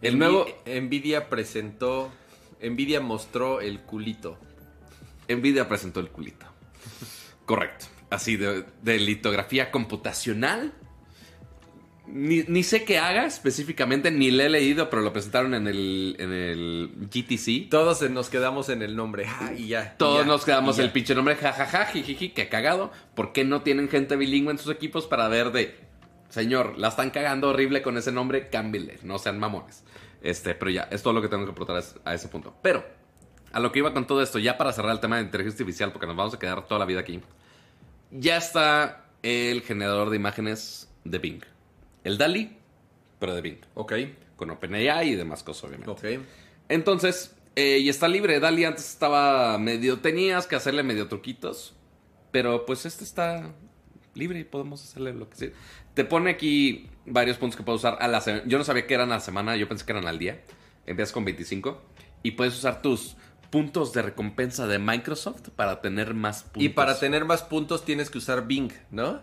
[SPEAKER 1] El nuevo
[SPEAKER 2] Nvidia presentó, Nvidia mostró el culito.
[SPEAKER 1] Nvidia presentó el culito. Correcto. Así de, de litografía computacional. Ni, ni sé qué haga específicamente, ni le he leído, pero lo presentaron en el, en el GTC.
[SPEAKER 2] Todos nos quedamos en el nombre. ah, y ya. y
[SPEAKER 1] Todos
[SPEAKER 2] ya,
[SPEAKER 1] nos quedamos
[SPEAKER 2] ya.
[SPEAKER 1] el pinche nombre, jajaja, jijiji, qué cagado. ¿Por qué no tienen gente bilingüe en sus equipos para ver de, señor, la están cagando horrible con ese nombre, cámbienle, no sean mamones. Este, pero ya, es todo lo que tengo que aportar a ese punto. Pero, a lo que iba con todo esto, ya para cerrar el tema de inteligencia artificial, porque nos vamos a quedar toda la vida aquí, ya está el generador de imágenes de Bing. El DALI, pero de Bing.
[SPEAKER 2] Ok,
[SPEAKER 1] Con OpenAI y demás cosas, obviamente.
[SPEAKER 2] ok.
[SPEAKER 1] Entonces, eh, y está libre. Dali antes estaba medio. Tenías que hacerle medio truquitos. Pero pues este está libre y podemos hacerle lo que sea. Te pone aquí varios puntos que puedes usar a la semana. Yo no sabía que eran a la semana, yo pensé que eran al día. Empiezas con 25 y puedes usar tus puntos de recompensa de Microsoft para tener más puntos.
[SPEAKER 2] Y para tener más puntos tienes que usar Bing, ¿no?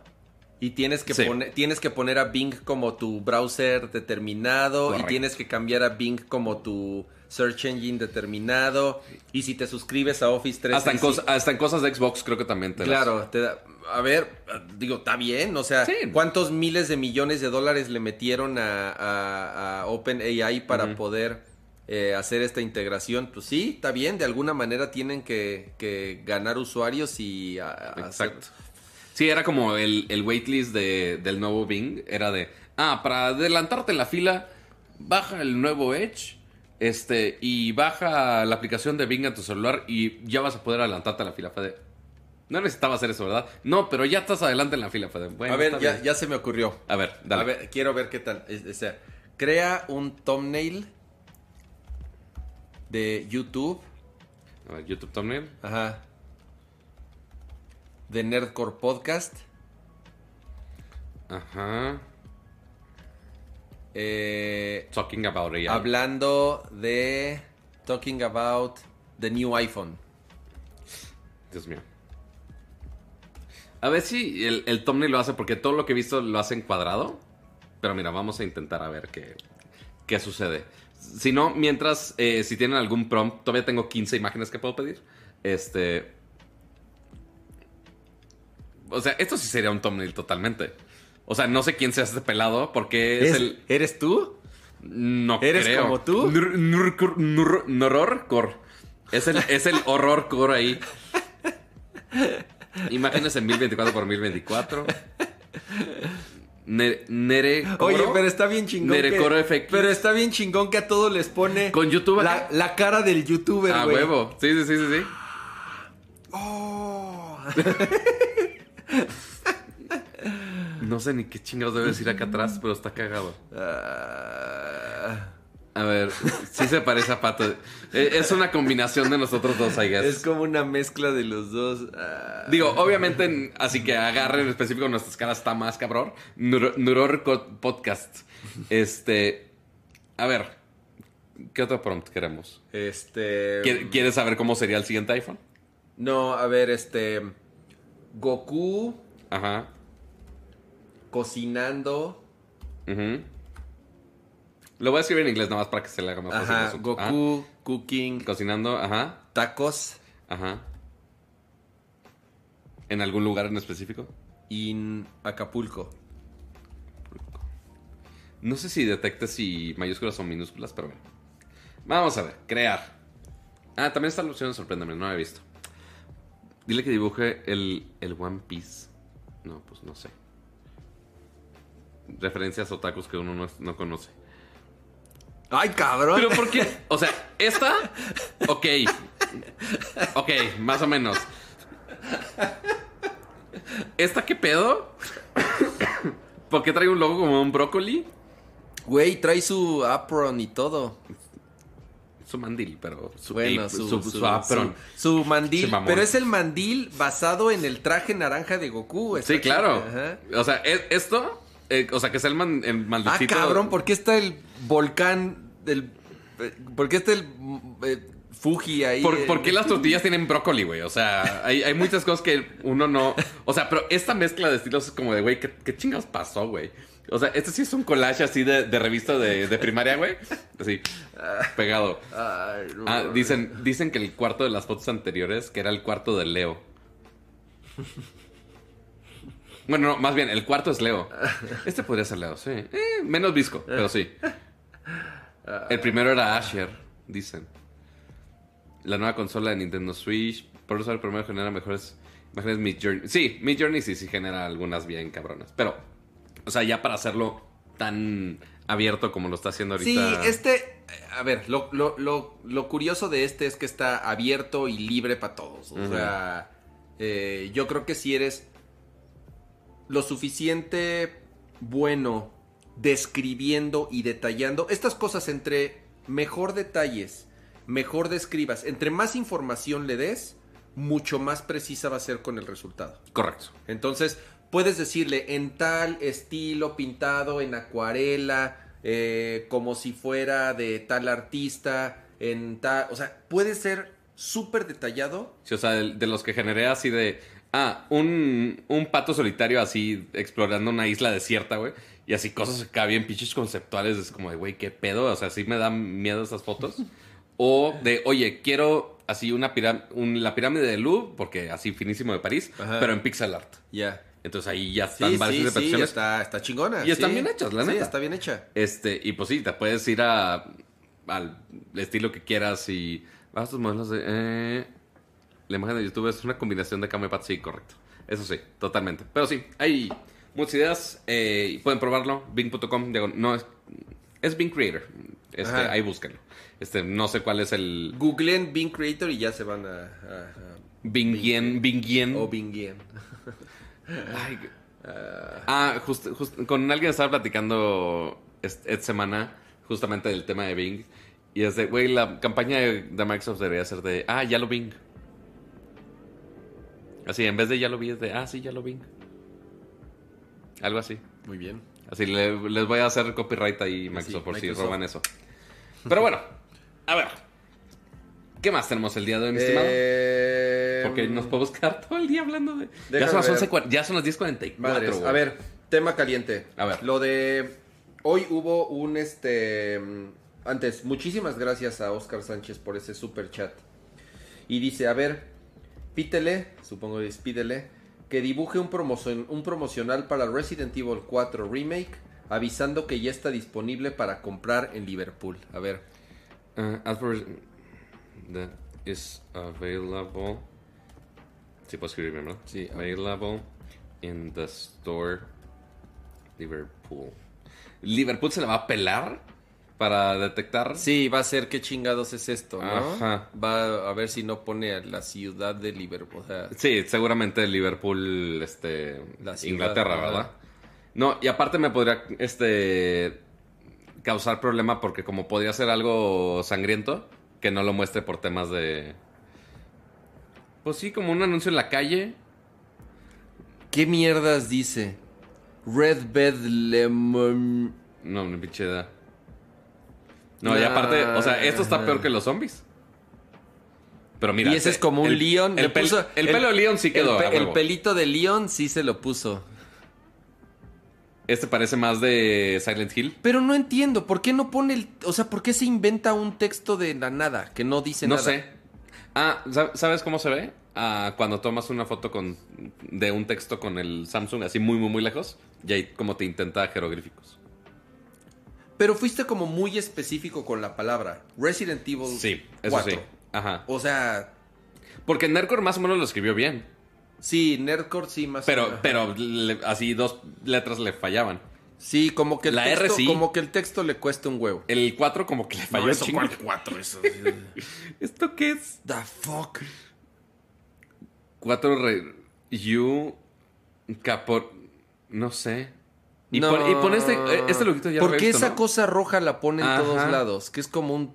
[SPEAKER 2] Y tienes que,
[SPEAKER 1] Sí.
[SPEAKER 2] poner, tienes que poner a Bing como tu browser determinado.
[SPEAKER 1] Correcto.
[SPEAKER 2] Y tienes que cambiar a Bing como tu search engine determinado. Y si te suscribes a Office 365...
[SPEAKER 1] hasta, en cosas, hasta en cosas de Xbox creo que también te las-
[SPEAKER 2] Claro, te da- a ver, digo, está bien, o sea,
[SPEAKER 1] Sí.
[SPEAKER 2] ¿cuántos miles de millones de dólares le metieron a, a, a OpenAI para poder eh, hacer esta integración? Pues sí, está bien, de alguna manera tienen que, que ganar usuarios y a- hacer-
[SPEAKER 1] Exacto. Sí, era como el, el waitlist de, del nuevo Bing. Era de, ah, para adelantarte en la fila, baja el nuevo Edge este, y baja la aplicación de Bing en tu celular y ya vas a poder adelantarte a la fila. Fue de, no necesitaba hacer eso, ¿verdad? No, pero ya estás adelante en la fila. Fue de, bueno,
[SPEAKER 2] a ver, ya, ya se me ocurrió.
[SPEAKER 1] A ver, dale.
[SPEAKER 2] A ver, quiero ver qué tal. O sea, crea un thumbnail de YouTube.
[SPEAKER 1] A ver, YouTube thumbnail.
[SPEAKER 2] Ajá. De Nerdcore Podcast.
[SPEAKER 1] Ajá.
[SPEAKER 2] eh,
[SPEAKER 1] Talking about AI.
[SPEAKER 2] hablando de. Talking about the new iPhone.
[SPEAKER 1] Dios mío. A ver si el, el thumbnail lo hace, porque todo lo que he visto lo hace en cuadrado. Pero mira, vamos a intentar a ver qué, qué sucede. Si no, mientras, eh, si tienen algún prompt, todavía tengo 15 imágenes que puedo pedir. Este. O sea, esto sí sería un thumbnail totalmente. O sea, no sé quién sea este pelado, porque es,
[SPEAKER 2] ¿Es-
[SPEAKER 1] el.
[SPEAKER 2] ¿Eres tú?
[SPEAKER 1] No
[SPEAKER 2] ¿Eres
[SPEAKER 1] creo.
[SPEAKER 2] como tú?
[SPEAKER 1] Nur- nur- nur- Norrorcore. Es el, es el horror core ahí. Imágenes en 1024 por 1024. Ne- Nere.
[SPEAKER 2] Oye, pero está bien chingón.
[SPEAKER 1] Nerecoro
[SPEAKER 2] que, pero está bien chingón que a todos les pone.
[SPEAKER 1] Con YouTube
[SPEAKER 2] La, la cara del youtuber,
[SPEAKER 1] Ah,
[SPEAKER 2] güey.
[SPEAKER 1] huevo. Sí, sí, sí, sí, sí. <gasps>
[SPEAKER 2] Oh. <laughs>
[SPEAKER 1] No sé ni qué chingados debe decir acá atrás, pero está cagado. A ver, sí se parece a Pato. Eh, Es una combinación de nosotros dos, I guess.
[SPEAKER 2] es como una mezcla de los dos. Ah.
[SPEAKER 1] Digo, obviamente, en- así que agarren en específico nuestras caras está más cabrón. Nuro- Nuror Podcast. Este. A ver. ¿Qué otro prompt queremos?
[SPEAKER 2] Este.
[SPEAKER 1] ¿Qui- ¿Quieres saber cómo sería el siguiente iPhone?
[SPEAKER 2] No, a ver, este. Goku
[SPEAKER 1] Ajá.
[SPEAKER 2] cocinando.
[SPEAKER 1] ujú. Lo voy a escribir en inglés nada más para que se le haga más fácil.
[SPEAKER 2] Ajá. Goku cooking.
[SPEAKER 1] Cocinando, ajá.
[SPEAKER 2] tacos
[SPEAKER 1] Ajá. ¿En algún lugar en específico?
[SPEAKER 2] in Acapulco.
[SPEAKER 1] No sé si detecte si mayúsculas o minúsculas, pero bueno. Vamos a ver, crear. Ah, también está la opción de sorpréndeme, no la he visto. Dile que dibuje el, el One Piece. No, pues no sé. Referencias otakus que uno no, no conoce.
[SPEAKER 2] ¡Ay, cabrón!
[SPEAKER 1] Pero ¿por qué? O sea, esta. Ok. Ok, más o menos. ¿Esta qué pedo? ¿Por qué trae un logo como un brócoli?
[SPEAKER 2] Güey, trae su apron y todo.
[SPEAKER 1] Su mandil, pero su,
[SPEAKER 2] Bueno,
[SPEAKER 1] ape-
[SPEAKER 2] su,
[SPEAKER 1] su,
[SPEAKER 2] su-
[SPEAKER 1] su apron.
[SPEAKER 2] su- su mandil. Pero es el mandil basado en el traje naranja de Goku.
[SPEAKER 1] Sí, claro.
[SPEAKER 2] ajá.
[SPEAKER 1] O sea, e- esto, eh, o sea, que es el, man, el
[SPEAKER 2] Ah, cabrón, ¿por qué está el volcán del... eh, ¿Por qué está el eh, Fuji ahí?
[SPEAKER 1] ¿Por, por qué las tortillas tienen brócoli, güey? O sea, hay, hay muchas cosas que uno no. O sea, pero esta mezcla de estilos es como de, güey, ¿qué, qué chingados pasó, güey? O sea, este sí es un collage así de, de revista de, de primaria, güey. Así, pegado. Ah, dicen, dicen que el cuarto de las fotos anteriores, que era el cuarto de Leo. Bueno, no, más bien, el cuarto es Leo. Este podría ser Leo, sí. Eh, menos visco, pero sí. El primero era Asher, dicen. La nueva consola de Nintendo Switch. Por eso el primero genera mejores imágenes Mid Journey. Sí, Mid Journey sí, sí genera algunas bien cabronas. Pero, o sea, ya para hacerlo tan abierto como lo está haciendo
[SPEAKER 2] Sí,
[SPEAKER 1] ahorita.
[SPEAKER 2] este... A ver, lo, lo- lo- lo curioso de este es que está abierto y libre para todos. O sea, eh, yo creo que si eres lo suficiente bueno describiendo y detallando estas cosas entre mejor detalles, mejor describas, entre más información le des, mucho más precisa va a ser con el resultado.
[SPEAKER 1] Correcto.
[SPEAKER 2] Entonces, puedes decirle en tal estilo pintado, en acuarela, eh, como si fuera de tal artista, en tal... O sea, puede ser súper detallado.
[SPEAKER 1] Sí, o sea, de, de los que generé así de. Ah, un, un pato solitario así explorando una isla desierta, güey. Y así cosas acá bien pinches conceptuales. Es como de, güey, qué pedo. O sea, sí me dan miedo esas fotos. O de, oye, quiero así una piram- un- la pirámide de Louvre, porque así finísimo de París,
[SPEAKER 2] Ajá.
[SPEAKER 1] pero en pixel art.
[SPEAKER 2] Ya.
[SPEAKER 1] Entonces ahí ya
[SPEAKER 2] Sí,
[SPEAKER 1] están
[SPEAKER 2] sí,
[SPEAKER 1] varias
[SPEAKER 2] sí,
[SPEAKER 1] interpretaciones.
[SPEAKER 2] está, está chingona.
[SPEAKER 1] Y están
[SPEAKER 2] sí.
[SPEAKER 1] bien hechas, la
[SPEAKER 2] Sí,
[SPEAKER 1] neta.
[SPEAKER 2] está bien hecha.
[SPEAKER 1] Este, y pues sí, te puedes ir a al estilo que quieras y vas a tus modelos de eh, la imagen de YouTube es una combinación de Camepat, sí, correcto. Eso sí, totalmente. Pero sí, hay muchas ideas. eh, pueden probarlo. Bing.com. digo, No, es, es Bing Creator. Este, ahí búsquenlo. Este, no sé cuál es el.
[SPEAKER 2] Googleen Bing Creator y ya se van a... a- a-
[SPEAKER 1] Bingien. Bingien.
[SPEAKER 2] o Bingien.
[SPEAKER 1] Ay, ah, con alguien estaba platicando est- esta semana justamente del tema de Bing. Y es de, güey, la campaña de, de Microsoft debería ser de, ah, ya lo Bing. Así, en vez de ya lo vi, es de, ah, sí, ya lo Bing. Algo así.
[SPEAKER 2] Muy bien.
[SPEAKER 1] Así le- les voy a hacer copyright ahí, Microsoft, por si roban eso. Pero bueno, a ver. ¿Qué más tenemos el día de hoy, mi estimado?
[SPEAKER 2] Eh,
[SPEAKER 1] Porque nos podemos quedar todo el día hablando de. Ya son, las
[SPEAKER 2] ver.
[SPEAKER 1] 11 cua- ya son las 10.44.
[SPEAKER 2] Madres,
[SPEAKER 1] güey.
[SPEAKER 2] a ver, tema caliente.
[SPEAKER 1] A ver.
[SPEAKER 2] Lo de hoy hubo un este mm, antes, muchísimas gracias a Oscar Sánchez por ese super chat. Y dice, a ver, pítele, supongo que es pídele, que dibuje un, promocion- un promocional para Resident Evil 4 Remake, avisando que ya está disponible para comprar en Liverpool. A ver,
[SPEAKER 1] Uh, that is available. Sí, puedo escribir bien, ¿no?
[SPEAKER 2] Sí.
[SPEAKER 1] Available in the store Liverpool. ¿Liverpool se la va a pelar para detectar?
[SPEAKER 2] sí, va a ser qué chingados es esto, ¿no?
[SPEAKER 1] Ajá.
[SPEAKER 2] Va a ver si no pone a la ciudad de Liverpool. O sea,
[SPEAKER 1] Sí, seguramente Liverpool, este,
[SPEAKER 2] La ciudad,
[SPEAKER 1] Inglaterra. ¿verdad? No, y aparte me podría, este, causar problema porque como podría ser algo sangriento, que no lo muestre por temas de... Pues sí, como un anuncio en la calle.
[SPEAKER 2] ¿Qué mierdas dice? Red Bed Lemon.
[SPEAKER 1] No, una pinche idea. No, y aparte, o sea, esto está peor que los zombies. Pero mira.
[SPEAKER 2] y ese es como un
[SPEAKER 1] el-
[SPEAKER 2] león.
[SPEAKER 1] El,
[SPEAKER 2] puso-
[SPEAKER 1] el pelo de león sí quedó.
[SPEAKER 2] El, pelito de león sí se lo puso.
[SPEAKER 1] Este parece más de Silent Hill.
[SPEAKER 2] Pero no entiendo, ¿por qué no pone el. O sea, ¿por qué se inventa un texto de la nada que no dice
[SPEAKER 1] No
[SPEAKER 2] nada?
[SPEAKER 1] sé. Ah, ¿sab- ¿sabes cómo se ve? Ah, cuando tomas una foto con de un texto con el Samsung así muy, muy, muy lejos. Y ahí como te intenta jeroglíficos.
[SPEAKER 2] Pero fuiste como muy específico con la palabra. Resident Evil
[SPEAKER 1] Sí, eso
[SPEAKER 2] 4.
[SPEAKER 1] sí. Ajá.
[SPEAKER 2] O sea,
[SPEAKER 1] Porque Nerdcore más o menos lo escribió bien.
[SPEAKER 2] Sí, Nerdcore sí más.
[SPEAKER 1] Pero,
[SPEAKER 2] Ajá.
[SPEAKER 1] pero le- así dos letras le fallaban.
[SPEAKER 2] Sí, como que el
[SPEAKER 1] La R
[SPEAKER 2] texto,
[SPEAKER 1] sí.
[SPEAKER 2] como que el texto le cuesta un huevo.
[SPEAKER 1] El 4 como que le falló chingo.
[SPEAKER 2] cuatro eso. <laughs>
[SPEAKER 1] ¿Esto qué es?
[SPEAKER 2] The fuck.
[SPEAKER 1] 4 re... You... Capor... No sé. Y,
[SPEAKER 2] No.
[SPEAKER 1] pon, y pon este... eh, Este loguito ya lo
[SPEAKER 2] ¿Por
[SPEAKER 1] había
[SPEAKER 2] qué
[SPEAKER 1] visto,
[SPEAKER 2] esa
[SPEAKER 1] ¿no?
[SPEAKER 2] cosa roja la pone en
[SPEAKER 1] Ajá.
[SPEAKER 2] todos lados? Que es como un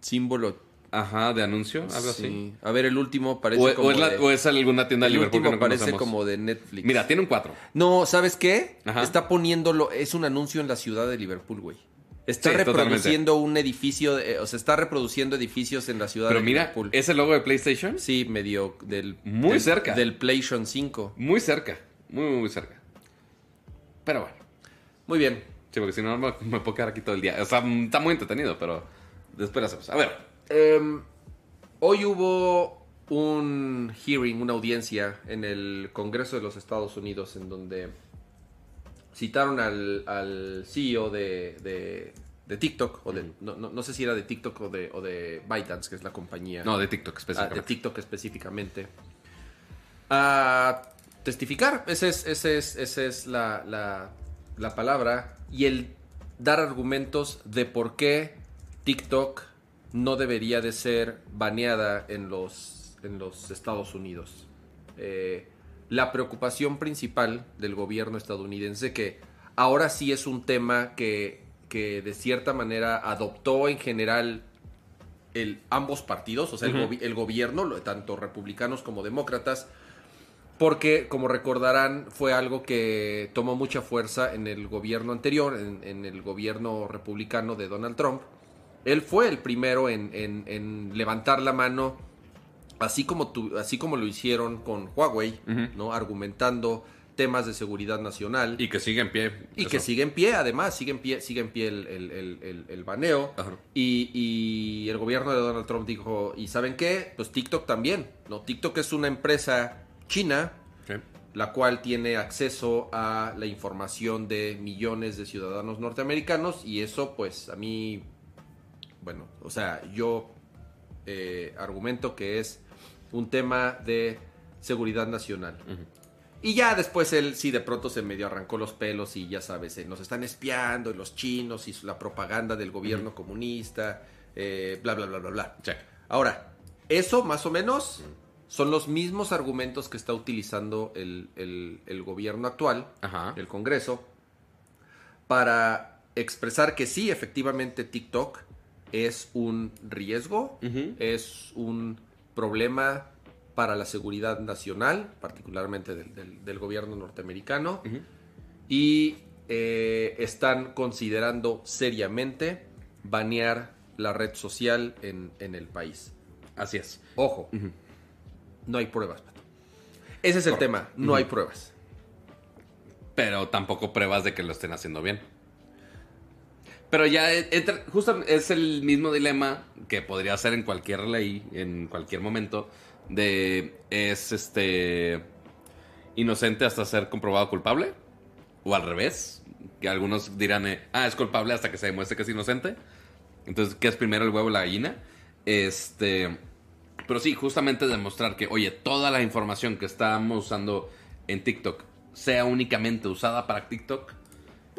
[SPEAKER 2] símbolo.
[SPEAKER 1] Ajá, de anuncio, algo así.
[SPEAKER 2] Sí. A ver, el último parece
[SPEAKER 1] O, o
[SPEAKER 2] como
[SPEAKER 1] es la-
[SPEAKER 2] de-
[SPEAKER 1] o es alguna tienda de
[SPEAKER 2] el
[SPEAKER 1] Liverpool que no
[SPEAKER 2] parece
[SPEAKER 1] conocemos.
[SPEAKER 2] como de Netflix.
[SPEAKER 1] Mira, tiene un 4.
[SPEAKER 2] No, ¿sabes qué?
[SPEAKER 1] Ajá.
[SPEAKER 2] Está poniéndolo, es un anuncio en la ciudad de Liverpool, güey. Está
[SPEAKER 1] Sí,
[SPEAKER 2] reproduciendo un edificio, eh, o sea, está reproduciendo edificios en la ciudad
[SPEAKER 1] Pero
[SPEAKER 2] de
[SPEAKER 1] mira,
[SPEAKER 2] Liverpool.
[SPEAKER 1] ese logo de PlayStation,
[SPEAKER 2] Sí, medio del...
[SPEAKER 1] Muy
[SPEAKER 2] del-
[SPEAKER 1] cerca.
[SPEAKER 2] Del PlayStation 5.
[SPEAKER 1] muy cerca. Muy, muy, muy cerca. Pero bueno.
[SPEAKER 2] Muy bien.
[SPEAKER 1] Sí, porque si no me, me puedo quedar aquí todo el día. O sea, está muy entretenido, pero después hacemos. A ver.
[SPEAKER 2] Em, hoy hubo un hearing, una audiencia en el Congreso de los Estados Unidos en donde citaron al, al CEO de, de- de TikTok, o de, no, no- no sé si era de TikTok o de, o de ByteDance, que es la compañía.
[SPEAKER 1] No, de TikTok
[SPEAKER 2] Ah, de
[SPEAKER 1] específicamente.
[SPEAKER 2] TikTok específicamente. A testificar, esa es, ese es, esa es la, la- la palabra. Y el dar argumentos de por qué TikTok no debería de ser baneada en los, en los Estados Unidos. Eh, la preocupación principal del gobierno estadounidense que ahora sí es un tema que, que de cierta manera adoptó en general el, ambos partidos, o sea, el, el gobierno, tanto republicanos como demócratas, porque, como recordarán, fue algo que tomó mucha fuerza en el gobierno anterior, en, en el gobierno republicano de Donald Trump. Él fue el primero en, en- en levantar la mano, así como, tu- así como lo hicieron con Huawei. ¿no? argumentando temas de seguridad nacional.
[SPEAKER 1] Y que sigue en pie.
[SPEAKER 2] Y
[SPEAKER 1] eso.
[SPEAKER 2] que sigue en pie, además, sigue en pie, sigue en pie el, el- el- el- baneo. Y, y el gobierno de Donald Trump dijo, ¿y saben qué? Pues TikTok también, ¿no? TikTok es una empresa china, la cual tiene acceso a la información de millones de ciudadanos norteamericanos y eso, pues, a mí, bueno, o sea, yo eh, argumento que es un tema de seguridad nacional. Y ya después él sí de pronto se medio arrancó los pelos y ya sabes, eh, nos están espiando y los chinos y la propaganda del gobierno comunista, eh, bla, bla, bla, bla, bla.
[SPEAKER 1] Check.
[SPEAKER 2] Ahora, eso más o menos son los mismos argumentos que está utilizando el, el- el gobierno actual,
[SPEAKER 1] Ajá.
[SPEAKER 2] el Congreso, para expresar que sí, efectivamente TikTok es un riesgo, es un problema para la seguridad nacional, particularmente del, del- del gobierno norteamericano, y eh, están considerando seriamente banear la red social en, en el país.
[SPEAKER 1] Así es.
[SPEAKER 2] Ojo, no hay pruebas, Pato. Ese es el
[SPEAKER 1] Correcto.
[SPEAKER 2] tema, no hay pruebas.
[SPEAKER 1] Pero tampoco pruebas de que lo estén haciendo bien. Pero ya e- entra- justo es el mismo dilema que podría ser en cualquier ley, en cualquier momento, de es este inocente hasta ser comprobado culpable, o al revés, que algunos dirán, eh, ah, es culpable hasta que se demuestre que es inocente. Entonces, ¿qué es primero el huevo o la gallina? Este, pero sí, justamente demostrar que, oye, toda la información que estamos usando en TikTok sea únicamente usada para TikTok,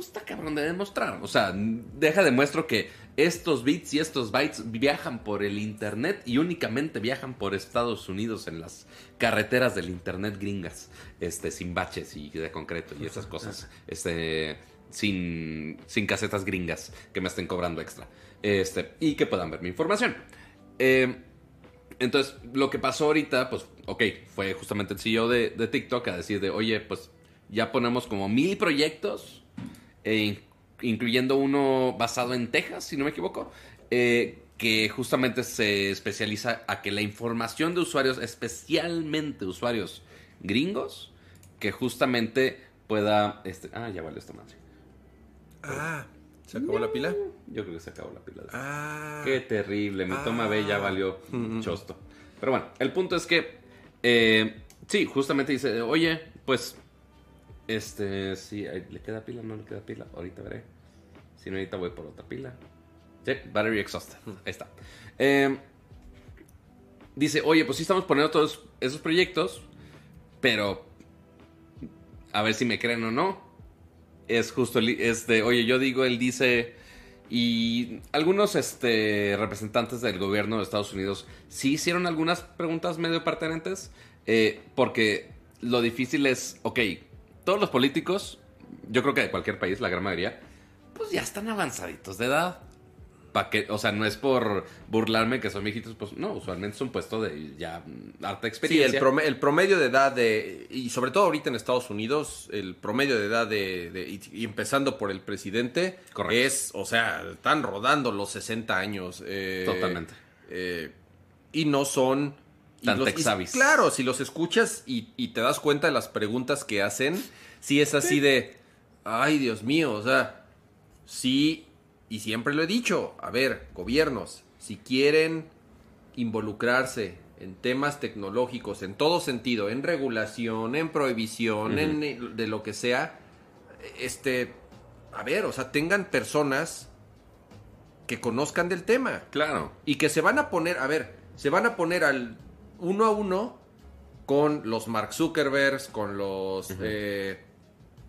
[SPEAKER 1] pues está cabrón de demostrar. O sea, deja de muestro que estos bits y estos bytes viajan por el internet y únicamente viajan por Estados Unidos en las carreteras del internet gringas, este, sin baches y de concreto y esas cosas, este, sin, sin casetas gringas que me estén cobrando extra, este, y que puedan ver mi información. Eh, entonces, lo que pasó ahorita, pues, ok, fue justamente el CEO de, de TikTok a decir de, oye, pues ya ponemos como mil proyectos, eh, in- incluyendo uno basado en Texas, si no me equivoco, eh, que justamente se especializa a que la información de usuarios, especialmente usuarios gringos, que justamente pueda, este, ah, ya vale esta madre.
[SPEAKER 2] Ah, ¿se acabó la pila?
[SPEAKER 1] Yo creo que se acabó la pila.
[SPEAKER 2] Ah.
[SPEAKER 1] Qué terrible, mi toma B ya
[SPEAKER 2] Ah.
[SPEAKER 1] valió chosto. Pero bueno, el punto es que, eh, sí, justamente dice, oye, pues, este, sí, ¿le queda pila? ¿No le queda pila? Ahorita veré. Si no, ahorita voy por otra pila. Sí, battery exhausted. <laughs> Ahí está. Eh, dice, oye, pues sí estamos poniendo todos esos proyectos, pero a ver si me creen o no. Es justo, este, oye, yo digo, él dice, y algunos este, representantes del gobierno de Estados Unidos sí hicieron algunas preguntas medio pertinentes, eh, porque lo difícil es, ok, todos los políticos, yo creo que de cualquier país, la gran mayoría, pues ya están avanzaditos de edad. Pa' que, o sea, no es por burlarme que son viejitos, pues no, usualmente es un puesto de ya harta
[SPEAKER 2] Sí,
[SPEAKER 1] experiencia.
[SPEAKER 2] el, prome- el promedio de edad de, y sobre todo ahorita en Estados Unidos, el promedio de edad de, de- y, y empezando por el presidente,
[SPEAKER 1] Correcto.
[SPEAKER 2] es, o sea, están rodando los 60 años. eh,
[SPEAKER 1] Totalmente.
[SPEAKER 2] eh, y no son...
[SPEAKER 1] Tan
[SPEAKER 2] los- y-
[SPEAKER 1] tech-savvys.
[SPEAKER 2] claro, si los escuchas y, y te das cuenta de las preguntas que hacen, sí es así de, ay Dios mío, o sea, sí, y siempre lo he dicho, a ver, gobiernos, si quieren involucrarse en temas tecnológicos en todo sentido, en regulación, en prohibición, en eh, de lo que sea, este, a ver, o sea, tengan personas que conozcan del tema
[SPEAKER 1] Claro.
[SPEAKER 2] y que se van a poner, a ver, se van a poner al uno a uno con los Mark Zuckerbergs, con los eh,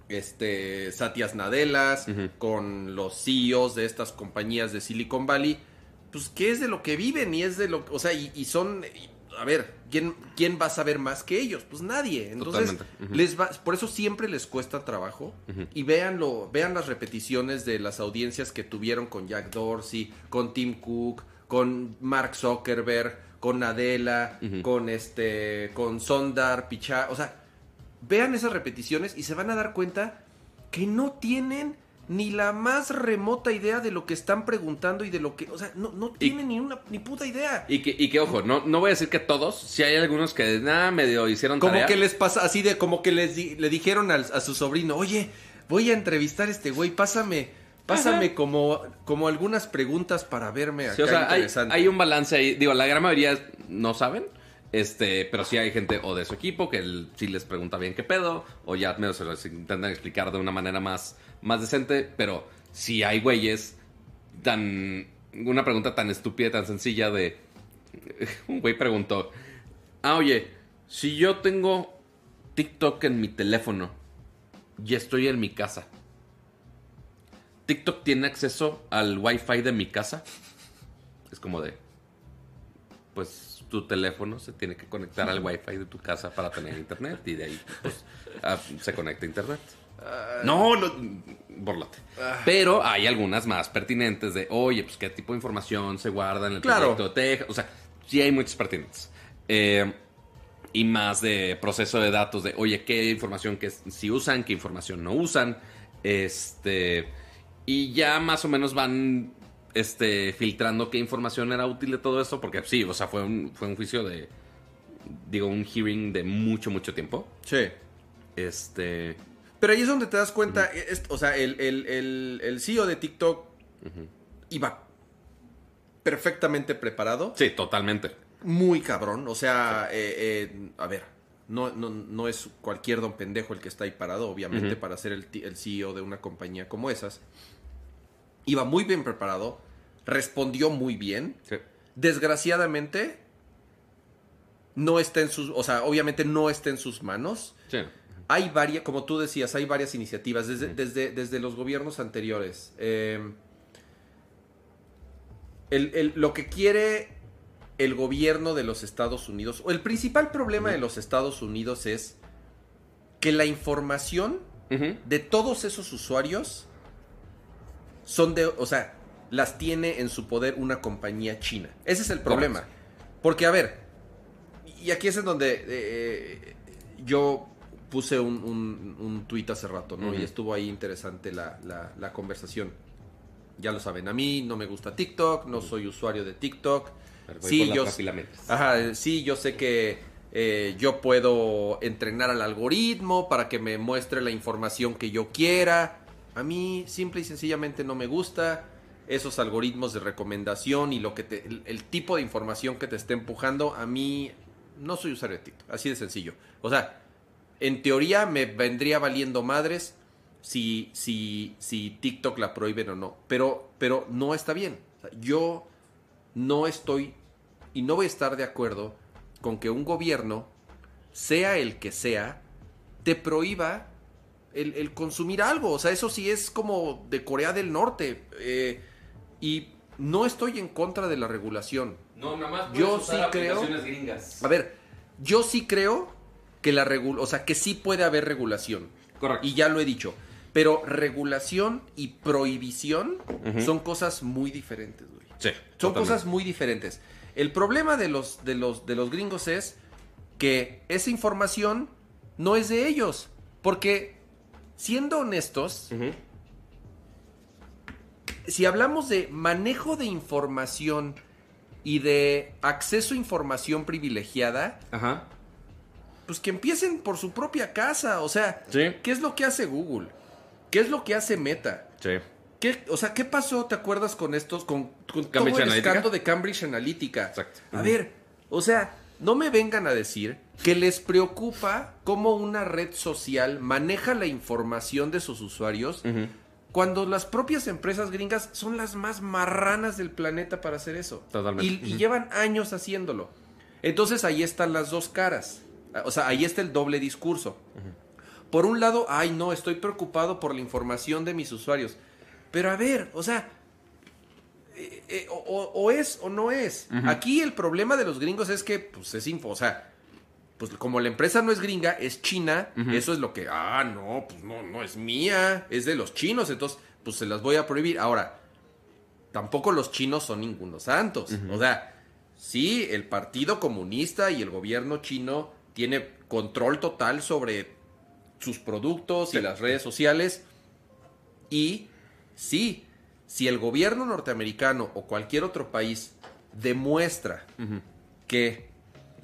[SPEAKER 2] este Satyas Nadellas,
[SPEAKER 1] Ujú.
[SPEAKER 2] con los CEOs de estas compañías de Silicon Valley, pues que es de lo que viven y es de lo, o sea, y, y son y, a ver, ¿quién, ¿quién va a saber más que ellos? Pues nadie. Entonces, les va, por eso siempre les cuesta trabajo. Y véanlo, vean las repeticiones de las audiencias que tuvieron con Jack Dorsey, con Tim Cook, con Mark Zuckerberg, con Nadella,
[SPEAKER 1] Ujú.
[SPEAKER 2] con este, con Sondar, Pichá, o sea, vean esas repeticiones y se van a dar cuenta que no tienen ni la más remota idea de lo que están preguntando y de lo que, o sea, no, no tienen ni una ni puta idea.
[SPEAKER 1] Y que, y que ojo, no, no voy a decir que todos, si hay algunos que nada medio hicieron
[SPEAKER 2] Como
[SPEAKER 1] tarea.
[SPEAKER 2] que les pasa, así de como que les di- le dijeron al- a su sobrino, oye, voy a entrevistar a este güey, pásame, pásame como, como algunas preguntas para verme acá
[SPEAKER 1] Sí, o sea, hay,
[SPEAKER 2] interesante.
[SPEAKER 1] hay un balance ahí. Digo, la gran mayoría no saben. Este, pero sí hay gente o de su equipo que el- sí les pregunta bien qué pedo, o ya menos se los intentan explicar de una manera más, más decente, pero sí hay güeyes tan. Una pregunta tan estúpida, tan sencilla de. <laughs> Un güey preguntó: Ah, oye, si yo tengo TikTok en mi teléfono y estoy en mi casa. TikTok tiene acceso al Wi-Fi de mi casa. Es como de. Pues tu teléfono se tiene que conectar al Wi-Fi de tu casa para tener internet y de ahí pues, ah, se conecta a internet. No, no, borlote. Pero hay algunas más pertinentes de, oye, pues qué tipo de información se guarda en el
[SPEAKER 2] Claro.
[SPEAKER 1] proyecto de Texas. O sea, sí hay muchas pertinentes. Eh, y más de proceso de datos de, oye, qué información que si usan, qué información no usan. Este. Y ya más o menos van este, filtrando qué información era útil de todo esto. Porque sí, o sea, fue un, fue un juicio de. Digo, un hearing de mucho, mucho tiempo.
[SPEAKER 2] Sí.
[SPEAKER 1] Este.
[SPEAKER 2] Pero ahí es donde te das cuenta, es- o sea, el, el- el- el CEO de TikTok iba perfectamente preparado,
[SPEAKER 1] Sí, totalmente.
[SPEAKER 2] muy cabrón, o sea, eh, eh, a ver, no, no, no es cualquier don pendejo el que está ahí parado, obviamente, para ser el, el CEO de una compañía como esas. Iba muy bien preparado, respondió muy bien,
[SPEAKER 1] Sí.
[SPEAKER 2] desgraciadamente no está en sus, o sea, obviamente no está en sus manos.
[SPEAKER 1] Sí.
[SPEAKER 2] Hay varias, como tú decías, hay varias iniciativas desde, desde, desde los gobiernos anteriores. Eh, el- el- lo que quiere el gobierno de los Estados Unidos, o el principal problema de los Estados Unidos es que la información de todos esos usuarios son de, o sea, las tiene en su poder una compañía china. Ese es el problema. Porque, a ver, y aquí es en donde eh, yo puse un, un, un tuit hace rato, ¿no? Y estuvo ahí interesante la, la- la conversación. Ya lo saben, a mí no me gusta TikTok, no soy usuario de TikTok.
[SPEAKER 1] Pero
[SPEAKER 2] Sí, yo. Ajá, eh, sí, yo sé que eh, yo puedo entrenar al algoritmo para que me muestre la información que yo quiera. A mí simple y sencillamente no me gusta esos algoritmos de recomendación y lo que te, el, tipo de información que te esté empujando. A mí no soy usuario de TikTok, así de sencillo. O sea, en teoría me vendría valiendo madres si, si, si TikTok la prohíben o no. Pero, pero no está bien. Yo no estoy y no voy a estar de acuerdo con que un gobierno, sea el que sea, te prohíba el, el consumir algo. O sea, eso sí es como de Corea del Norte. eh, y no estoy en contra de la regulación.
[SPEAKER 1] No, nada más
[SPEAKER 2] Yo sí creo-
[SPEAKER 1] gringas.
[SPEAKER 2] A ver, yo sí creo que la regul o sea, que sí puede haber regulación.
[SPEAKER 1] Correcto.
[SPEAKER 2] Y ya lo he dicho. Pero regulación y prohibición son cosas muy diferentes, güey.
[SPEAKER 1] Sí.
[SPEAKER 2] Son cosas muy diferentes. El problema de los, de, los, de los gringos es que esa información no es de ellos. Porque, siendo honestos, si hablamos de manejo de información y de acceso a información privilegiada,
[SPEAKER 1] Ajá.
[SPEAKER 2] pues que empiecen por su propia casa. O sea,
[SPEAKER 1] Sí.
[SPEAKER 2] ¿qué es lo que hace Google? ¿Qué es lo que hace Meta?
[SPEAKER 1] Sí.
[SPEAKER 2] ¿Qué, o sea, ¿qué pasó, te acuerdas, con estos, con, con todo
[SPEAKER 1] Cambridge
[SPEAKER 2] el escándalo de Cambridge Analytica?
[SPEAKER 1] Exacto.
[SPEAKER 2] A ver, o sea, no me vengan a decir que les preocupa cómo una red social maneja la información de sus usuarios cuando las propias empresas gringas son las más marranas del planeta para hacer eso.
[SPEAKER 1] Totalmente.
[SPEAKER 2] Y, llevan años haciéndolo. Entonces ahí están las dos caras. O sea, ahí está el doble discurso. Por un lado, ay no, estoy preocupado por la información de mis usuarios. Pero a ver, o sea, eh, eh, o, o- es o no es. Aquí el problema de los gringos es que, pues es info, o sea, pues como la empresa no es gringa, es china, eso es lo que, ah, no, pues no, no es mía, es de los chinos, entonces, pues se las voy a prohibir. Ahora, tampoco los chinos son ningunos santos. O sea, sí, el Partido Comunista y el gobierno chino tiene control total sobre sus productos y las redes sociales. Y sí, si el gobierno norteamericano o cualquier otro país demuestra que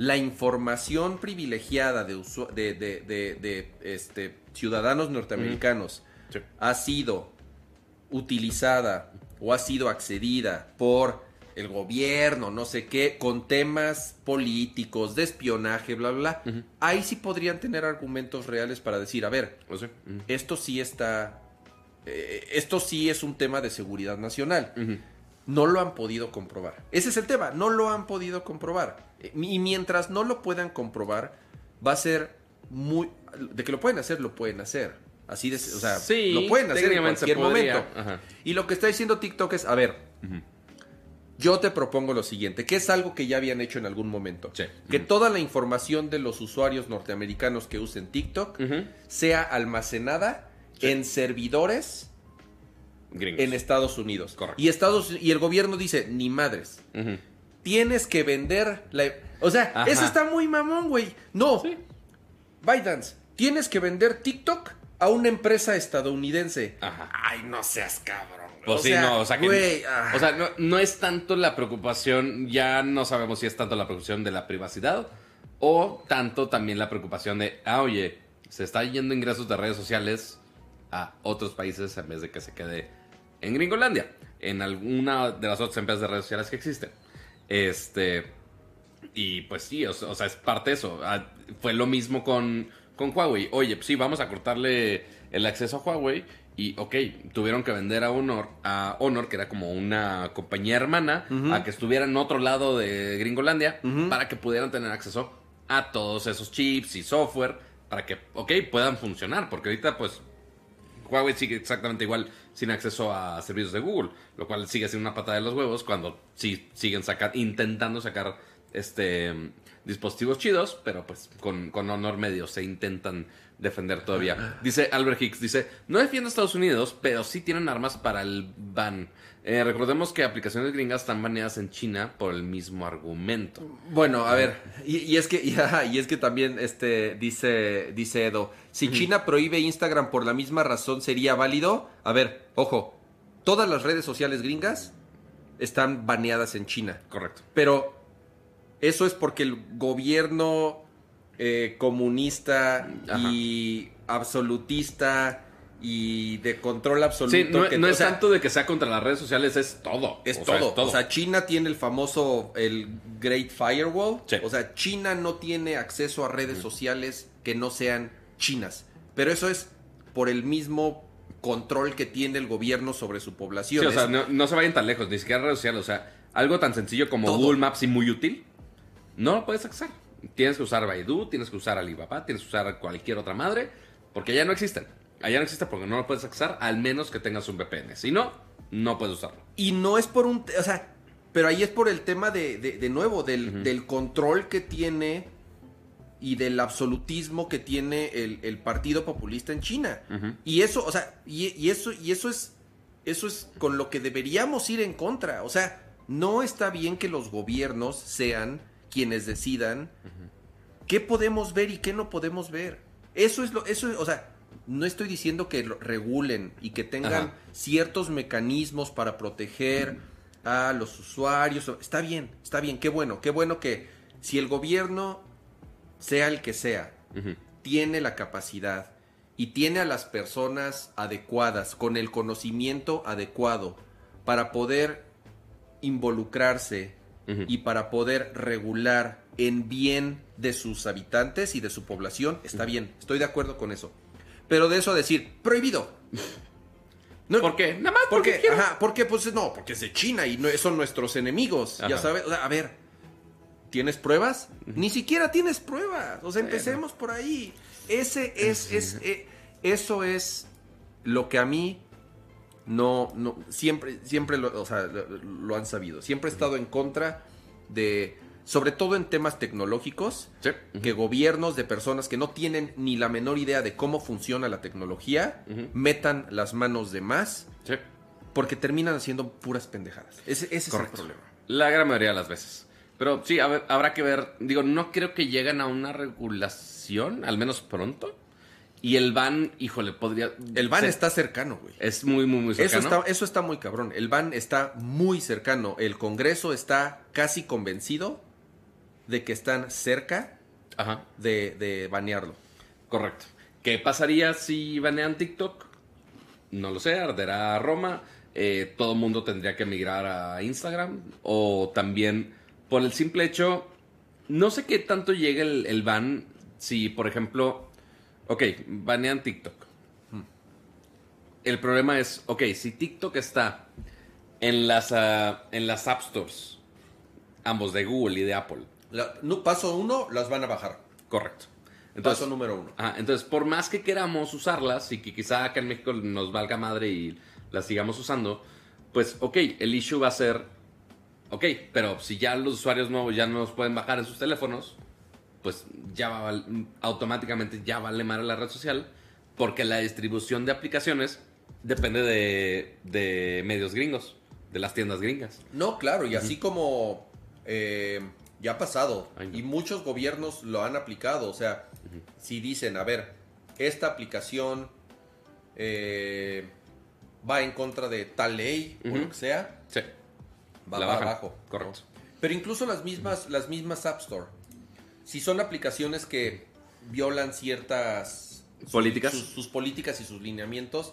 [SPEAKER 2] la información privilegiada de, usu- de, de- de- de, este, ciudadanos norteamericanos
[SPEAKER 1] Sí.
[SPEAKER 2] ha sido utilizada o ha sido accedida por el gobierno, no sé qué, con temas políticos, de espionaje, bla, bla, bla, ahí sí podrían tener argumentos reales para decir, a ver,
[SPEAKER 1] O sea, ujú.
[SPEAKER 2] esto sí está, eh, esto sí es un tema de seguridad nacional. No lo han podido comprobar. Ese es el tema, no lo han podido comprobar. Eh, Y mientras no lo puedan comprobar, va a ser muy... De que lo pueden hacer, lo pueden hacer. Así de... O sea,
[SPEAKER 1] Sí,
[SPEAKER 2] lo pueden hacer en cualquier momento.
[SPEAKER 1] ajá.
[SPEAKER 2] Y lo que está diciendo TikTok es, a ver, yo te propongo lo siguiente, que es algo que ya habían hecho en algún momento.
[SPEAKER 1] Sí.
[SPEAKER 2] Que toda la información de los usuarios norteamericanos que usen TikTok sea almacenada en servidores
[SPEAKER 1] Gringos.
[SPEAKER 2] en Estados Unidos.
[SPEAKER 1] Correcto.
[SPEAKER 2] Y Estados y el gobierno dice, ni madres. Tienes que vender la... O sea,
[SPEAKER 1] Ajá.
[SPEAKER 2] eso está muy mamón, güey. No.
[SPEAKER 1] Sí.
[SPEAKER 2] ByteDance, tienes que vender TikTok a una empresa estadounidense.
[SPEAKER 1] Ajá.
[SPEAKER 2] Ay, no seas cabrón.
[SPEAKER 1] Pues
[SPEAKER 2] O
[SPEAKER 1] sí,
[SPEAKER 2] sea,
[SPEAKER 1] no, o sea que.
[SPEAKER 2] ah.
[SPEAKER 1] O sea, no, no es tanto la preocupación, ya no sabemos si es tanto la preocupación de la privacidad o tanto también la preocupación de, ah, oye, se está yendo ingresos de redes sociales a otros países en vez de que se quede en Gringolandia, en alguna de las otras empresas de redes sociales que existen. Este. Y pues sí, o, o sea, es parte de eso. Ah, Fue lo mismo con, con Huawei. Oye, pues sí, vamos a cortarle el acceso a Huawei. Y, ok, tuvieron que vender a Honor, a Honor, que era como una compañía hermana, a que estuviera en otro lado de Gringolandia, para que pudieran tener acceso a todos esos chips y software, para que, ok, puedan funcionar. Porque ahorita, pues, Huawei sigue exactamente igual sin acceso a servicios de Google, lo cual sigue siendo una patada de los huevos cuando sí siguen sacar, intentando sacar este dispositivos chidos, pero pues con, con honor medio se intentan defender todavía. Dice Albert Hicks, dice, no defiendo a Estados Unidos, pero sí tienen armas para el ban. Eh, recordemos que aplicaciones gringas están baneadas en China por el mismo argumento.
[SPEAKER 2] Bueno, a ver, y, y es que <laughs> y es que también este dice dice Edo, si China prohíbe Instagram por la misma razón sería válido. A ver, ojo, todas las redes sociales gringas están baneadas en China,
[SPEAKER 1] Correcto.
[SPEAKER 2] pero eso es porque el gobierno eh, comunista y absolutista y de control absoluto
[SPEAKER 1] Sí, no,
[SPEAKER 2] que-
[SPEAKER 1] no
[SPEAKER 2] o
[SPEAKER 1] es
[SPEAKER 2] sea,
[SPEAKER 1] tanto de que sea contra las redes sociales, es todo.
[SPEAKER 2] es
[SPEAKER 1] O sea,
[SPEAKER 2] todo. O sea, China tiene el famoso, el Great Firewall.
[SPEAKER 1] Sí.
[SPEAKER 2] O sea, China no tiene acceso a redes sociales que no sean chinas. Pero eso es por el mismo control que tiene el gobierno sobre su población.
[SPEAKER 1] Sí, o sea, no, no se vayan tan lejos, ni siquiera redes sociales. O sea, algo tan sencillo como
[SPEAKER 2] Todo.
[SPEAKER 1] Google Maps y muy útil, no lo puedes acceder. Tienes que usar Baidu, tienes que usar Alibaba, tienes que usar cualquier otra madre, porque allá no existen. Allá no existe porque no lo puedes acceder, al menos que tengas un VPN. Si no, no puedes usarlo.
[SPEAKER 2] Y no es por un... O sea, pero ahí es por el tema de, de, de nuevo, del, del control que tiene y del absolutismo que tiene el, el Partido Populista en China. Y eso, o sea, y, y eso, y eso es, eso es con lo que deberíamos ir en contra. O sea, no está bien que los gobiernos sean quienes decidan qué podemos ver y qué no podemos ver. Eso es lo, eso es, o sea, no estoy diciendo que lo regulen y que tengan
[SPEAKER 1] Ajá.
[SPEAKER 2] ciertos mecanismos para proteger a los usuarios. Está bien, está bien, qué bueno, qué bueno que si el gobierno, sea el que sea, tiene la capacidad y tiene a las personas adecuadas, con el conocimiento adecuado, para poder involucrarse y para poder regular en bien de sus habitantes y de su población, está bien, estoy de acuerdo con eso. Pero de eso a decir, prohibido. No,
[SPEAKER 1] ¿Por qué? Nada más
[SPEAKER 2] porque,
[SPEAKER 1] porque
[SPEAKER 2] ajá, porque pues no, porque es de China y no, son nuestros enemigos, ya sabes. O sea, a ver, ¿tienes pruebas? Ni siquiera tienes pruebas. O sea, empecemos por ahí. Ese es, es, eh, eso es lo que a mí no, no, siempre, siempre lo, o sea, lo, lo han sabido. Siempre he estado en contra de, sobre todo en temas tecnológicos,
[SPEAKER 1] Sí.
[SPEAKER 2] que gobiernos de personas que no tienen ni la menor idea de cómo funciona la tecnología metan las manos de más
[SPEAKER 1] Sí.
[SPEAKER 2] porque terminan haciendo puras pendejadas. Ese, ese es el problema.
[SPEAKER 1] La gran mayoría de las veces. Pero sí, a ver, habrá que ver. Digo, no creo que lleguen a una regulación, al menos pronto. Y el ban, híjole, podría.
[SPEAKER 2] El ban
[SPEAKER 1] se-
[SPEAKER 2] está cercano, güey.
[SPEAKER 1] Es muy, muy, muy
[SPEAKER 2] Eso
[SPEAKER 1] cercano.
[SPEAKER 2] está, eso está muy cabrón. El ban está muy cercano. El Congreso está casi convencido de que están cerca
[SPEAKER 1] Ajá,
[SPEAKER 2] de, de banearlo.
[SPEAKER 1] correcto. ¿Qué pasaría si banean TikTok? No lo sé, arderá Roma. eh, todo el mundo tendría que migrar a Instagram. O también, por el simple hecho, no sé qué tanto llega el, el ban si, por ejemplo, ok, banean TikTok. El problema es, ok, si TikTok está en las, ah, en las App Stores, ambos de Google y de Apple,
[SPEAKER 2] La- no, paso uno, las van a bajar.
[SPEAKER 1] correcto. Entonces,
[SPEAKER 2] Paso número uno.
[SPEAKER 1] Ah, entonces, por más que queramos usarlas y que quizá acá en México nos valga madre y las sigamos usando, pues, ok, el issue va a ser, ok, pero si ya los usuarios nuevos ya no los pueden bajar en sus teléfonos, pues ya va, automáticamente ya vale madre la red social, porque la distribución de aplicaciones depende de, de medios gringos, de las tiendas gringas.
[SPEAKER 2] No, claro, y así como eh, ya ha pasado, y muchos gobiernos lo han aplicado, o sea, si dicen, a ver, esta aplicación eh, va en contra de tal ley o lo que sea,
[SPEAKER 1] Sí.
[SPEAKER 2] va,
[SPEAKER 1] La
[SPEAKER 2] va
[SPEAKER 1] bajan,
[SPEAKER 2] abajo. ¿no?
[SPEAKER 1] correcto.
[SPEAKER 2] Pero incluso las mismas, las mismas App Store, si son aplicaciones que violan ciertas
[SPEAKER 1] Políticas.
[SPEAKER 2] sus, sus políticas y sus lineamientos,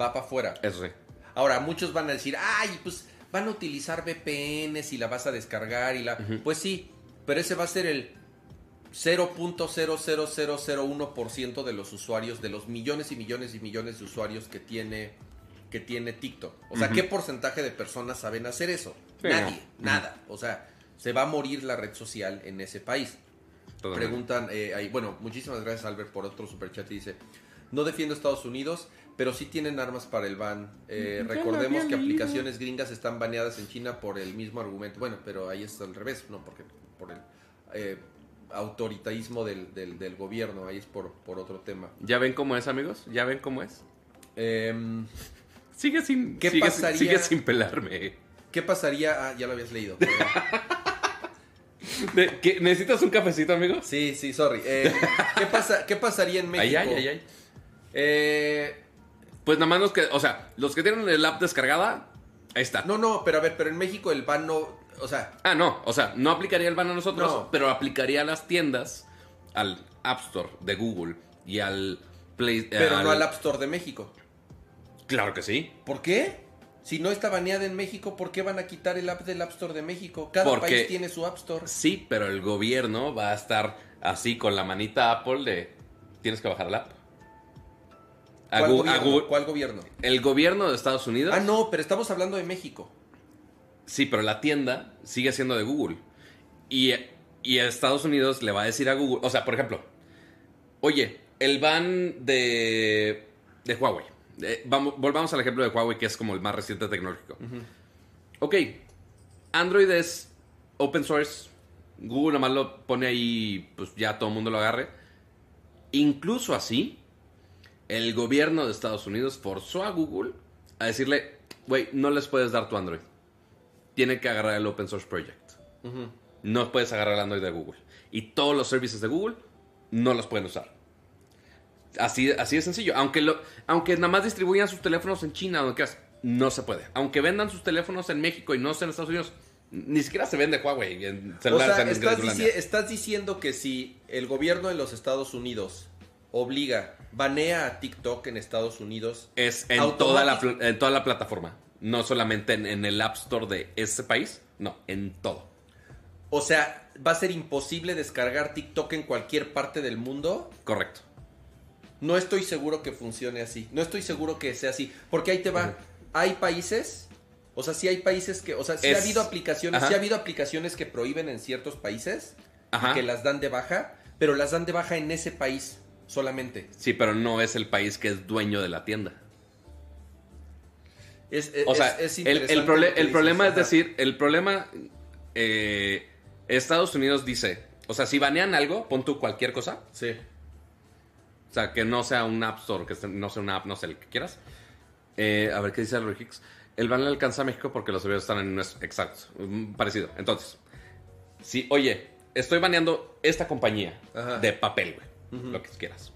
[SPEAKER 2] va para afuera.
[SPEAKER 1] Eso sí.
[SPEAKER 2] Ahora, muchos van a decir, ay, pues van a utilizar VPNs y la vas a descargar y la... Pues sí, pero ese va a ser el 0.00001% de los usuarios, de los millones y millones y millones de usuarios que tiene, que tiene TikTok. O sea. ¿qué porcentaje de personas saben hacer eso?
[SPEAKER 1] Sí,
[SPEAKER 2] Nadie,
[SPEAKER 1] no.
[SPEAKER 2] nada. O sea, se va a morir la red social en ese país.
[SPEAKER 1] Totalmente.
[SPEAKER 2] Preguntan, eh, ahí, bueno, muchísimas gracias Albert por otro superchat y dice, no defiendo a Estados Unidos, pero sí tienen armas para el ban. Eh, recordemos que
[SPEAKER 1] leído.
[SPEAKER 2] aplicaciones gringas están baneadas en China por el mismo argumento. Bueno, pero ahí es al revés, no, porque por el eh, autoritarismo del, del- del gobierno, ahí es por, por otro tema.
[SPEAKER 1] ¿Ya ven cómo es, amigos? ¿Ya ven cómo es?
[SPEAKER 2] Em,
[SPEAKER 1] Sigue sin,
[SPEAKER 2] ¿Qué
[SPEAKER 1] sigue,
[SPEAKER 2] pasaría?
[SPEAKER 1] sigue sin pelarme.
[SPEAKER 2] ¿Qué pasaría? Ah, ya lo habías leído. <laughs>
[SPEAKER 1] De- ¿qué? ¿Necesitas un cafecito, amigo?
[SPEAKER 2] sí, sí, sorry. Eh, ¿qué, pasa, ¿Qué pasaría en México?
[SPEAKER 1] Ay, ay, ay, ay.
[SPEAKER 2] Eh,
[SPEAKER 1] Pues nada más los que, o sea, los que tienen el app descargada, ahí está.
[SPEAKER 2] no, no, pero a ver, pero en México el ban no... O sea,
[SPEAKER 1] Ah, no, o sea, no aplicaría el ban a nosotros,
[SPEAKER 2] No.
[SPEAKER 1] pero aplicaría a las tiendas, al App Store de Google y al Play.
[SPEAKER 2] pero
[SPEAKER 1] al-
[SPEAKER 2] no al App Store de México.
[SPEAKER 1] Claro que sí.
[SPEAKER 2] ¿Por qué? Si no está baneada en México, ¿por qué van a quitar el app del App Store de México? Cada
[SPEAKER 1] Porque-
[SPEAKER 2] país tiene su App Store.
[SPEAKER 1] Sí, pero el gobierno va a estar así con la manita Apple de tienes que bajar la app. A
[SPEAKER 2] ¿Cuál gobierno?
[SPEAKER 1] Google-
[SPEAKER 2] ¿Cuál gobierno?
[SPEAKER 1] El gobierno de Estados Unidos.
[SPEAKER 2] Ah, no, pero estamos hablando de México.
[SPEAKER 1] Sí, pero la tienda sigue siendo de Google. Y, y Estados Unidos le va a decir a Google, o sea, por ejemplo, oye, el ban de, de Huawei. Eh, vamos, volvamos al ejemplo de Huawei, que es como el más reciente tecnológico. Ok, Android es open source. Google nomás lo pone ahí, pues ya todo el mundo lo agarre. Incluso así, el gobierno de Estados Unidos forzó a Google a decirle, güey, no les puedes dar tu Android. Tienen que agarrar el Open Source Project. No puedes agarrar el Android de Google. Y todos los servicios de Google no los pueden usar. Así, así de sencillo. Aunque, lo, aunque nada más distribuyan sus teléfonos en China, donde quieras, no se puede. Aunque vendan sus teléfonos en México y no en Estados Unidos, ni siquiera se vende Huawei en
[SPEAKER 2] O
[SPEAKER 1] celulares
[SPEAKER 2] sea,
[SPEAKER 1] en
[SPEAKER 2] estás,
[SPEAKER 1] Gringolandia.
[SPEAKER 2] dici- estás diciendo que si el gobierno de los Estados Unidos obliga, banea a TikTok en Estados Unidos,
[SPEAKER 1] Es en toda, la, en toda la plataforma. No solamente en, en el App Store de ese país. No, en todo.
[SPEAKER 2] o sea, va a ser imposible descargar TikTok en cualquier parte del mundo.
[SPEAKER 1] Correcto.
[SPEAKER 2] No estoy seguro que funcione así. No estoy seguro que sea así. Porque ahí te va. Hay países. O sea, sí hay países que. O sea, sí
[SPEAKER 1] Es-
[SPEAKER 2] ha habido aplicaciones.
[SPEAKER 1] Ajá.
[SPEAKER 2] Sí ha habido aplicaciones que prohíben en ciertos países.
[SPEAKER 1] Ajá.
[SPEAKER 2] Y que las dan de baja. Pero las dan de baja en ese país solamente.
[SPEAKER 1] Sí, pero no es el país que es dueño de la tienda.
[SPEAKER 2] Es, es-
[SPEAKER 1] O sea,
[SPEAKER 2] es
[SPEAKER 1] el, el,
[SPEAKER 2] dices,
[SPEAKER 1] problema es decir, el problema, eh, Estados Unidos dice, o sea, si banean algo, pon tú cualquier cosa,
[SPEAKER 2] Sí.
[SPEAKER 1] o sea, que no sea un App Store, que no sea una app, no sé, el que quieras. Eh, a ver qué dice el Hicks. El ban le alcanza a México porque los servidores están en nuestro. Exacto, mm, parecido. Entonces, si, oye, estoy baneando esta compañía
[SPEAKER 2] Ajá.
[SPEAKER 1] de papel, güey, lo que quieras.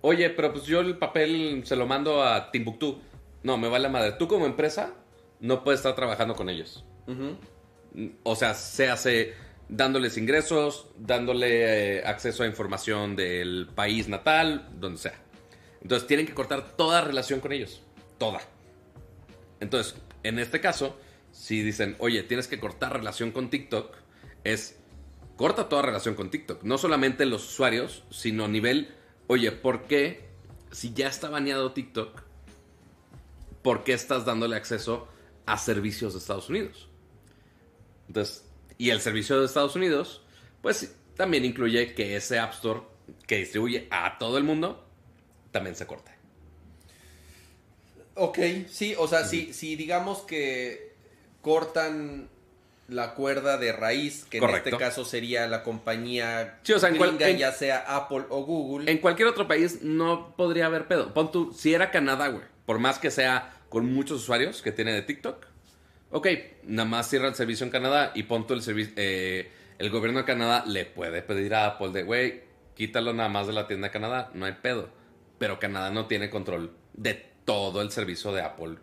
[SPEAKER 1] Oye, pero pues yo el papel se lo mando a Timbuktu. No, me vale la madre. Tú como empresa no puedes estar trabajando con ellos. O sea, se hace dándoles ingresos, dándole eh, acceso a información del país natal, donde sea. Entonces tienen que cortar toda relación con ellos. Toda. Entonces, en este caso, si dicen, oye, tienes que cortar relación con TikTok, es corta toda relación con TikTok. No solamente los usuarios, sino a nivel, oye, ¿por qué si ya está baneado TikTok, por qué estás dándole acceso a servicios de Estados Unidos? Entonces, y el servicio de Estados Unidos, pues también incluye que ese App Store que distribuye a todo el mundo, también se corte.
[SPEAKER 2] Ok, sí, o sea, si, si digamos que cortan la cuerda de raíz, que en este caso sería la compañía
[SPEAKER 1] Sí, o sea, en cual-
[SPEAKER 2] gringa,
[SPEAKER 1] en-
[SPEAKER 2] ya sea Apple o Google.
[SPEAKER 1] En cualquier otro país no podría haber pedo. Pon tú, si era Canadá, güey, por más que sea con muchos usuarios que tiene de TikTok, ok, nada más cierra el servicio en Canadá y pon tú el servicio, eh, el gobierno de Canadá le puede pedir a Apple de, güey, quítalo nada más de la tienda de Canadá, no hay pedo. Pero Canadá no tiene control de todo el servicio de Apple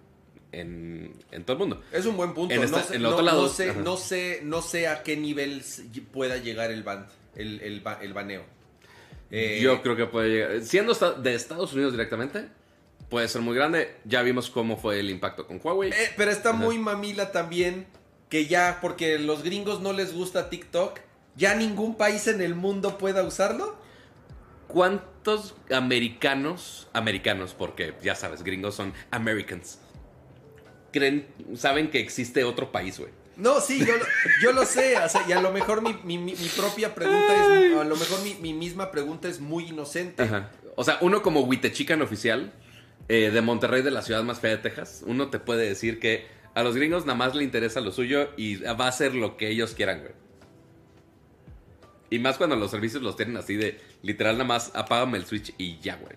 [SPEAKER 1] en, en todo el mundo.
[SPEAKER 2] Es un buen punto.
[SPEAKER 1] En
[SPEAKER 2] no, sé,
[SPEAKER 1] en el
[SPEAKER 2] no-
[SPEAKER 1] otro lado-
[SPEAKER 2] no sé,
[SPEAKER 1] ajá.
[SPEAKER 2] no sé, no sé a qué nivel pueda llegar el ban, el, el, ba- el baneo. Eh,
[SPEAKER 1] Yo creo que puede llegar. Siendo de Estados Unidos directamente, puede ser muy grande. Ya vimos cómo fue el impacto con Huawei.
[SPEAKER 2] eh, pero está
[SPEAKER 1] Ajá.
[SPEAKER 2] muy mamila también que ya, porque los gringos no les gusta TikTok, ya ningún país en el mundo pueda usarlo.
[SPEAKER 1] ¿Cuántos americanos, americanos, porque ya sabes, gringos son Americans, creen, saben que existe otro país, güey?
[SPEAKER 2] No, sí, yo lo, yo lo sé. o sea, y a lo mejor mi, mi- mi- mi propia pregunta es. A lo mejor mi, mi misma pregunta es muy inocente.
[SPEAKER 1] Ajá. O sea, uno como Huitechican oficial eh, de Monterrey, de la ciudad más fea de Texas, uno te puede decir que a los gringos nada más le interesa lo suyo y va a hacer lo que ellos quieran, güey. Y más cuando los servicios los tienen así de literal nada más apágame el switch y ya, güey.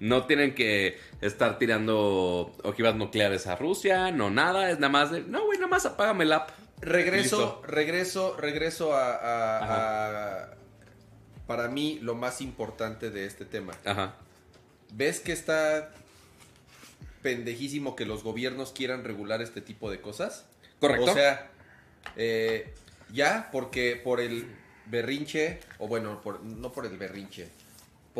[SPEAKER 1] No tienen que estar tirando ojivas nucleares a Rusia, no nada, es nada más de, no, güey, nada más apágame el app.
[SPEAKER 2] Regreso,
[SPEAKER 1] Listo.
[SPEAKER 2] regreso, regreso a, a- a- Para mí, lo más importante de este tema.
[SPEAKER 1] Ajá.
[SPEAKER 2] ¿Ves que está pendejísimo que los gobiernos quieran regular este tipo de cosas?
[SPEAKER 1] Correcto.
[SPEAKER 2] O sea, eh, ya porque por el berrinche, o bueno, por- no por el berrinche,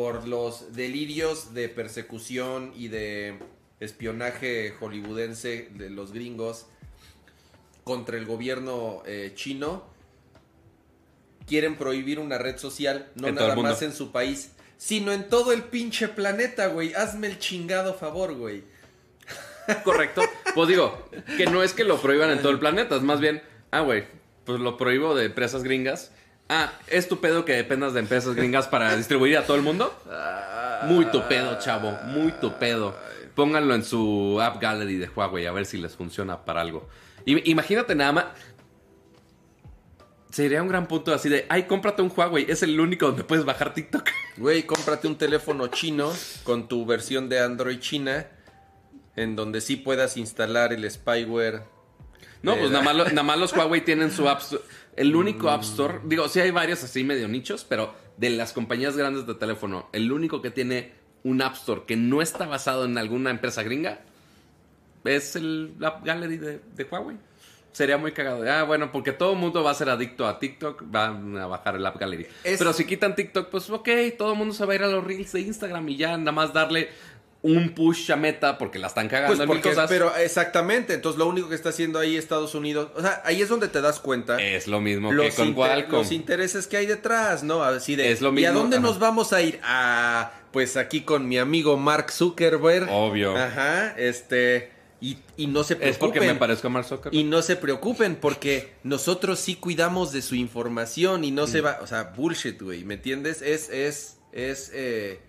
[SPEAKER 2] por los delirios de persecución y de espionaje hollywoodense de los gringos contra el gobierno eh, chino, quieren prohibir una red social, no
[SPEAKER 1] En
[SPEAKER 2] nada más en su país, sino en todo el pinche planeta, güey. Hazme el chingado favor, güey.
[SPEAKER 1] Correcto. Pues digo, que no es que lo prohíban en todo el planeta, es más bien, ah, güey, pues lo prohíbo de empresas gringas. Ah, ¿es tu pedo que dependas de empresas gringas para <laughs> distribuir a todo el mundo? Muy tu pedo, chavo, muy tu pedo. Pónganlo en su App Gallery de Huawei a ver si les funciona para algo. I- imagínate nada más. Sería un gran punto así de, ay, cómprate un Huawei, es el único donde puedes bajar TikTok. <laughs>
[SPEAKER 2] Güey, cómprate un teléfono chino con tu versión de Android china, en donde sí puedas instalar el spyware.
[SPEAKER 1] No, pues
[SPEAKER 2] la-
[SPEAKER 1] nada más, lo- <laughs> nada más los Huawei tienen su App. El único App Store, digo, sí hay varios así medio nichos, pero de las compañías grandes de teléfono, el único que tiene un App Store que no está basado en alguna empresa gringa es el App Gallery de, de Huawei. Sería muy cagado. Ah, bueno, porque todo el mundo va a ser adicto a TikTok, van a bajar el App Gallery.
[SPEAKER 2] Es-
[SPEAKER 1] Pero si quitan TikTok, pues ok, todo el mundo se va a ir a los Reels de Instagram y ya nada más darle un push a meta porque la están cagando
[SPEAKER 2] Pues
[SPEAKER 1] en cosas.
[SPEAKER 2] pero exactamente, entonces lo único que está haciendo ahí Estados Unidos, o sea, ahí es donde te das cuenta
[SPEAKER 1] es lo mismo que
[SPEAKER 2] los,
[SPEAKER 1] con
[SPEAKER 2] inter-
[SPEAKER 1] Qualcomm.
[SPEAKER 2] los intereses que hay detrás, ¿no? Así de,
[SPEAKER 1] Es lo
[SPEAKER 2] ¿y a
[SPEAKER 1] mismo,
[SPEAKER 2] dónde
[SPEAKER 1] ajá.
[SPEAKER 2] nos vamos a ir? Ah, pues aquí con mi amigo Mark Zuckerberg.
[SPEAKER 1] Obvio.
[SPEAKER 2] Ajá, este, y, y no se preocupen.
[SPEAKER 1] Es porque me parezco a Mark Zuckerberg.
[SPEAKER 2] Y no se preocupen porque nosotros sí cuidamos de su información y no
[SPEAKER 1] Mm.
[SPEAKER 2] se va, o sea, bullshit, güey, ¿me entiendes? Es, es, es, eh,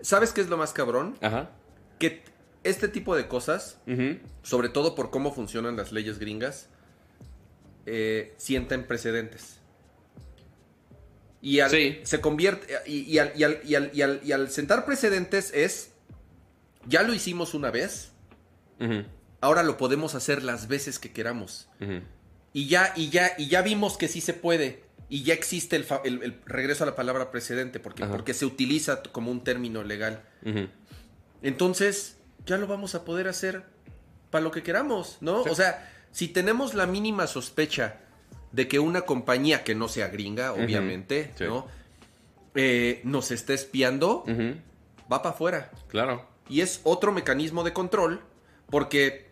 [SPEAKER 2] ¿sabes qué es lo más cabrón?
[SPEAKER 1] Ajá.
[SPEAKER 2] Que este tipo de cosas, sobre todo por cómo funcionan las leyes gringas, eh, sientan precedentes. Y al,
[SPEAKER 1] Sí.
[SPEAKER 2] se convierte, y, y al, y al- y al- y al- y al sentar precedentes es, ya lo hicimos una vez, ahora lo podemos hacer las veces que queramos. Y ya, y ya, y ya vimos que sí se puede. Y ya existe el, fa- el- el regreso a la palabra precedente, porque,
[SPEAKER 1] Ajá.
[SPEAKER 2] porque se utiliza como un término legal. Entonces, ya lo vamos a poder hacer para lo que queramos, ¿no?
[SPEAKER 1] Sí.
[SPEAKER 2] O sea, si tenemos la mínima sospecha de que una compañía que no sea gringa, obviamente,
[SPEAKER 1] Sí.
[SPEAKER 2] ¿no? Eh, nos está espiando, va para afuera.
[SPEAKER 1] Claro.
[SPEAKER 2] Y es otro mecanismo de control, porque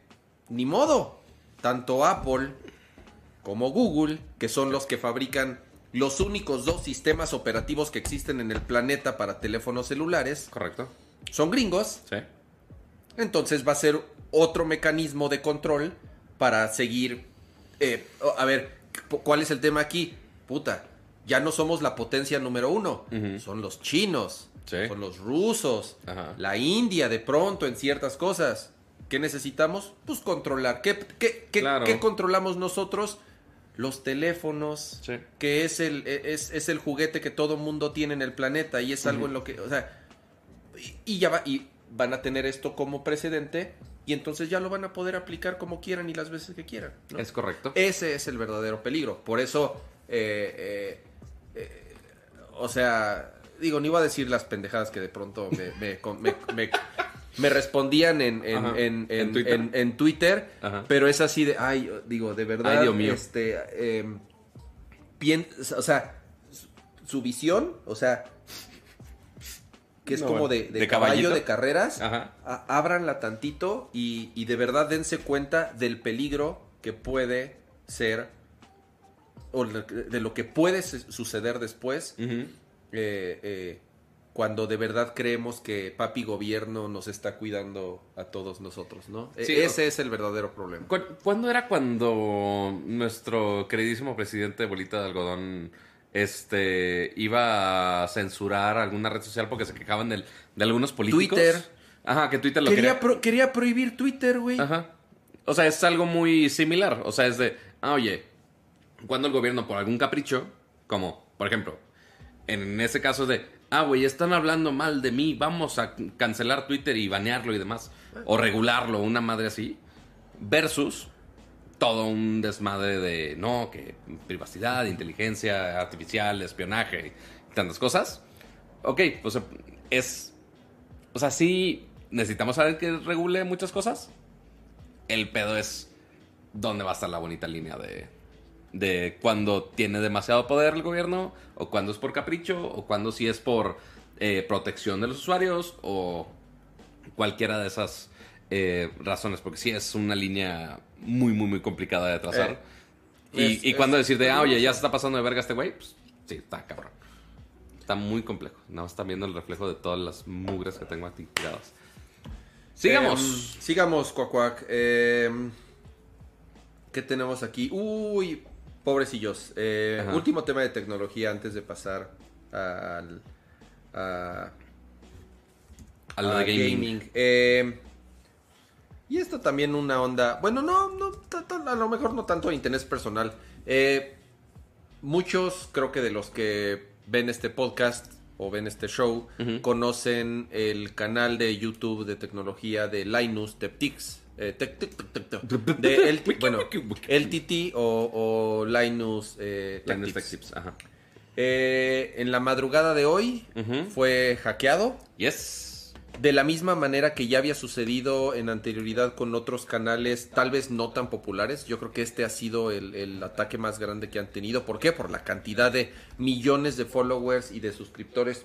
[SPEAKER 2] ni modo, tanto Apple como Google, que son los que fabrican los únicos dos sistemas operativos que existen en el planeta para teléfonos celulares,
[SPEAKER 1] Correcto.
[SPEAKER 2] son gringos,
[SPEAKER 1] Sí.
[SPEAKER 2] entonces va a ser otro mecanismo de control para seguir... eh, a ver, ¿cuál es el tema aquí? Puta, ya no somos la potencia número uno, son los chinos,
[SPEAKER 1] Sí.
[SPEAKER 2] son los rusos,
[SPEAKER 1] Ajá.
[SPEAKER 2] la India de pronto en ciertas cosas. ¿Qué necesitamos? Pues controlar. ¿Qué, qué- qué-
[SPEAKER 1] Claro.
[SPEAKER 2] qué controlamos nosotros? Los teléfonos,
[SPEAKER 1] Sí.
[SPEAKER 2] que es el, es, es el juguete que todo mundo tiene en el planeta y es algo en lo que, o sea, y, y ya va, y van a tener esto como precedente y entonces ya lo van a poder aplicar como quieran y las veces que quieran. ¿no?
[SPEAKER 1] Es correcto.
[SPEAKER 2] Ese es el verdadero peligro. Por eso, eh, eh, eh, o sea, digo, ni iba a decir las pendejadas que de pronto me, me, con- me- me- me respondían en, en, en-
[SPEAKER 1] En
[SPEAKER 2] en-
[SPEAKER 1] Twitter.
[SPEAKER 2] en- Twitter, pero es así de, ay, digo, de verdad,
[SPEAKER 1] Ay, Dios mío.
[SPEAKER 2] este, eh, pien- o sea, su, visión, o sea, que es
[SPEAKER 1] No,
[SPEAKER 2] como de, de
[SPEAKER 1] de
[SPEAKER 2] caballo
[SPEAKER 1] caballito.
[SPEAKER 2] de carreras, a- ábranla tantito y, y de verdad dense cuenta del peligro que puede ser o de lo que puede su- suceder después eh, eh, cuando de verdad creemos que papi gobierno nos está cuidando a todos nosotros, ¿no? E-
[SPEAKER 1] Sí,
[SPEAKER 2] Ese es el verdadero problema.
[SPEAKER 1] ¿Cu- ¿Cuándo era cuando nuestro queridísimo presidente Bolita de Algodón este, iba a censurar alguna red social porque se quejaban del- de algunos políticos?
[SPEAKER 2] Twitter.
[SPEAKER 1] Ajá, que Twitter lo
[SPEAKER 2] Quería,
[SPEAKER 1] quería...
[SPEAKER 2] pro- quería prohibir Twitter, güey.
[SPEAKER 1] Ajá. O sea, es algo muy similar. O sea, es de, ah, oye, cuando el gobierno por algún capricho, como, por ejemplo, en ese caso de, ah, güey, están hablando mal de mí, vamos a cancelar Twitter y banearlo y demás, o regularlo, una madre así, versus todo un desmadre de, no, que privacidad, inteligencia artificial, espionaje, y tantas cosas. Ok, pues es, o sea, sí necesitamos saber que regule muchas cosas. El pedo es dónde va a estar la bonita línea de, de cuando tiene demasiado poder el gobierno, o cuando es por capricho, o cuando sí es por eh, protección de los usuarios, o cualquiera de esas eh, razones, porque sí es una línea muy, muy, muy complicada de trazar.
[SPEAKER 2] Eh,
[SPEAKER 1] y,
[SPEAKER 2] es-
[SPEAKER 1] y
[SPEAKER 2] es
[SPEAKER 1] cuando decir de, ah, oye, ya se está pasando de verga este güey, pues sí, está cabrón. Está muy complejo. Nada más están viendo el reflejo de todas las mugres que tengo aquí tiradas. Sigamos.
[SPEAKER 2] Em, sigamos, Cuacuac. Em, ¿Qué tenemos aquí? Uy, pobrecillos. Eh, último tema de tecnología antes de pasar al, a,
[SPEAKER 1] a lo
[SPEAKER 2] a
[SPEAKER 1] de gaming.
[SPEAKER 2] Em, y esto también una onda. Bueno, no, no, a lo mejor no tanto de interés personal. Eh, muchos, creo que de los que ven este podcast o ven este show, conocen el canal de YouTube de tecnología de Linus Tech-Tics. Eh, Tech- Tech- Tech- Tech- Tech. de el, <laughs> bueno, LTT o, o Linus, eh, Tech
[SPEAKER 1] Linus
[SPEAKER 2] Tips.
[SPEAKER 1] Tech Tips, ajá.
[SPEAKER 2] Eh, en la madrugada de hoy fue hackeado.
[SPEAKER 1] Yes.
[SPEAKER 2] De la misma manera que ya había sucedido en anterioridad con otros canales, tal vez no tan populares, yo creo que este ha sido el, el ataque más grande que han tenido. ¿Por qué? Por la cantidad de millones de followers y de suscriptores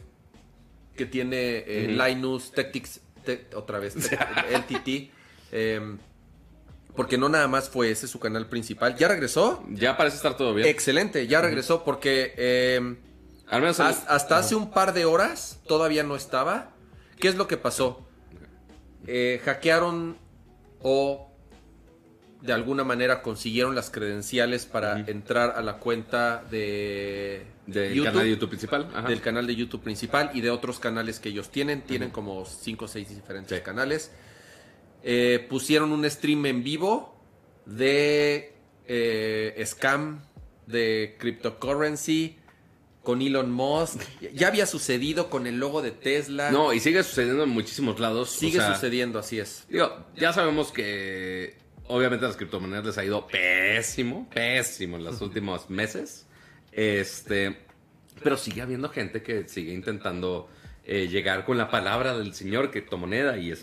[SPEAKER 2] que tiene eh,
[SPEAKER 1] Ujú.
[SPEAKER 2] Linus Tactics, Te- otra vez, LTT. <laughs> em, porque no nada más fue ese su canal principal. ¿Ya regresó?
[SPEAKER 1] Ya parece estar todo bien.
[SPEAKER 2] Excelente, ya regresó porque... em,
[SPEAKER 1] Al menos el-
[SPEAKER 2] Has- hasta hace un par de horas todavía no estaba. ¿Qué es lo que pasó? Eh, hackearon o de alguna manera consiguieron las credenciales para entrar a la cuenta de
[SPEAKER 1] del
[SPEAKER 2] YouTube,
[SPEAKER 1] canal de YouTube principal. Ajá.
[SPEAKER 2] del canal de YouTube principal y de otros canales que ellos tienen. Tienen como 5 o 6 diferentes
[SPEAKER 1] Sí.
[SPEAKER 2] canales. Eh, pusieron un stream en vivo de eh, scam de cryptocurrency con Elon Musk. Ya había sucedido con el logo de Tesla.
[SPEAKER 1] No, y sigue sucediendo en muchísimos lados.
[SPEAKER 2] sigue
[SPEAKER 1] o sea,
[SPEAKER 2] sucediendo, así es.
[SPEAKER 1] Digo, ya sabemos que obviamente a las criptomonedas les ha ido pésimo, pésimo en los <laughs> últimos meses. Este, pero sigue habiendo gente que sigue intentando eh, llegar con la palabra del señor criptomoneda y,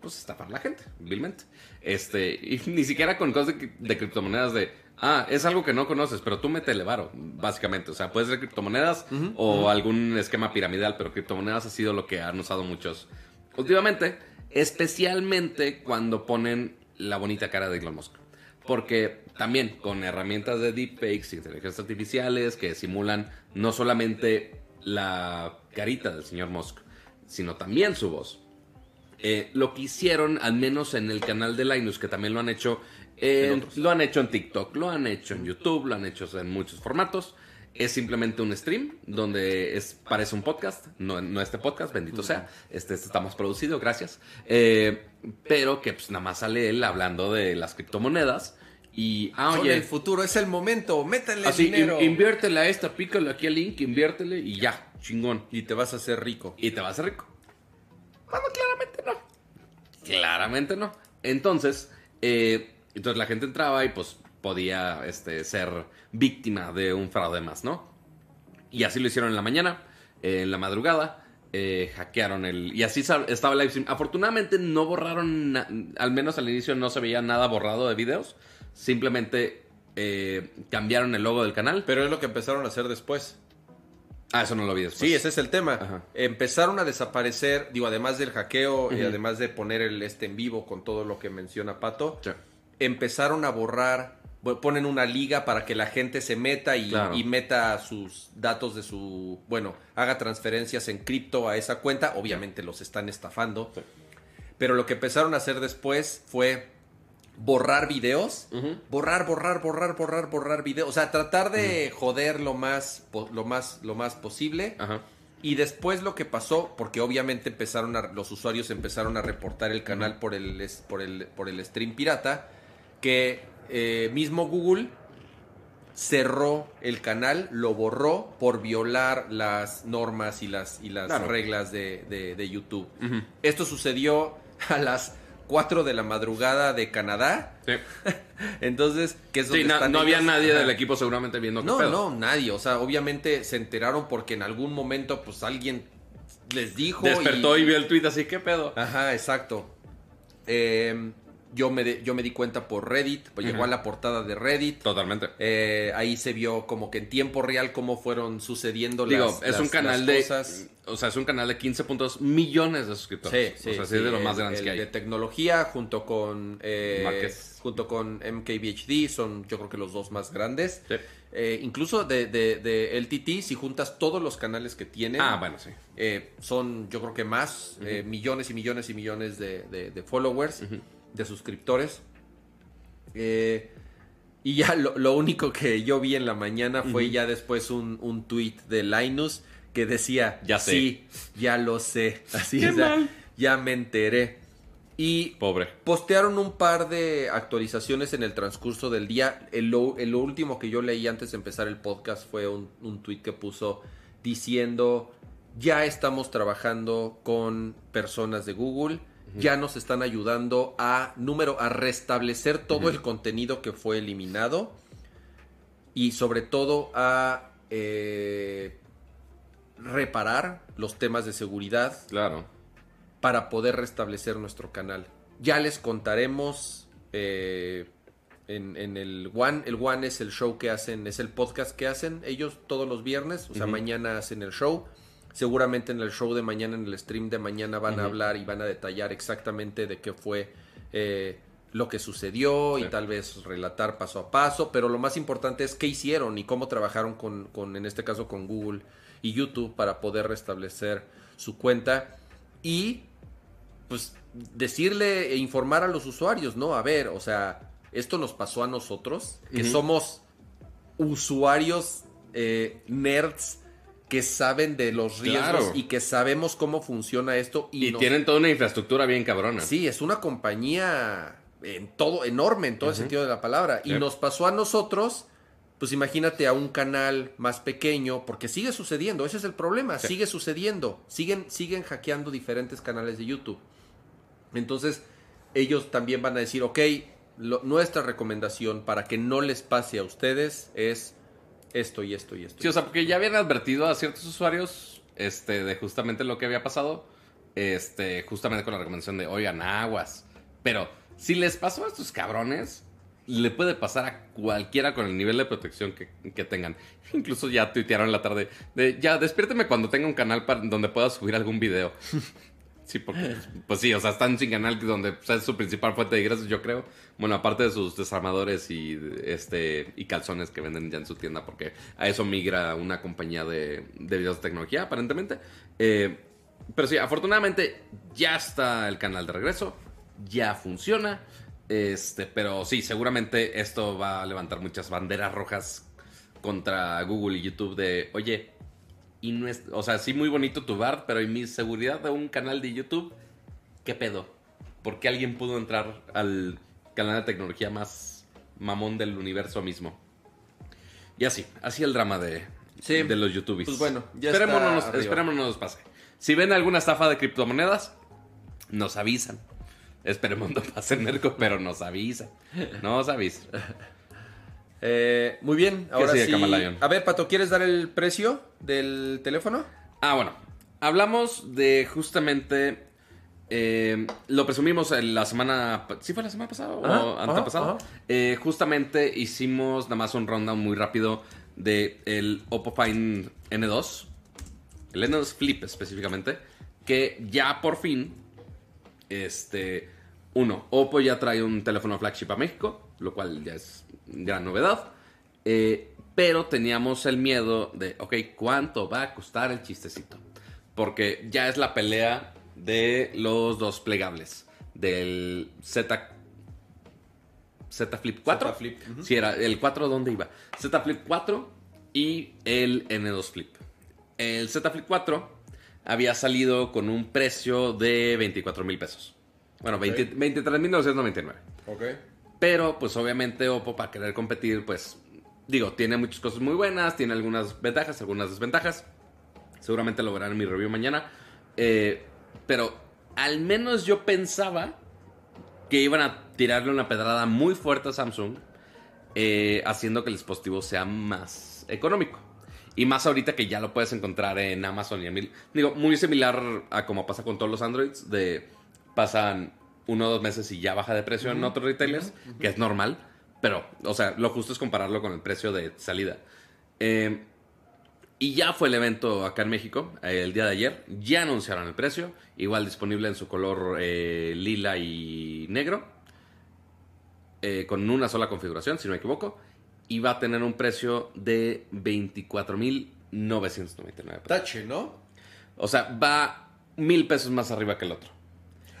[SPEAKER 1] pues estafar a la gente, vilmente. Este, y <laughs> ni siquiera con cosas de, de criptomonedas de, ah, es algo que no conoces, pero tú métele varo, básicamente. O sea, puede ser criptomonedas o algún esquema piramidal, pero criptomonedas ha sido lo que han usado muchos últimamente, especialmente cuando ponen la bonita cara de Elon Musk. Porque también con herramientas de deepfakes, inteligencias artificiales que simulan no solamente la carita del señor Musk, sino también su voz. Eh, lo que hicieron, al menos en el canal de Linus, que también lo han hecho,
[SPEAKER 2] otros.
[SPEAKER 1] lo han hecho en TikTok, lo han hecho en YouTube, lo han hecho en muchos formatos, es simplemente un stream donde es, parece un podcast, no, no este podcast, bendito sea. Este, este estamos producido, gracias. Eh, pero que pues nada más sale él hablando de las criptomonedas. Y, ah,
[SPEAKER 2] Son
[SPEAKER 1] oye,
[SPEAKER 2] el futuro, es el momento, métanle
[SPEAKER 1] así,
[SPEAKER 2] dinero.
[SPEAKER 1] in- inviértele a esta, pícale aquí al link, inviértele y ya, chingón.
[SPEAKER 2] y te vas a hacer rico.
[SPEAKER 1] Y te vas a hacer rico. Bueno, claramente no. Claramente no. Entonces, eh, entonces la gente entraba y pues podía este, ser víctima de un fraude más, ¿no? Y así lo hicieron en la mañana, eh, en la madrugada. eh, hackearon el... Y así estaba el live stream. Afortunadamente no borraron, al menos al inicio no se veía nada borrado de videos. Simplemente eh, cambiaron el logo del canal.
[SPEAKER 2] Pero es lo que empezaron a hacer después.
[SPEAKER 1] Ah, eso no lo vi después.
[SPEAKER 2] Sí, ese es el tema.
[SPEAKER 1] Ajá.
[SPEAKER 2] Empezaron a desaparecer, digo, además del hackeo y
[SPEAKER 1] Ujú.
[SPEAKER 2] además de poner el este en vivo con todo lo que menciona Pato,
[SPEAKER 1] Sí.
[SPEAKER 2] empezaron a borrar, ponen una liga para que la gente se meta y,
[SPEAKER 1] Claro.
[SPEAKER 2] y meta sus datos de su, bueno, haga transferencias en cripto a esa cuenta. Obviamente los están estafando.
[SPEAKER 1] Sí.
[SPEAKER 2] Pero lo que empezaron a hacer después fue borrar videos, borrar, borrar, borrar, borrar, borrar videos, o sea, tratar de joder lo más, lo más, lo más posible.
[SPEAKER 1] Ajá.
[SPEAKER 2] Y después lo que pasó, porque obviamente empezaron a, los usuarios empezaron a reportar el canal por el, por el, por el stream pirata, que eh, mismo Google cerró el canal, lo borró por violar las normas y las, y las
[SPEAKER 1] Claro.
[SPEAKER 2] reglas de, de- de YouTube. Esto sucedió a las 4 de la madrugada de Canadá.
[SPEAKER 1] Sí. <laughs>
[SPEAKER 2] Entonces, que es
[SPEAKER 1] Sí,
[SPEAKER 2] donde
[SPEAKER 1] no,
[SPEAKER 2] están
[SPEAKER 1] no había
[SPEAKER 2] ellos.
[SPEAKER 1] nadie
[SPEAKER 2] Ajá.
[SPEAKER 1] del equipo seguramente viendo qué
[SPEAKER 2] No,
[SPEAKER 1] pedo.
[SPEAKER 2] no, nadie. O sea, obviamente se enteraron porque en algún momento, pues alguien les dijo.
[SPEAKER 1] Despertó y... vio el tweet así, ¿qué pedo?
[SPEAKER 2] Ajá, exacto. Eh, yo, me de- yo me di cuenta por Reddit, pues llegó a la portada de Reddit.
[SPEAKER 1] Totalmente.
[SPEAKER 2] Eh, ahí se vio como que en tiempo real cómo fueron sucediendo
[SPEAKER 1] Digo,
[SPEAKER 2] las,
[SPEAKER 1] es
[SPEAKER 2] las-
[SPEAKER 1] un canal
[SPEAKER 2] las
[SPEAKER 1] de.
[SPEAKER 2] cosas.
[SPEAKER 1] O sea, es un canal de 15.2 millones de suscriptores.
[SPEAKER 2] Sí, sí,
[SPEAKER 1] o sea, sí es de los más
[SPEAKER 2] el
[SPEAKER 1] que hay.
[SPEAKER 2] De tecnología junto con eh, junto con MKBHD son yo creo que los dos más grandes.
[SPEAKER 1] Sí.
[SPEAKER 2] Eh, incluso de, de, de LTT, si juntas todos los canales que tienen,
[SPEAKER 1] Ah, bueno, sí.
[SPEAKER 2] eh, son yo creo que más, eh, millones y millones y millones de, followers, de suscriptores. Eh, y ya lo, lo único que yo vi en la mañana fue ya después un, un tweet de Linus que decía,
[SPEAKER 1] Ya sé.
[SPEAKER 2] sí, ya lo sé. <laughs> Así
[SPEAKER 1] mal.
[SPEAKER 2] ya me enteré. Y
[SPEAKER 1] Pobre.
[SPEAKER 2] Postearon un par de actualizaciones en el transcurso del día. El, lo, el- último que yo leí antes de empezar el podcast fue un, un tweet que puso diciendo, ya estamos trabajando con personas de Google, ya nos están ayudando a, número, a restablecer todo el contenido que fue eliminado y sobre todo a eh, reparar los temas de seguridad
[SPEAKER 1] Claro.
[SPEAKER 2] para poder restablecer nuestro canal. Ya les contaremos eh, en, en el One. El One es el show que hacen, es el podcast que hacen ellos todos los viernes. O sea, mañana hacen el show. Seguramente en el show de mañana, en el stream de mañana, van a hablar y van a detallar exactamente de qué fue eh, lo que sucedió
[SPEAKER 1] Sí.
[SPEAKER 2] y tal vez relatar paso a paso. Pero lo más importante es qué hicieron y cómo trabajaron con, con, en este caso, con Google y YouTube para poder restablecer su cuenta. Y pues decirle e informar a los usuarios, ¿no? A ver, o sea, esto nos pasó a nosotros, que somos usuarios eh, nerds que saben de los riesgos
[SPEAKER 1] Claro.
[SPEAKER 2] y que sabemos cómo funciona esto y,
[SPEAKER 1] Y,
[SPEAKER 2] nos-
[SPEAKER 1] tienen toda una infraestructura bien cabrona.
[SPEAKER 2] Sí, es una compañía en todo, enorme en todo el sentido de la palabra. Y nos pasó a nosotros, pues imagínate a un canal más pequeño, porque sigue sucediendo, ese es el problema,
[SPEAKER 1] Sí.
[SPEAKER 2] sigue sucediendo. Siguen, siguen hackeando diferentes canales de YouTube. Entonces, ellos también van a decir, ok, lo- nuestra recomendación para que no les pase a ustedes es esto y esto y esto.
[SPEAKER 1] Sí, o sea, porque ya habían advertido a ciertos usuarios este, de justamente lo que había pasado. Este, justamente con la recomendación de, oigan, aguas. Pero si les pasó a estos cabrones, le puede pasar a cualquiera con el nivel de protección que, que tengan. Incluso ya tuitearon en la tarde de, ya, despiérteme cuando tenga un canal para, donde pueda subir algún video. <laughs> Sí, porque, pues, sí, o sea, están sin canal donde es su principal fuente de ingresos, yo creo. Bueno, aparte de sus desarmadores y este y calzones que venden ya en su tienda, porque a eso migra una compañía de, de videos de tecnología, aparentemente. Eh, pero sí, afortunadamente ya está el canal de regreso, ya funciona. Este, pero sí, seguramente esto va a levantar muchas banderas rojas contra Google y YouTube de, oye, y no es, o sea, sí muy bonito tu bar, pero en mi seguridad de un canal de YouTube, ¿qué pedo? ¿Por qué alguien pudo entrar al canal de tecnología más mamón del universo mismo? Y así, así el drama de,
[SPEAKER 2] Sí.
[SPEAKER 1] de los YouTubers.
[SPEAKER 2] Pues bueno, ya
[SPEAKER 1] esperemos
[SPEAKER 2] está
[SPEAKER 1] no nos,
[SPEAKER 2] arriba.
[SPEAKER 1] esperemos no nos pase. Si ven alguna estafa de criptomonedas, nos avisan. Esperemos no pase Nerco, pero nos avisan. Nos avisan.
[SPEAKER 2] Eh, muy bien, ahora sí. A ver, Pato, ¿quieres dar el precio del teléfono?
[SPEAKER 1] Ah, bueno. Hablamos de justamente. eh, lo presumimos en la semana. ¿Sí fue la semana pasada o antepasada? Eh, justamente hicimos nada más un rundown muy rápido de el Oppo Find N2. El N2 Flip específicamente. Que ya por fin. Este. Uno, Oppo ya trae un teléfono flagship a México, lo cual ya es gran novedad. Eh, pero teníamos el miedo de, ok, ¿cuánto va a costar el chistecito? Porque ya es la pelea de los dos plegables. Del Z, Z Flip 4.
[SPEAKER 2] Z Flip, ujú.
[SPEAKER 1] Sí, era el 4, ¿dónde iba? Z Flip 4 y el N2 Flip. El Z Flip 4 había salido con un precio de 24 mil pesos. Bueno, 20 23.999.
[SPEAKER 2] Ok.
[SPEAKER 1] Pero, pues obviamente Oppo para querer competir, pues digo, tiene muchas cosas muy buenas, tiene algunas ventajas, algunas desventajas. Seguramente lo verán en mi review mañana. Eh, pero al menos yo pensaba que iban a tirarle una pedrada muy fuerte a Samsung, eh, haciendo que el dispositivo sea más económico. Y más ahorita que ya lo puedes encontrar en Amazon y en mil. Digo, muy similar a como pasa con todos los Androids, de pasan uno o dos meses y ya baja de precio en otros retailers, que es normal. Pero, o sea, lo justo es compararlo con el precio de salida. Eh, y ya fue el evento acá en México, eh, el día de ayer. Ya anunciaron el precio, igual disponible en su color eh, lila y negro, eh, con una sola configuración, si no me equivoco. Y va a tener un precio de 24.999.
[SPEAKER 2] Tache, ¿no?
[SPEAKER 1] O sea, va mil pesos más arriba que el otro.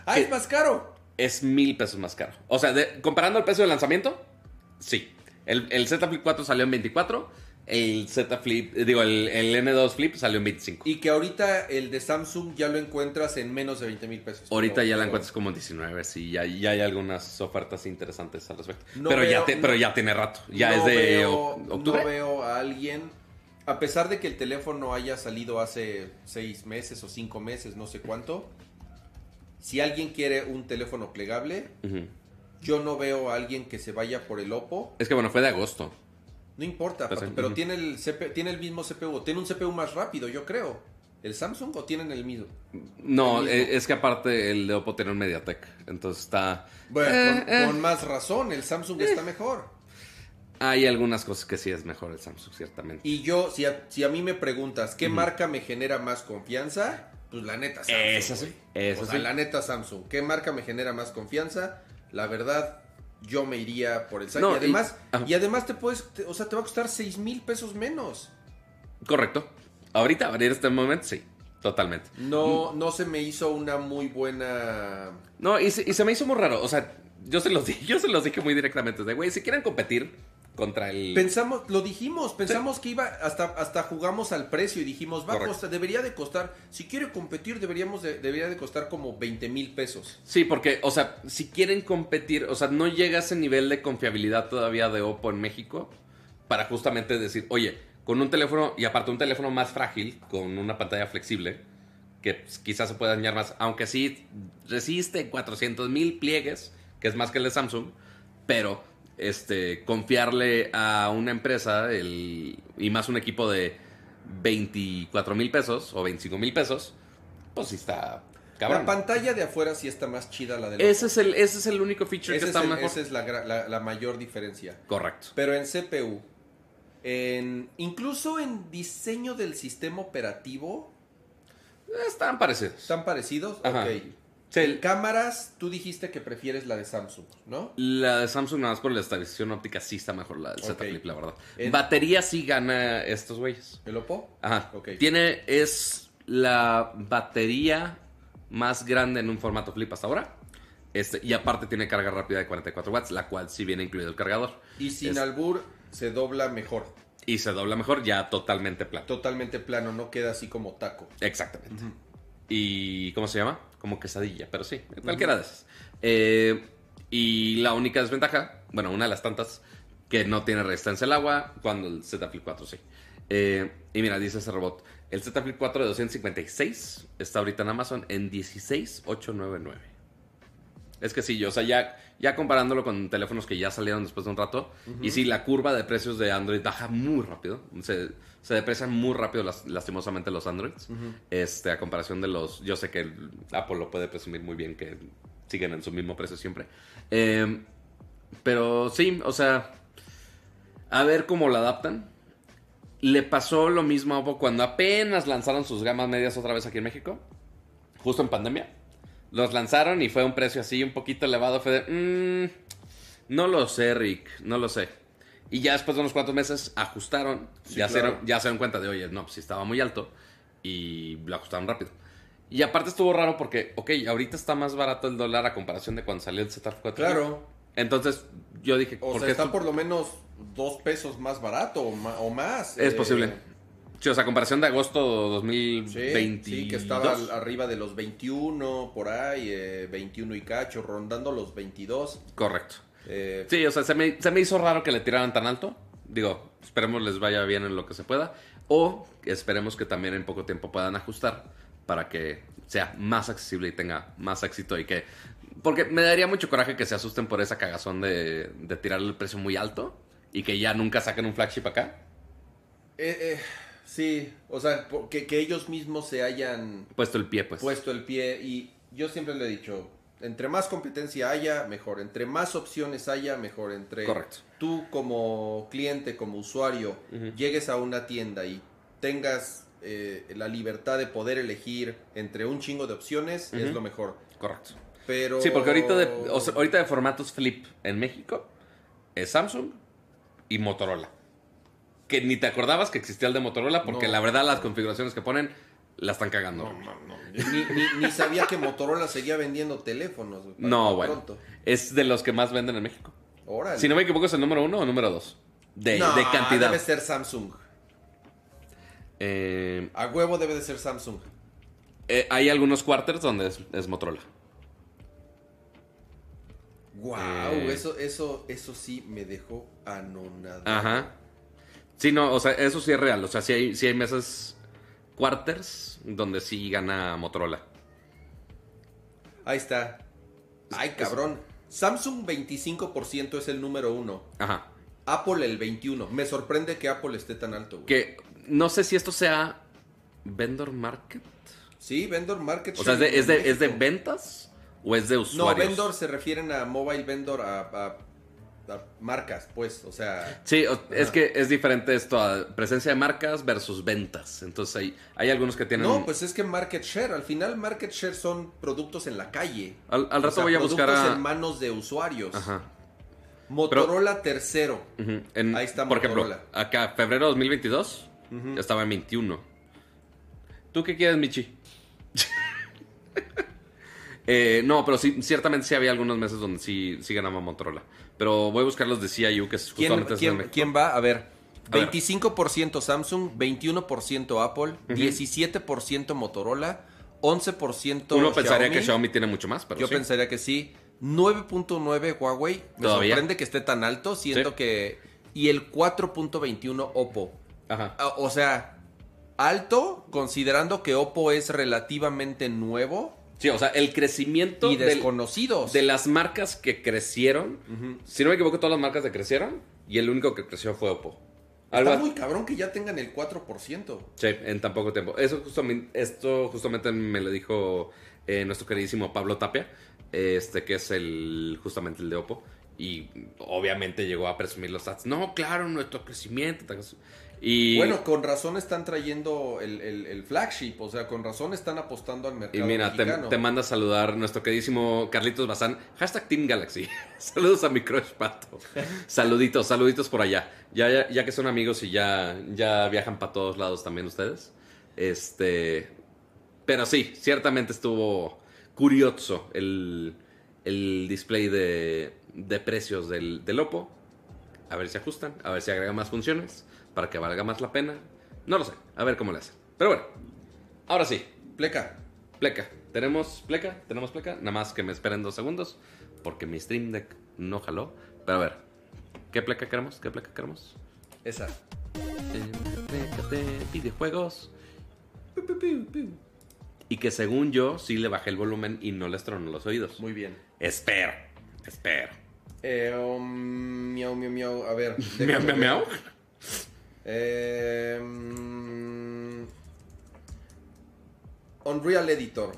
[SPEAKER 2] Ah, es más caro.
[SPEAKER 1] Es mil pesos más caro. O sea, de- comparando el precio de lanzamiento, sí. El, el Z Flip 4 salió en 24. El Z Flip, eh, digo, el, el N2 Flip salió en 25.
[SPEAKER 2] Y que ahorita el de Samsung ya lo encuentras en menos de 20 mil pesos.
[SPEAKER 1] Ahorita ya la encuentras como en 19, sí, ya, ya hay algunas ofertas interesantes al respecto.
[SPEAKER 2] No
[SPEAKER 1] pero, ya te- pero ya tiene rato, ya
[SPEAKER 2] no
[SPEAKER 1] es de
[SPEAKER 2] veo-
[SPEAKER 1] octubre.
[SPEAKER 2] No veo a alguien, a pesar de que el teléfono haya salido hace seis meses o cinco meses, no sé cuánto. Si alguien quiere un teléfono plegable, yo no veo a alguien que se vaya por el Oppo.
[SPEAKER 1] Es que bueno, fue de agosto.
[SPEAKER 2] No importa, pero tiene el, CP tiene el mismo CPU. Tiene un CPU más rápido, yo creo. ¿El Samsung o tienen el mismo?
[SPEAKER 1] No,
[SPEAKER 2] El mismo.
[SPEAKER 1] eh, es que aparte el de Oppo tiene un MediaTek, entonces está...
[SPEAKER 2] Bueno,
[SPEAKER 1] Eh,
[SPEAKER 2] con,
[SPEAKER 1] eh.
[SPEAKER 2] con más razón, el Samsung está mejor.
[SPEAKER 1] Hay algunas cosas que sí es mejor el Samsung, ciertamente.
[SPEAKER 2] Y yo, si a, si a mí me preguntas, ¿qué marca me genera más confianza? Pues la neta Samsung.
[SPEAKER 1] Esa sí, esa
[SPEAKER 2] o sea,
[SPEAKER 1] sí.
[SPEAKER 2] la neta Samsung. ¿Qué marca me genera más confianza? La verdad, yo me iría por el Samsung.
[SPEAKER 1] No,
[SPEAKER 2] y además,
[SPEAKER 1] y-
[SPEAKER 2] además te puedes, te- o sea, te va a costar 6 mil pesos menos.
[SPEAKER 1] Correcto. Ahorita, a abrir este momento, sí, totalmente.
[SPEAKER 2] No, no se me hizo una muy buena.
[SPEAKER 1] No, y se, y se me hizo muy raro. O sea, yo se los dije, <laughs> yo se los dije muy directamente. De güey, si quieren competir contra el.
[SPEAKER 2] Pensamos, lo dijimos, pensamos que iba, hasta, hasta jugamos al precio y dijimos, va a
[SPEAKER 1] Correcto.
[SPEAKER 2] costar, debería de costar, si quiere competir, deberíamos de- debería de costar como 20 mil pesos.
[SPEAKER 1] Sí, porque, o sea, si quieren competir, o sea, no llega a ese nivel de confiabilidad todavía de Oppo en México para justamente decir, oye, con un teléfono, y aparte un teléfono más frágil, con una pantalla flexible, que pues, quizás se pueda dañar más, aunque sí resiste 400 mil pliegues, que es más que el de Samsung, pero este, confiarle a una empresa el, y más un equipo de 24 mil pesos o 25 mil pesos, pues sí está cabrón.
[SPEAKER 2] La pantalla de afuera sí está más chida la del
[SPEAKER 1] Ese es el, ese es el único feature
[SPEAKER 2] Ese
[SPEAKER 1] que
[SPEAKER 2] es
[SPEAKER 1] está
[SPEAKER 2] el-
[SPEAKER 1] mejor.
[SPEAKER 2] esa es la- la mayor diferencia.
[SPEAKER 1] Correcto.
[SPEAKER 2] Pero en CPU, en, incluso en diseño del sistema operativo,
[SPEAKER 1] Están parecidos.
[SPEAKER 2] ¿están parecidos?
[SPEAKER 1] Ajá.
[SPEAKER 2] Ok.
[SPEAKER 1] Sí,
[SPEAKER 2] En cámaras, tú dijiste que prefieres la de Samsung, ¿no?
[SPEAKER 1] la de Samsung nada más por la estabilización óptica sí está mejor la del Z. Flip, la verdad.
[SPEAKER 2] En-
[SPEAKER 1] Batería sí gana estos güeyes.
[SPEAKER 2] ¿El Oppo?
[SPEAKER 1] Ajá.
[SPEAKER 2] Ok.
[SPEAKER 1] Tiene, es la batería más grande en un formato flip hasta ahora. Este, y aparte tiene carga rápida de 44 watts, la cual sí viene incluido el cargador.
[SPEAKER 2] Y sin
[SPEAKER 1] Es-
[SPEAKER 2] albur, se dobla mejor.
[SPEAKER 1] Y se dobla mejor, ya totalmente plano.
[SPEAKER 2] Totalmente plano, no queda así como taco.
[SPEAKER 1] Exactamente. ¿Y cómo se llama? Como quesadilla, pero sí, cualquiera de esas. Eh, y la única desventaja, bueno, una de las tantas, que no tiene resistencia al agua, cuando el Z Flip 4 sí. Eh, y mira, dice ese robot, el Z Flip 4 de 256 está ahorita en Amazon en 16899. Es que sí, yo, o sea, ya, ya comparándolo con teléfonos que ya salieron después de un rato, y sí, la curva de precios de Android baja muy rápido. Se, se deprecian muy rápido, las- lastimosamente, los Androids. este, a comparación de los. Yo sé que Apple lo puede presumir muy bien, que siguen en su mismo precio siempre. Eh, pero sí, o sea, a ver cómo lo adaptan. Le pasó lo mismo a Oppo cuando apenas lanzaron sus gamas medias otra vez aquí en México, justo en pandemia. Los lanzaron y fue un precio así un poquito elevado. Fue de, "Mm, no lo sé, Rick, no lo sé. Y ya después de unos cuantos meses ajustaron,
[SPEAKER 2] Sí,
[SPEAKER 1] ya, se dieron, ya se dieron cuenta de, oye, no, pues sí estaba muy alto. Y lo ajustaron rápido. Y aparte estuvo raro porque, ok, ahorita está más barato el dólar a comparación de cuando salió el Z4.
[SPEAKER 2] Claro.
[SPEAKER 1] Entonces yo dije,
[SPEAKER 2] O
[SPEAKER 1] ¿por
[SPEAKER 2] sea,
[SPEAKER 1] qué
[SPEAKER 2] está
[SPEAKER 1] esto-
[SPEAKER 2] por lo menos dos pesos más barato o, más.
[SPEAKER 1] Es
[SPEAKER 2] Eh,
[SPEAKER 1] posible. Sí, o sea, comparación de agosto
[SPEAKER 2] Sí,
[SPEAKER 1] 2020.
[SPEAKER 2] sí, que estaba al- arriba de los 21, por ahí, eh, 21 y cacho, rondando los 22.
[SPEAKER 1] Correcto.
[SPEAKER 2] Eh,
[SPEAKER 1] Sí, o sea, se me, se me hizo raro que le tiraran tan alto. Digo, esperemos les vaya bien en lo que se pueda. O esperemos que también en poco tiempo puedan ajustar para que sea más accesible y tenga más éxito y que... Porque me daría mucho coraje que se asusten por esa cagazón de, de tirarle el precio muy alto y que ya nunca saquen un flagship acá.
[SPEAKER 2] eh, eh, sí, o sea, que, que ellos mismos se hayan
[SPEAKER 1] Puesto el pie, pues.
[SPEAKER 2] puesto el pie y yo siempre le he dicho, entre más competencia haya, mejor, entre más opciones haya, mejor, entre
[SPEAKER 1] Correcto.
[SPEAKER 2] tú como cliente, como usuario, llegues a una tienda y tengas eh, la libertad de poder elegir entre un chingo de opciones, es lo mejor.
[SPEAKER 1] Correcto.
[SPEAKER 2] Pero...
[SPEAKER 1] Sí, porque ahorita de, o sea, ahorita de formatos flip en México es Samsung y Motorola. Que ni te acordabas que existía el de Motorola porque
[SPEAKER 2] No.
[SPEAKER 1] la verdad las configuraciones que ponen la están cagando.
[SPEAKER 2] No, no, no. Ni, ni- ni sabía que Motorola seguía vendiendo teléfonos.
[SPEAKER 1] No, bueno.
[SPEAKER 2] pronto.
[SPEAKER 1] Es de los que más venden en México.
[SPEAKER 2] Órale.
[SPEAKER 1] Si no me equivoco, es el número uno o número dos. De, de cantidad.
[SPEAKER 2] Debe ser Samsung.
[SPEAKER 1] Eh,
[SPEAKER 2] A huevo debe de ser Samsung.
[SPEAKER 1] eh, hay algunos quarters donde es, es Motorola.
[SPEAKER 2] Wow,
[SPEAKER 1] Eh.
[SPEAKER 2] eso, eso, eso sí me dejó anonadado.
[SPEAKER 1] Ajá. Sí, no, o sea, eso sí es real. O sea, sí hay, sí hay meses quarters donde sí gana Motorola.
[SPEAKER 2] Ahí está. Ay, cabrón. Samsung 25% es el número uno.
[SPEAKER 1] Ajá.
[SPEAKER 2] Apple el 21. Me sorprende que Apple esté tan alto. güey.
[SPEAKER 1] Que no sé si esto sea vendor market.
[SPEAKER 2] Sí, vendor market
[SPEAKER 1] O sea, ¿es de, es de, es ventas o es de
[SPEAKER 2] No,
[SPEAKER 1] usuarios?
[SPEAKER 2] vendor se refieren a mobile vendor, a marcas, pues. O sea,
[SPEAKER 1] Sí, es que es diferente esto a presencia de marcas versus ventas. Entonces hay, hay algunos que tienen...
[SPEAKER 2] no, pues es que market share. Al final, market share son productos en la calle.
[SPEAKER 1] al, al
[SPEAKER 2] O
[SPEAKER 1] rato
[SPEAKER 2] sea,
[SPEAKER 1] voy a buscar
[SPEAKER 2] productos
[SPEAKER 1] a...
[SPEAKER 2] en manos de usuarios.
[SPEAKER 1] Ajá.
[SPEAKER 2] Motorola tercero.
[SPEAKER 1] En-
[SPEAKER 2] Ahí está
[SPEAKER 1] Por ejemplo,
[SPEAKER 2] Motorola.
[SPEAKER 1] acá, febrero 2022,
[SPEAKER 2] Ujú.
[SPEAKER 1] estaba en 21. ¿Tú qué quieres, Michi? <laughs> Eh, no, pero sí, ciertamente sí había algunos meses donde sí, sí ganaba Motorola. Pero voy a buscar los de CIU, que es
[SPEAKER 2] ¿Quién,
[SPEAKER 1] justamente
[SPEAKER 2] quién-
[SPEAKER 1] México.
[SPEAKER 2] quién va? A ver.
[SPEAKER 1] A ver.
[SPEAKER 2] 25% Samsung, 21% Apple, 17% Motorola, 11%
[SPEAKER 1] Uno pensaría
[SPEAKER 2] Xiaomi.
[SPEAKER 1] que Xiaomi tiene mucho más, pero
[SPEAKER 2] Yo
[SPEAKER 1] sí.
[SPEAKER 2] pensaría que sí. 9.9 Huawei. Me
[SPEAKER 1] ¿Todavía?
[SPEAKER 2] sorprende que esté tan alto, siento
[SPEAKER 1] Sí.
[SPEAKER 2] que... Y el 4.21 Oppo.
[SPEAKER 1] Ajá.
[SPEAKER 2] Ah, O sea, alto, considerando que Oppo es relativamente nuevo
[SPEAKER 1] Sí, o sea, el crecimiento
[SPEAKER 2] y
[SPEAKER 1] del-
[SPEAKER 2] desconocidos.
[SPEAKER 1] de las marcas que crecieron. Si no me equivoco, todas las marcas que crecieron y el único que creció fue Oppo. Algo
[SPEAKER 2] Está muy cabrón que ya tengan el 4%.
[SPEAKER 1] Sí, en tan poco tiempo. Eso justamente, esto justamente me lo dijo eh, nuestro queridísimo Pablo Tapia, este que es el justamente el de Oppo. Y obviamente llegó a presumir los stats. No, claro, nuestro crecimiento. Y,
[SPEAKER 2] Bueno, con razón están trayendo el, el- el flagship, o sea, con razón están apostando al
[SPEAKER 1] y
[SPEAKER 2] mercado
[SPEAKER 1] mira, te,
[SPEAKER 2] mexicano.
[SPEAKER 1] te manda a saludar nuestro queridísimo Carlitos Bazán. Hashtag Team Galaxy. <laughs> Saludos a mi crush pato. saluditos, saluditos por allá. Ya, ya, ya que son amigos y ya, ya viajan para todos lados también ustedes. Este. Pero sí, ciertamente estuvo curioso el, el display de, de precios del, del Oppo. a ver si ajustan, a ver si agregan más funciones, para que valga más la pena. No lo sé, a ver cómo le hacen. Pero bueno, ahora sí,
[SPEAKER 2] Pleca.
[SPEAKER 1] pleca. ¿Tenemos pleca? ¿Tenemos pleca? Nada más que me esperen dos segundos, porque mi Stream Deck no jaló. Pero a ver, ¿qué pleca queremos? ¿Qué pleca queremos?
[SPEAKER 2] Esa.
[SPEAKER 1] Pleca de videojuegos. Y que según yo, sí le bajé el volumen y no les tronó los oídos.
[SPEAKER 2] Muy bien.
[SPEAKER 1] Espero, espero.
[SPEAKER 2] Eh, um, miau, miau, miau. A ver. <laughs>
[SPEAKER 1] Miau, miau, miau.
[SPEAKER 2] Eh, Unreal Editor.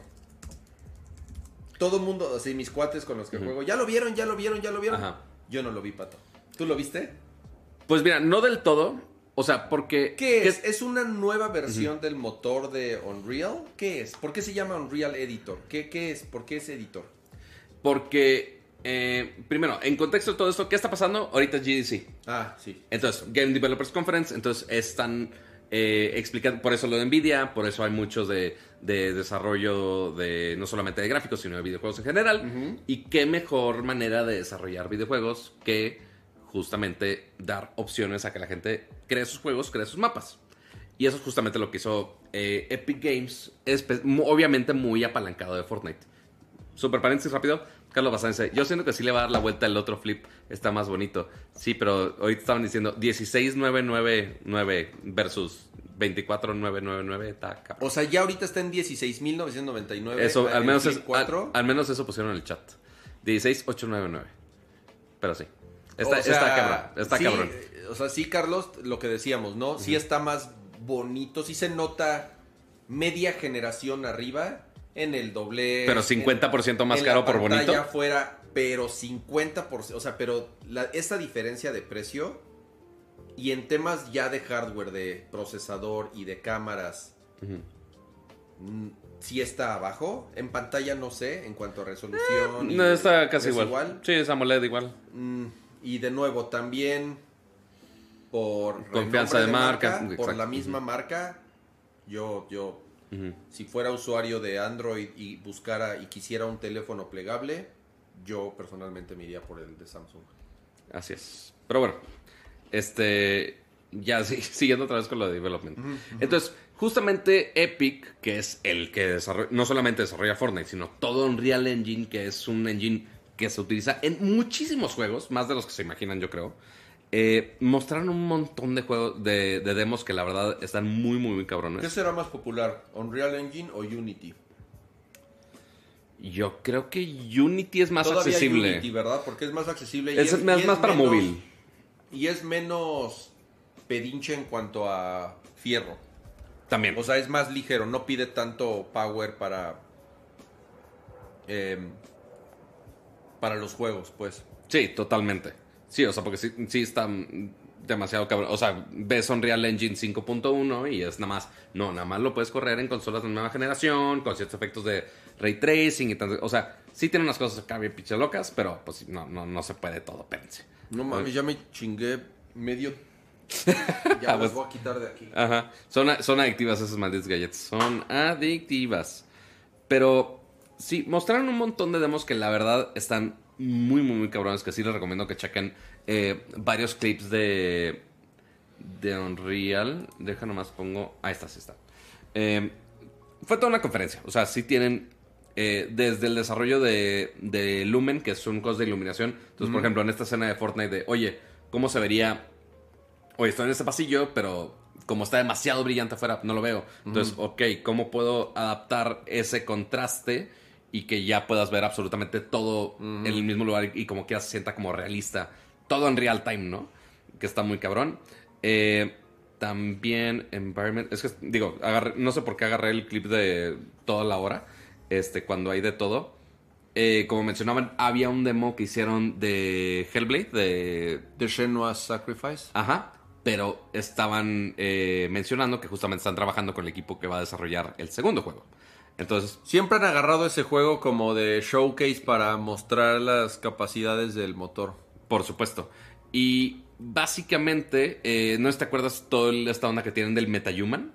[SPEAKER 2] Todo mundo, así mis cuates con los que juego, ya lo vieron, ya lo vieron, ya lo vieron.
[SPEAKER 1] Ajá.
[SPEAKER 2] Yo no lo vi, pato. ¿Tú lo viste?
[SPEAKER 1] Pues mira, no del todo. O sea, porque.
[SPEAKER 2] ¿Qué es? ¿Es una nueva versión del motor de Unreal? ¿Qué es? ¿Por qué se llama Unreal Editor? ¿Qué, qué es? ¿Por qué es editor?
[SPEAKER 1] Porque, eh, primero, en contexto de todo esto, ¿qué está pasando? Ahorita es GDC.
[SPEAKER 2] Ah, sí.
[SPEAKER 1] Entonces, Game Developers Conference, entonces están eh, explicando, por eso lo de Nvidia, por eso hay muchos de, de desarrollo de no solamente de gráficos, sino de videojuegos en general. Y qué mejor manera de desarrollar videojuegos que justamente dar opciones a que la gente cree sus juegos, cree sus mapas. Y eso es justamente lo que hizo eh, Epic Games, obviamente muy apalancado de Fortnite. Super paréntesis rápido. Carlos Bazán dice, yo siento que sí le va a dar la vuelta el otro flip, está más bonito. Sí, pero hoy estaban diciendo 16999 versus 24999, está cabrón.
[SPEAKER 2] O sea, ya ahorita está en 16.999.
[SPEAKER 1] Eso, al menos, es,
[SPEAKER 2] 4.
[SPEAKER 1] al, al menos eso pusieron en el chat. 16899. Pero sí. Está,
[SPEAKER 2] O sea,
[SPEAKER 1] está cabrón, está
[SPEAKER 2] sí,
[SPEAKER 1] cabrón.
[SPEAKER 2] eh, O sea, sí, Carlos, lo que decíamos, ¿no? Sí está más bonito, sí se nota media generación arriba en el doble.
[SPEAKER 1] Pero 50% más caro por bonito.
[SPEAKER 2] fuera, pero 50%, o sea, pero la- esa diferencia de precio y en temas ya de hardware, de procesador y de cámaras, mm, sí está abajo. En pantalla no sé, en cuanto a resolución.
[SPEAKER 1] Eh, No, está casi
[SPEAKER 2] ¿es
[SPEAKER 1] igual. Sí, es AMOLED igual.
[SPEAKER 2] Mm, y de nuevo, también por
[SPEAKER 1] Confianza de marca,
[SPEAKER 2] por la misma marca, yo, yo, Si fuera usuario de Android y buscara y quisiera un teléfono plegable, yo personalmente me iría por el de Samsung.
[SPEAKER 1] Así es. Pero bueno, este. Ya <laughs> sí, siguiendo otra vez con lo de development. Entonces, justamente Epic, que es el que desarrolla, no solamente desarrolla Fortnite, sino todo Unreal Engine, que es un engine que se utiliza en muchísimos juegos, más de los que se imaginan, yo creo. Eh, mostraron un montón de juegos, de, de demos que la verdad están muy, muy, muy cabrones.
[SPEAKER 2] ¿Qué será más popular, Unreal Engine o Unity?
[SPEAKER 1] Yo creo que Unity es más
[SPEAKER 2] Todavía
[SPEAKER 1] accesible.
[SPEAKER 2] Unity, ¿verdad? Porque es más accesible. y
[SPEAKER 1] Es
[SPEAKER 2] es,
[SPEAKER 1] más-
[SPEAKER 2] y es
[SPEAKER 1] más para
[SPEAKER 2] menos-
[SPEAKER 1] móvil.
[SPEAKER 2] Y es menos pedinche en cuanto a fierro.
[SPEAKER 1] También.
[SPEAKER 2] O sea, es más ligero, no pide tanto power para. em, para los juegos, pues.
[SPEAKER 1] Sí, totalmente. Sí, o sea, porque sí, sí está demasiado cabrón. O sea, ves Unreal Engine 5.1 y es nada más. No, nada más lo puedes correr en consolas de nueva generación, con ciertos efectos de ray tracing y tal. O sea, sí tiene unas cosas acá bien pinches locas, pero pues no, no, no se puede todo, pense.
[SPEAKER 2] No mames, ya me chingué medio. <laughs> Ya
[SPEAKER 1] pues-
[SPEAKER 2] los voy a quitar de aquí.
[SPEAKER 1] Ajá. Son, son adictivas esas malditas galletas. Son adictivas. Pero sí, mostraron un montón de demos que la verdad están muy, muy, muy cabrones. Que sí les recomiendo que chequen eh, varios clips de, de Unreal. Deja nomás pongo. Ahí está, sí está. Eh, fue toda una conferencia. O sea, sí tienen. eh, desde el desarrollo de, de Lumen, que es un costo de iluminación. Entonces, por ejemplo, en esta escena de Fortnite, de oye, ¿cómo se vería oye, estoy en este pasillo, pero como está demasiado brillante afuera, no lo veo. Entonces, ok, ¿cómo puedo adaptar ese contraste y que ya puedas ver absolutamente todo en el mismo lugar y como que ya se sienta como realista? Todo en real time, ¿no? Que está muy cabrón. Eh, también Environment. Es que, digo, agarré- no sé por qué agarré el clip de toda la hora. Este, cuando hay de todo. Eh, como mencionaban, había un demo que hicieron de Hellblade, de
[SPEAKER 2] The Shenhua's Sacrifice.
[SPEAKER 1] Ajá. Pero estaban eh, mencionando que justamente están trabajando con el equipo que va a desarrollar el segundo juego. Entonces,
[SPEAKER 2] Siempre han agarrado ese juego como de showcase para mostrar las capacidades del motor.
[SPEAKER 1] por supuesto. Y básicamente, eh, ¿no te acuerdas toda esta onda que tienen del MetaHuman?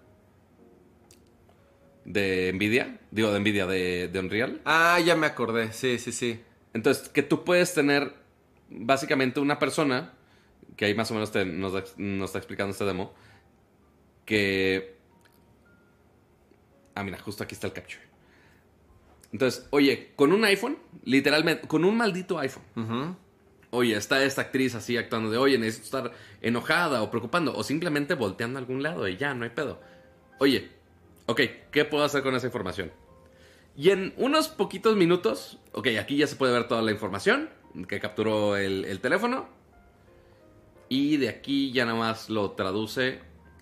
[SPEAKER 1] De Nvidia. Digo, de Nvidia, de, de Unreal.
[SPEAKER 2] Ah, ya me acordé. Sí, sí, sí.
[SPEAKER 1] Entonces, que tú puedes tener básicamente una persona que ahí más o menos te- nos está explicando este demo, que... Ah, mira, justo aquí está el capture. Entonces, oye, con un iPhone, literalmente, con un maldito iPhone, oye, está esta actriz así actuando de, oye, necesito estar enojada o preocupando, o simplemente volteando a algún lado y ya, no hay pedo. Oye, ok, ¿qué puedo hacer con esa información? Y en unos poquitos minutos, ok, aquí ya se puede ver toda la información que capturó el, el teléfono. Y de aquí ya nada más lo traduce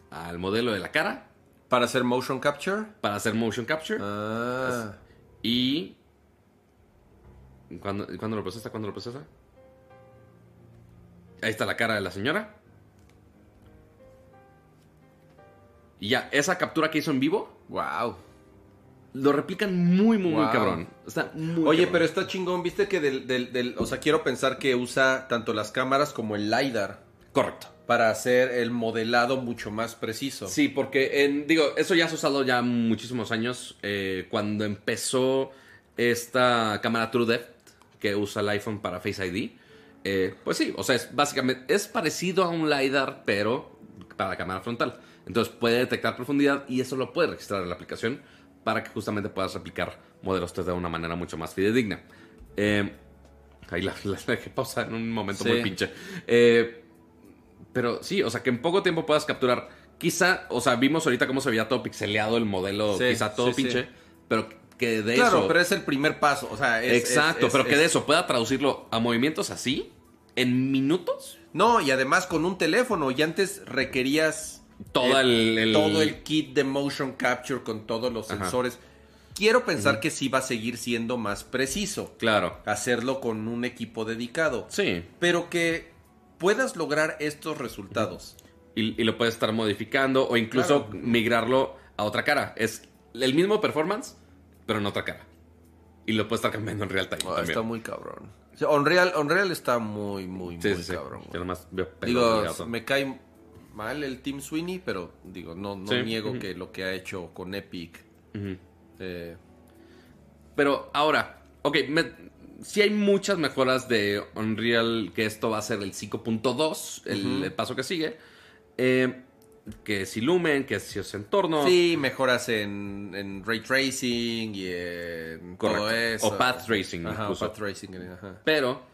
[SPEAKER 1] al modelo de la cara
[SPEAKER 2] Para hacer motion capture.
[SPEAKER 1] para hacer motion capture.
[SPEAKER 2] Ah.
[SPEAKER 1] Y. ¿Cuándo, ¿Cuándo lo procesa? ¿Cuándo lo procesa? Ahí está la cara de la señora. Y ya, esa captura que hizo en vivo,
[SPEAKER 2] Wow.
[SPEAKER 1] lo replican muy, muy, muy cabrón. Está muy
[SPEAKER 2] Oye,
[SPEAKER 1] cabrón.
[SPEAKER 2] pero está chingón, viste que del, del, del- o sea, quiero pensar que usa tanto las cámaras como el LiDAR
[SPEAKER 1] Correcto.
[SPEAKER 2] Para hacer el modelado mucho más preciso.
[SPEAKER 1] Sí, porque, en, digo, eso ya se ha usado ya muchísimos años. eh, cuando empezó esta cámara TrueDepth que usa el iPhone para Face ID. eh, pues sí, o sea, es básicamente, es parecido a un LiDAR, pero para la cámara frontal. Entonces puede detectar profundidad y eso lo puede registrar en la aplicación para que justamente puedas replicar modelos 3D de una manera mucho más fidedigna. Eh, ahí la, <laughs> la dejé pausar en un momento
[SPEAKER 2] Sí.
[SPEAKER 1] muy pinche. Eh, pero sí, o sea, que en poco tiempo puedas capturar. Quizá, o sea, vimos ahorita cómo se veía todo pixeleado el modelo,
[SPEAKER 2] Sí,
[SPEAKER 1] quizá todo
[SPEAKER 2] sí,
[SPEAKER 1] pinche,
[SPEAKER 2] sí.
[SPEAKER 1] pero que de
[SPEAKER 2] claro,
[SPEAKER 1] eso.
[SPEAKER 2] pero es el primer paso. O sea, es-
[SPEAKER 1] exacto,
[SPEAKER 2] es- es-
[SPEAKER 1] pero que de eso pueda traducirlo a movimientos así, en minutos,
[SPEAKER 2] No, y además con un teléfono. Y antes requerías
[SPEAKER 1] todo
[SPEAKER 2] eh,
[SPEAKER 1] el, el-
[SPEAKER 2] todo el kit de motion capture con todos los
[SPEAKER 1] Ajá.
[SPEAKER 2] sensores. Quiero pensar que sí va a seguir siendo más preciso.
[SPEAKER 1] Claro.
[SPEAKER 2] Hacerlo con un equipo dedicado.
[SPEAKER 1] Sí.
[SPEAKER 2] Pero que puedas lograr estos resultados.
[SPEAKER 1] Y, y lo puedes estar modificando o incluso
[SPEAKER 2] Claro.
[SPEAKER 1] migrarlo a otra cara. Es el mismo performance, pero en otra cara. Y lo puedes estar cambiando en real time.
[SPEAKER 2] Ah, está muy cabrón. O sea, Unreal, Unreal está muy, muy,
[SPEAKER 1] Sí,
[SPEAKER 2] muy
[SPEAKER 1] sí, sí.
[SPEAKER 2] cabrón.
[SPEAKER 1] Yo nomás veo
[SPEAKER 2] Digo, me cae mal el Team Sweeney, pero digo, no, no niego que lo que ha hecho con Epic. Eh,
[SPEAKER 1] Pero ahora, ok, si hay muchas mejoras de Unreal, que esto va a ser el 5.2, el, paso que sigue. Eh, que si Lumen, que es entorno.
[SPEAKER 2] Sí, mejoras en, en ray tracing y en
[SPEAKER 1] Correcto.
[SPEAKER 2] todo eso.
[SPEAKER 1] O path tracing,
[SPEAKER 2] Ajá, o
[SPEAKER 1] incluso.
[SPEAKER 2] path tracing. ajá.
[SPEAKER 1] Pero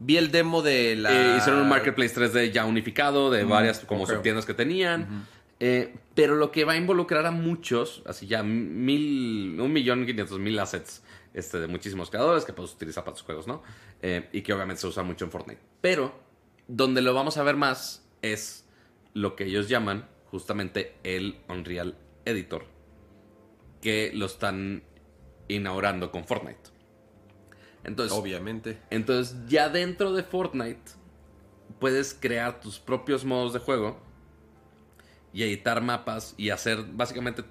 [SPEAKER 2] Vi el demo de la.
[SPEAKER 1] eh, hicieron un marketplace 3D ya unificado de
[SPEAKER 2] Mm,
[SPEAKER 1] varias como
[SPEAKER 2] ok.
[SPEAKER 1] subtiendas que tenían. Eh, pero lo que va a involucrar a muchos, así ya mil, un millón quinientos mil assets este, de muchísimos creadores que puedes utilizar para tus juegos, ¿no? Eh, y que obviamente se usa mucho en Fortnite. Pero donde lo vamos a ver más es lo que ellos llaman justamente el Unreal Editor, que lo están inaugurando con Fortnite. Entonces,
[SPEAKER 2] Obviamente.
[SPEAKER 1] entonces, ya dentro de Fortnite, puedes crear tus propios modos de juego y editar mapas y hacer básicamente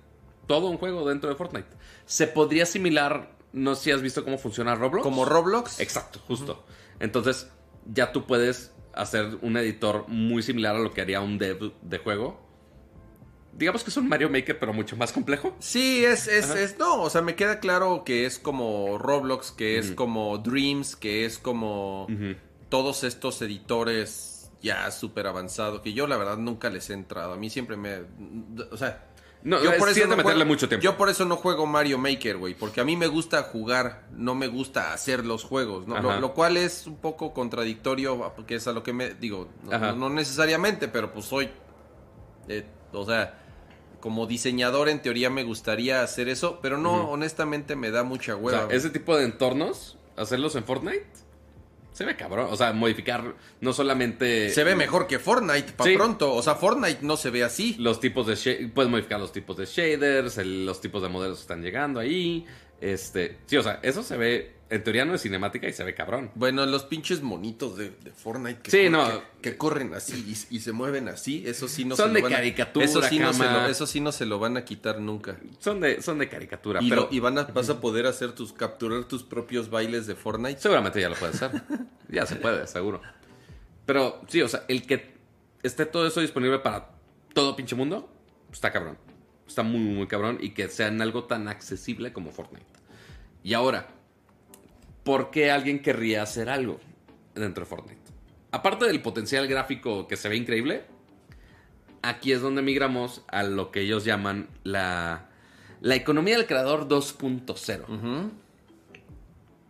[SPEAKER 1] todo un juego dentro de Fortnite. Se podría asimilar, no sé si has visto cómo funciona Roblox.
[SPEAKER 2] Como Roblox.
[SPEAKER 1] Exacto, justo. Entonces, ya tú puedes hacer un editor muy similar a lo que haría un dev de juego. Digamos que es un Mario Maker, pero mucho más complejo.
[SPEAKER 2] Sí, es, es, es, no, o sea, me queda claro que es como Roblox, que es como Dreams, que es como todos estos editores ya súper avanzados, que yo la verdad nunca les he entrado. A mí siempre me... O sea...
[SPEAKER 1] No,
[SPEAKER 2] yo
[SPEAKER 1] es- sí es de meterle
[SPEAKER 2] juego-
[SPEAKER 1] mucho tiempo.
[SPEAKER 2] Yo por eso no juego Mario Maker, güey, porque a mí me gusta jugar, no me gusta hacer los juegos, ¿no? Lo, cual es un poco contradictorio, porque es a lo que me digo, no, no- no necesariamente, pero pues soy, eh, o sea, como diseñador en teoría me gustaría hacer eso, pero no, honestamente me da mucha
[SPEAKER 1] O
[SPEAKER 2] hueva.
[SPEAKER 1] sea, ese tipo de entornos, hacerlos en Fortnite, se ve cabrón. O sea, modificar no solamente...
[SPEAKER 2] se ve mejor que Fortnite, para
[SPEAKER 1] Sí.
[SPEAKER 2] pronto, o sea, Fortnite no se ve así.
[SPEAKER 1] Los tipos de... Puedes modificar los tipos de shaders, el- los tipos de modelos que están llegando ahí. Este... Sí, o sea, eso se ve... En teoría no es cinemática y se ve cabrón.
[SPEAKER 2] Bueno, los pinches monitos de, de Fortnite que,
[SPEAKER 1] Sí,
[SPEAKER 2] cor-
[SPEAKER 1] no.
[SPEAKER 2] que, que corren así y, y se mueven así, eso sí no
[SPEAKER 1] Son
[SPEAKER 2] se
[SPEAKER 1] de
[SPEAKER 2] lo van a-
[SPEAKER 1] caricatura,
[SPEAKER 2] eso sí, no se lo, eso sí no se lo van a quitar nunca.
[SPEAKER 1] Son de, son de caricatura,
[SPEAKER 2] Y,
[SPEAKER 1] pero...
[SPEAKER 2] lo- y van a, vas a poder hacer tus capturar tus propios bailes de Fortnite.
[SPEAKER 1] Seguramente ya lo puede hacer. ya se puede, seguro. Pero sí, o sea, el que esté todo eso disponible para todo pinche mundo, está cabrón. Está muy, muy cabrón. Y que sea en algo tan accesible como Fortnite. Y ahora, ¿por qué alguien querría hacer algo dentro de Fortnite? aparte del potencial gráfico que se ve increíble, aquí es donde migramos a lo que ellos llaman la, la economía del creador 2.0.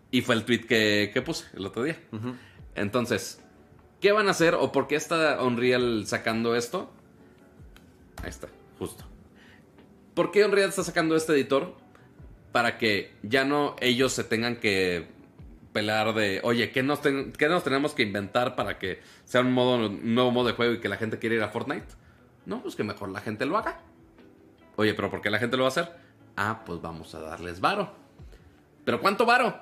[SPEAKER 1] Y fue el tweet que, que puse el otro día. Entonces, ¿qué van a hacer o por qué está Unreal sacando esto? Ahí está, justo. ¿Por qué Unreal está sacando este editor? Para que ya no ellos se tengan que pelar de, oye, ¿qué nos, qué nos tenemos que inventar para que sea un, modo, nuevo modo de juego y que la gente quiera ir a Fortnite? No, pues que mejor la gente lo haga. Oye, pero ¿por qué la gente lo va a hacer? Ah, pues vamos a darles varo. ¿Pero cuánto varo?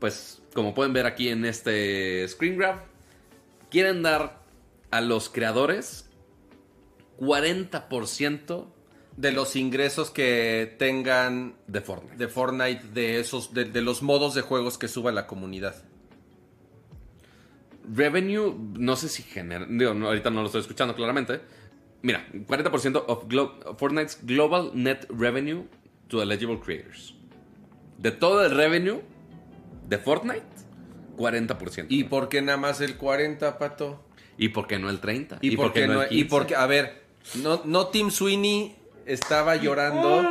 [SPEAKER 1] Pues como pueden ver aquí en este screen grab, quieren dar a los creadores 40%
[SPEAKER 2] De los ingresos que tengan
[SPEAKER 1] de Fortnite.
[SPEAKER 2] de Fortnite, de esos, de, de los modos de juegos que suba la comunidad.
[SPEAKER 1] Revenue, no sé si genera. Digo, no, ahorita no lo estoy escuchando claramente. Mira, 40% of glo- Fortnite's global net revenue to eligible creators. De todo el revenue de Fortnite, 40%.
[SPEAKER 2] ¿Y por qué nada más el 40, pato?
[SPEAKER 1] ¿Y por qué no el 30?
[SPEAKER 2] ¿Y, por qué no?
[SPEAKER 1] el
[SPEAKER 2] Y
[SPEAKER 1] 15?
[SPEAKER 2] porque, a ver, no, no Tim Sweeney estaba llorando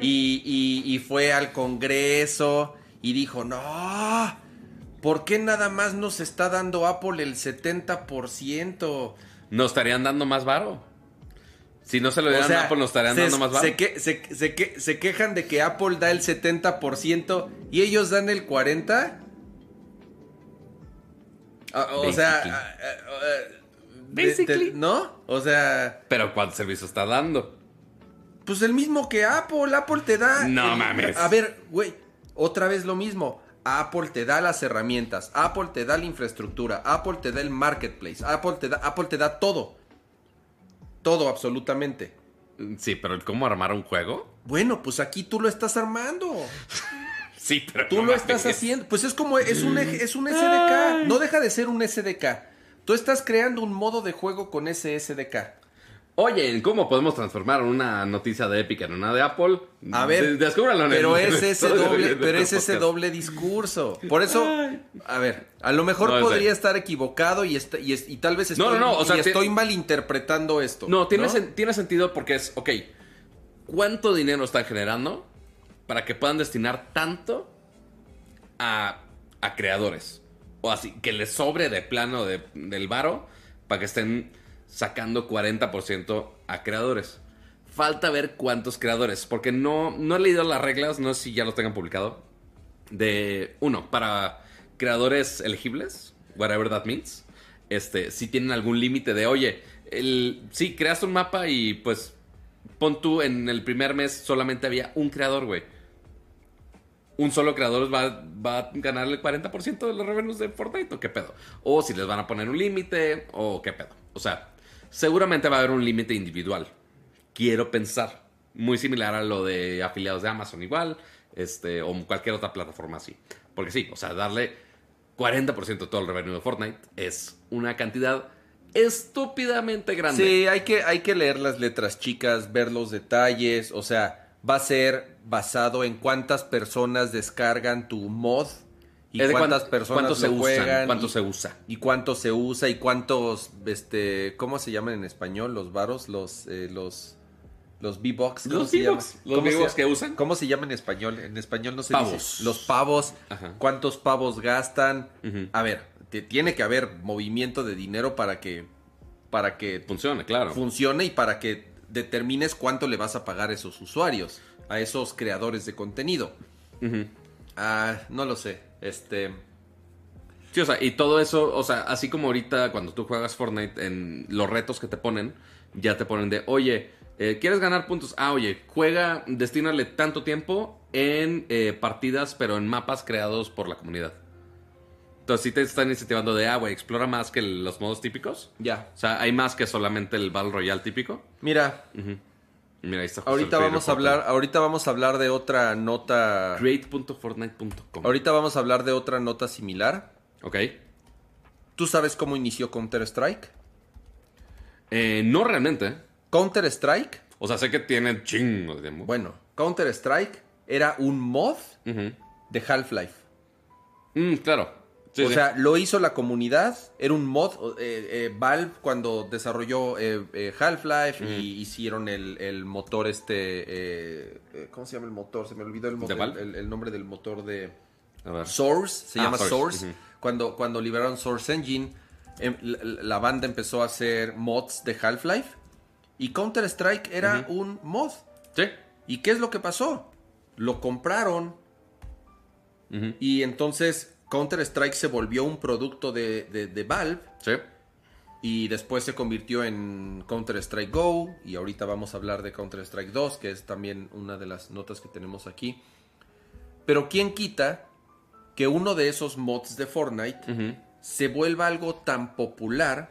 [SPEAKER 2] y, y- y fue al Congreso y dijo, no, ¿por qué nada más nos está dando Apple el 70%?
[SPEAKER 1] Nos estarían dando más varo. Si no se lo
[SPEAKER 2] O
[SPEAKER 1] dieran
[SPEAKER 2] sea,
[SPEAKER 1] a Apple, nos estarían
[SPEAKER 2] se,
[SPEAKER 1] dando más varo.
[SPEAKER 2] se que- se- se que- se quejan de que Apple da el 70% y ellos dan el 40%. Ah, o
[SPEAKER 1] Basically.
[SPEAKER 2] sea, ah, ah, de-
[SPEAKER 1] Basically.
[SPEAKER 2] de- ¿no? O sea,
[SPEAKER 1] Pero ¿cuánto servicio está dando?
[SPEAKER 2] Pues el mismo que Apple. Apple te da.
[SPEAKER 1] No
[SPEAKER 2] el-
[SPEAKER 1] mames.
[SPEAKER 2] A ver, güey, otra vez lo mismo. Apple te da las herramientas, Apple te da la infraestructura, Apple te da el marketplace, Apple te da, Apple te da todo. Todo, absolutamente.
[SPEAKER 1] Sí, pero ¿cómo armar un juego?
[SPEAKER 2] Bueno, pues aquí tú lo estás armando. <laughs>
[SPEAKER 1] Sí, pero
[SPEAKER 2] Tú
[SPEAKER 1] no
[SPEAKER 2] lo estás haciendo. Pues es como, es un, es un SDK. No deja de ser un SDK. Tú estás creando un modo de juego con ese SDK.
[SPEAKER 1] Oye, ¿cómo podemos transformar una noticia de Epic en una de Apple?
[SPEAKER 2] A ver,
[SPEAKER 1] De- descúbralo en
[SPEAKER 2] pero
[SPEAKER 1] el- <laughs>
[SPEAKER 2] es ese doble, pero es ese doble discurso. Por eso, a ver, a lo mejor
[SPEAKER 1] No,
[SPEAKER 2] podría estar equivocado y, está- y, es- y tal vez
[SPEAKER 1] No,
[SPEAKER 2] estoy,
[SPEAKER 1] no, no, o sea,
[SPEAKER 2] estoy malinterpretando esto.
[SPEAKER 1] No, tiene, sen- tiene sentido porque es, ok, ¿cuánto dinero están generando para que puedan destinar tanto a, a creadores? O así, que les sobre de plano de- del varo para que estén sacando 40% a creadores. Falta ver cuántos creadores, porque no, no he leído las reglas, no sé si ya los tengan publicado. De, uno, para creadores elegibles, whatever that means. Este, si tienen algún límite de, oye, el, sí, creaste un mapa y pues pon tú en el primer mes solamente había un creador, güey. Un solo creador va, va a ganar el 40% de los revenues de Fortnite, ¿o qué pedo? O si les van a poner un límite, o qué pedo. O sea, seguramente va a haber un límite individual. Quiero pensar. Muy similar a lo de afiliados de Amazon igual, este, o cualquier otra plataforma así. Porque sí, o sea, darle 40% de todo el revenue de Fortnite es una cantidad estúpidamente grande.
[SPEAKER 2] Sí, hay que, hay que leer las letras chicas, ver los detalles, o sea, va a ser basado en cuántas personas descargan tu mod y
[SPEAKER 1] Es
[SPEAKER 2] cuántas
[SPEAKER 1] cuán-
[SPEAKER 2] personas
[SPEAKER 1] cuánto se
[SPEAKER 2] lo
[SPEAKER 1] usan,
[SPEAKER 2] juegan
[SPEAKER 1] cuánto
[SPEAKER 2] y,
[SPEAKER 1] se usa.
[SPEAKER 2] y cuánto se usa y cuántos, este, ¿cómo se llaman en español? Los varos, los, eh, los, los. ¿cómo
[SPEAKER 1] Los? V-Bucks, los
[SPEAKER 2] ¿Cómo se
[SPEAKER 1] V-Bucks
[SPEAKER 2] llama?
[SPEAKER 1] que usan.
[SPEAKER 2] ¿Cómo se llama en español? En español no se
[SPEAKER 1] Pavos.
[SPEAKER 2] dice. Los pavos.
[SPEAKER 1] Ajá.
[SPEAKER 2] ¿Cuántos pavos gastan? A ver, te- tiene que haber movimiento de dinero para que, para que
[SPEAKER 1] Funciona, claro.
[SPEAKER 2] funcione y para que determines cuánto le vas a pagar a esos usuarios, a esos creadores de contenido. Ah, no lo sé. Este.
[SPEAKER 1] Sí, o sea, y todo eso, o sea, así como ahorita cuando tú juegas Fortnite, en los retos que te ponen, ya te ponen de, oye, eh, ¿quieres ganar puntos? Ah, oye, juega, destínale tanto tiempo en eh, partidas, pero en mapas creados por la comunidad. Entonces sí te están incentivando de, ah, güey, explora más que los modos típicos.
[SPEAKER 2] Ya.
[SPEAKER 1] O sea, hay más que solamente el Battle Royale típico.
[SPEAKER 2] Mira,
[SPEAKER 1] Mira, ahí está.
[SPEAKER 2] ahorita vamos a hablar, ahorita vamos a hablar de otra nota.
[SPEAKER 1] Create.fortnite.com.
[SPEAKER 2] Ahorita vamos a hablar de otra nota similar.
[SPEAKER 1] Ok.
[SPEAKER 2] ¿Tú sabes cómo inició Counter Strike?
[SPEAKER 1] Eh, no realmente.
[SPEAKER 2] Counter Strike,
[SPEAKER 1] O sea, sé que tiene chingo de tiempo.
[SPEAKER 2] bueno, Counter Strike era un mod de Half-Life.
[SPEAKER 1] Mm, claro. Sí,
[SPEAKER 2] o
[SPEAKER 1] sí.
[SPEAKER 2] sea, lo hizo la comunidad, era un mod. eh, eh, Valve cuando desarrolló eh, Half-Life y hicieron el, el motor este... ¿Cómo se llama el motor? Se me olvidó el, motor, el, el nombre del motor de... Source, se
[SPEAKER 1] Ah,
[SPEAKER 2] llama
[SPEAKER 1] Source,
[SPEAKER 2] cuando, cuando liberaron Source Engine, em, la, la banda empezó a hacer mods de Half-Life y Counter-Strike era un mod.
[SPEAKER 1] Sí.
[SPEAKER 2] ¿Y qué es lo que pasó? Lo compraron y entonces Counter-Strike se volvió un producto de, de- de Valve
[SPEAKER 1] Sí.
[SPEAKER 2] y después se convirtió en Counter-Strike Go y ahorita vamos a hablar de Counter-Strike 2, que es también una de las notas que tenemos aquí. Pero ¿quién quita que uno de esos mods de Fortnite se vuelva algo tan popular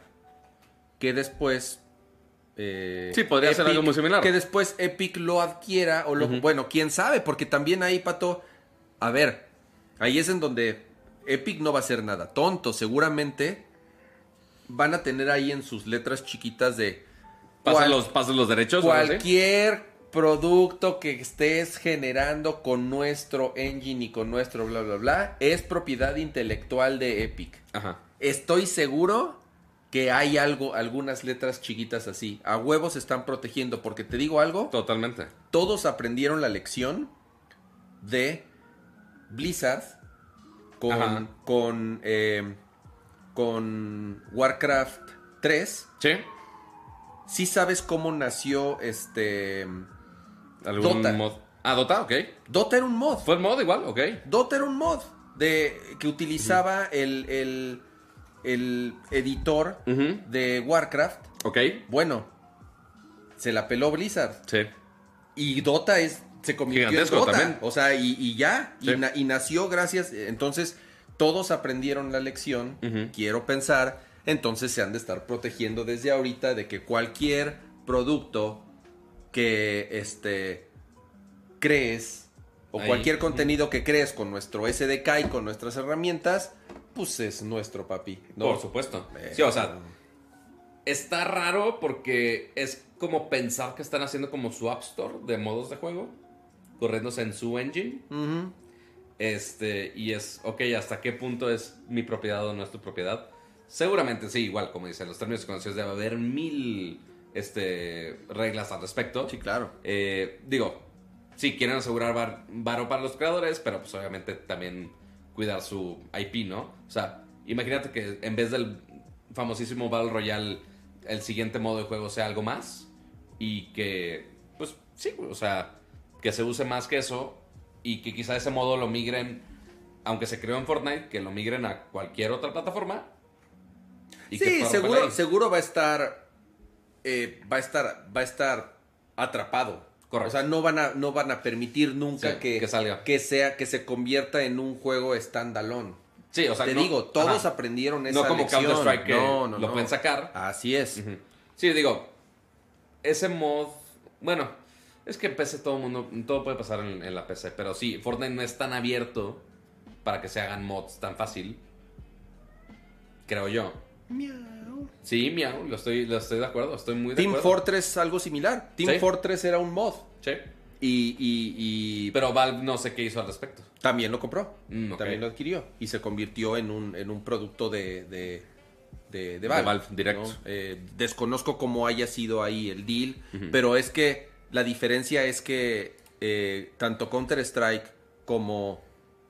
[SPEAKER 2] que después... eh,
[SPEAKER 1] Sí, podría ser algo muy similar.
[SPEAKER 2] Que después Epic lo adquiera o lo... Bueno, quién sabe, porque también ahí, Pato... A ver, ahí es en donde Epic no va a hacer nada tonto. Seguramente van a tener ahí en sus letras chiquitas de...
[SPEAKER 1] Pasa
[SPEAKER 2] cual-
[SPEAKER 1] los, derechos.
[SPEAKER 2] Cualquier producto que estés generando con nuestro engine y con nuestro bla bla bla es propiedad intelectual de Epic.
[SPEAKER 1] Ajá.
[SPEAKER 2] Estoy seguro que hay algo, algunas letras chiquitas así. A huevos están protegiendo porque te digo algo,
[SPEAKER 1] Totalmente.
[SPEAKER 2] todos aprendieron la lección de Blizzard con con eh, con Warcraft 3.
[SPEAKER 1] Sí.
[SPEAKER 2] Sí sabes cómo nació este
[SPEAKER 1] ¿Algún
[SPEAKER 2] Dota.
[SPEAKER 1] mod? Ah, Dota, ok.
[SPEAKER 2] Dota era un mod.
[SPEAKER 1] ¿Fue el mod igual? Ok.
[SPEAKER 2] Dota era un mod de que utilizaba el, el, el editor de Warcraft.
[SPEAKER 1] Ok.
[SPEAKER 2] Bueno, se la peló Blizzard.
[SPEAKER 1] Sí.
[SPEAKER 2] Y Dota es se convirtió
[SPEAKER 1] Gigantesco
[SPEAKER 2] en Dota.
[SPEAKER 1] también.
[SPEAKER 2] O sea, y, y ya.
[SPEAKER 1] Sí.
[SPEAKER 2] Y, na- y nació gracias. Entonces, todos aprendieron la lección. Quiero pensar. Entonces se han de estar protegiendo desde ahorita de que cualquier producto que este crees o
[SPEAKER 1] Ahí.
[SPEAKER 2] cualquier contenido que crees con nuestro SDK y con nuestras herramientas, pues es nuestro papi. ¿no?
[SPEAKER 1] Por supuesto.
[SPEAKER 2] Eh,
[SPEAKER 1] Sí, o sea, está raro porque es como pensar que están haciendo como su App Store de modos de juego, corriéndose en su engine. Este, y es, ok, ¿hasta qué punto es mi propiedad o no es tu propiedad? Seguramente sí, igual, como dicen los términos conocidos, debe haber mil este, reglas al respecto.
[SPEAKER 2] Sí, claro.
[SPEAKER 1] Eh, digo, sí, quieren asegurar var- varo para los creadores, pero pues obviamente también cuidar su IP, ¿no? O sea, imagínate que en vez del famosísimo Battle Royale, el siguiente modo de juego sea algo más y que, pues sí, o sea, que se use más que eso y que quizá ese modo lo migren, aunque se creó en Fortnite, que lo migren a cualquier otra plataforma. y
[SPEAKER 2] Sí, seguro, seguro va a estar, eh, va a estar, va a estar atrapado.
[SPEAKER 1] Correcto.
[SPEAKER 2] O sea, no van a, no van a permitir nunca
[SPEAKER 1] Sí,
[SPEAKER 2] que,
[SPEAKER 1] que salga.
[SPEAKER 2] que sea, que se convierta en un juego standalone.
[SPEAKER 1] Sí, o sea,
[SPEAKER 2] Te
[SPEAKER 1] no-
[SPEAKER 2] digo, todos
[SPEAKER 1] ajá.
[SPEAKER 2] aprendieron esa
[SPEAKER 1] No como
[SPEAKER 2] lección.
[SPEAKER 1] Counter-Strike que
[SPEAKER 2] No, no,
[SPEAKER 1] lo pueden sacar.
[SPEAKER 2] Así es.
[SPEAKER 1] Sí, digo, ese mod, bueno, es que en PC todo el mundo, todo puede pasar en, en la PC, pero sí, Fortnite no es tan abierto para que se hagan mods tan fácil, creo yo. Sí, miau, lo estoy, lo estoy de acuerdo, estoy muy de
[SPEAKER 2] Team
[SPEAKER 1] acuerdo.
[SPEAKER 2] Fortress algo similar. Team
[SPEAKER 1] Sí.
[SPEAKER 2] Fortress era un mod.
[SPEAKER 1] Sí,
[SPEAKER 2] Y, y- y
[SPEAKER 1] pero Valve no sé qué hizo al respecto.
[SPEAKER 2] también lo compró.
[SPEAKER 1] Mm.
[SPEAKER 2] También lo adquirió. Y se convirtió en un, en un producto de, de, de, de
[SPEAKER 1] De
[SPEAKER 2] Valve.
[SPEAKER 1] Valve, directo.
[SPEAKER 2] ¿no? Eh, desconozco cómo haya sido ahí el deal. Pero es que la diferencia es que eh, tanto Counter-Strike como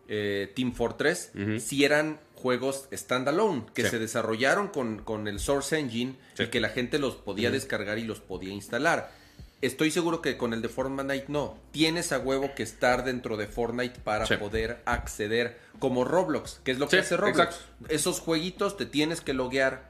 [SPEAKER 2] eh, Team Fortress sí eran juegos standalone que
[SPEAKER 1] Sí.
[SPEAKER 2] se desarrollaron con, con el Source Engine
[SPEAKER 1] Sí.
[SPEAKER 2] y que la gente los podía descargar y los podía instalar. Estoy seguro que con el de Fortnite no. Tienes a huevo que estar dentro de Fortnite para
[SPEAKER 1] Sí.
[SPEAKER 2] poder acceder como Roblox, que es lo que hace Roblox.
[SPEAKER 1] exacto.
[SPEAKER 2] Esos jueguitos te tienes que loguear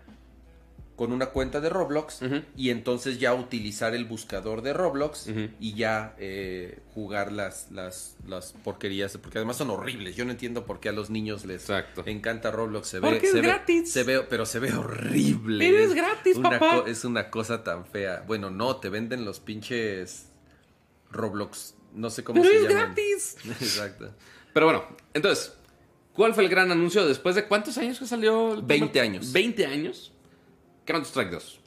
[SPEAKER 2] con una cuenta de Roblox y entonces ya utilizar el buscador de Roblox y ya eh, jugar las, las, las porquerías, porque además son horribles. Yo no entiendo por qué a los niños les
[SPEAKER 1] Exacto.
[SPEAKER 2] encanta Roblox. Se
[SPEAKER 1] Porque
[SPEAKER 2] ve,
[SPEAKER 1] es
[SPEAKER 2] se ve-
[SPEAKER 1] gratis.
[SPEAKER 2] se ve, pero se ve horrible.
[SPEAKER 1] Pero es gratis,
[SPEAKER 2] Una
[SPEAKER 1] papá.
[SPEAKER 2] es una cosa tan fea. Bueno, no, te venden los pinches Roblox. No sé cómo
[SPEAKER 1] Pero
[SPEAKER 2] se
[SPEAKER 1] es
[SPEAKER 2] llaman.
[SPEAKER 1] gratis. <laughs>
[SPEAKER 2] Exacto.
[SPEAKER 1] Pero bueno, entonces, ¿cuál fue el gran anuncio después de cuántos años que salió? el
[SPEAKER 2] 20
[SPEAKER 1] primer-
[SPEAKER 2] años.
[SPEAKER 1] 20 años. Counter-Strike 2.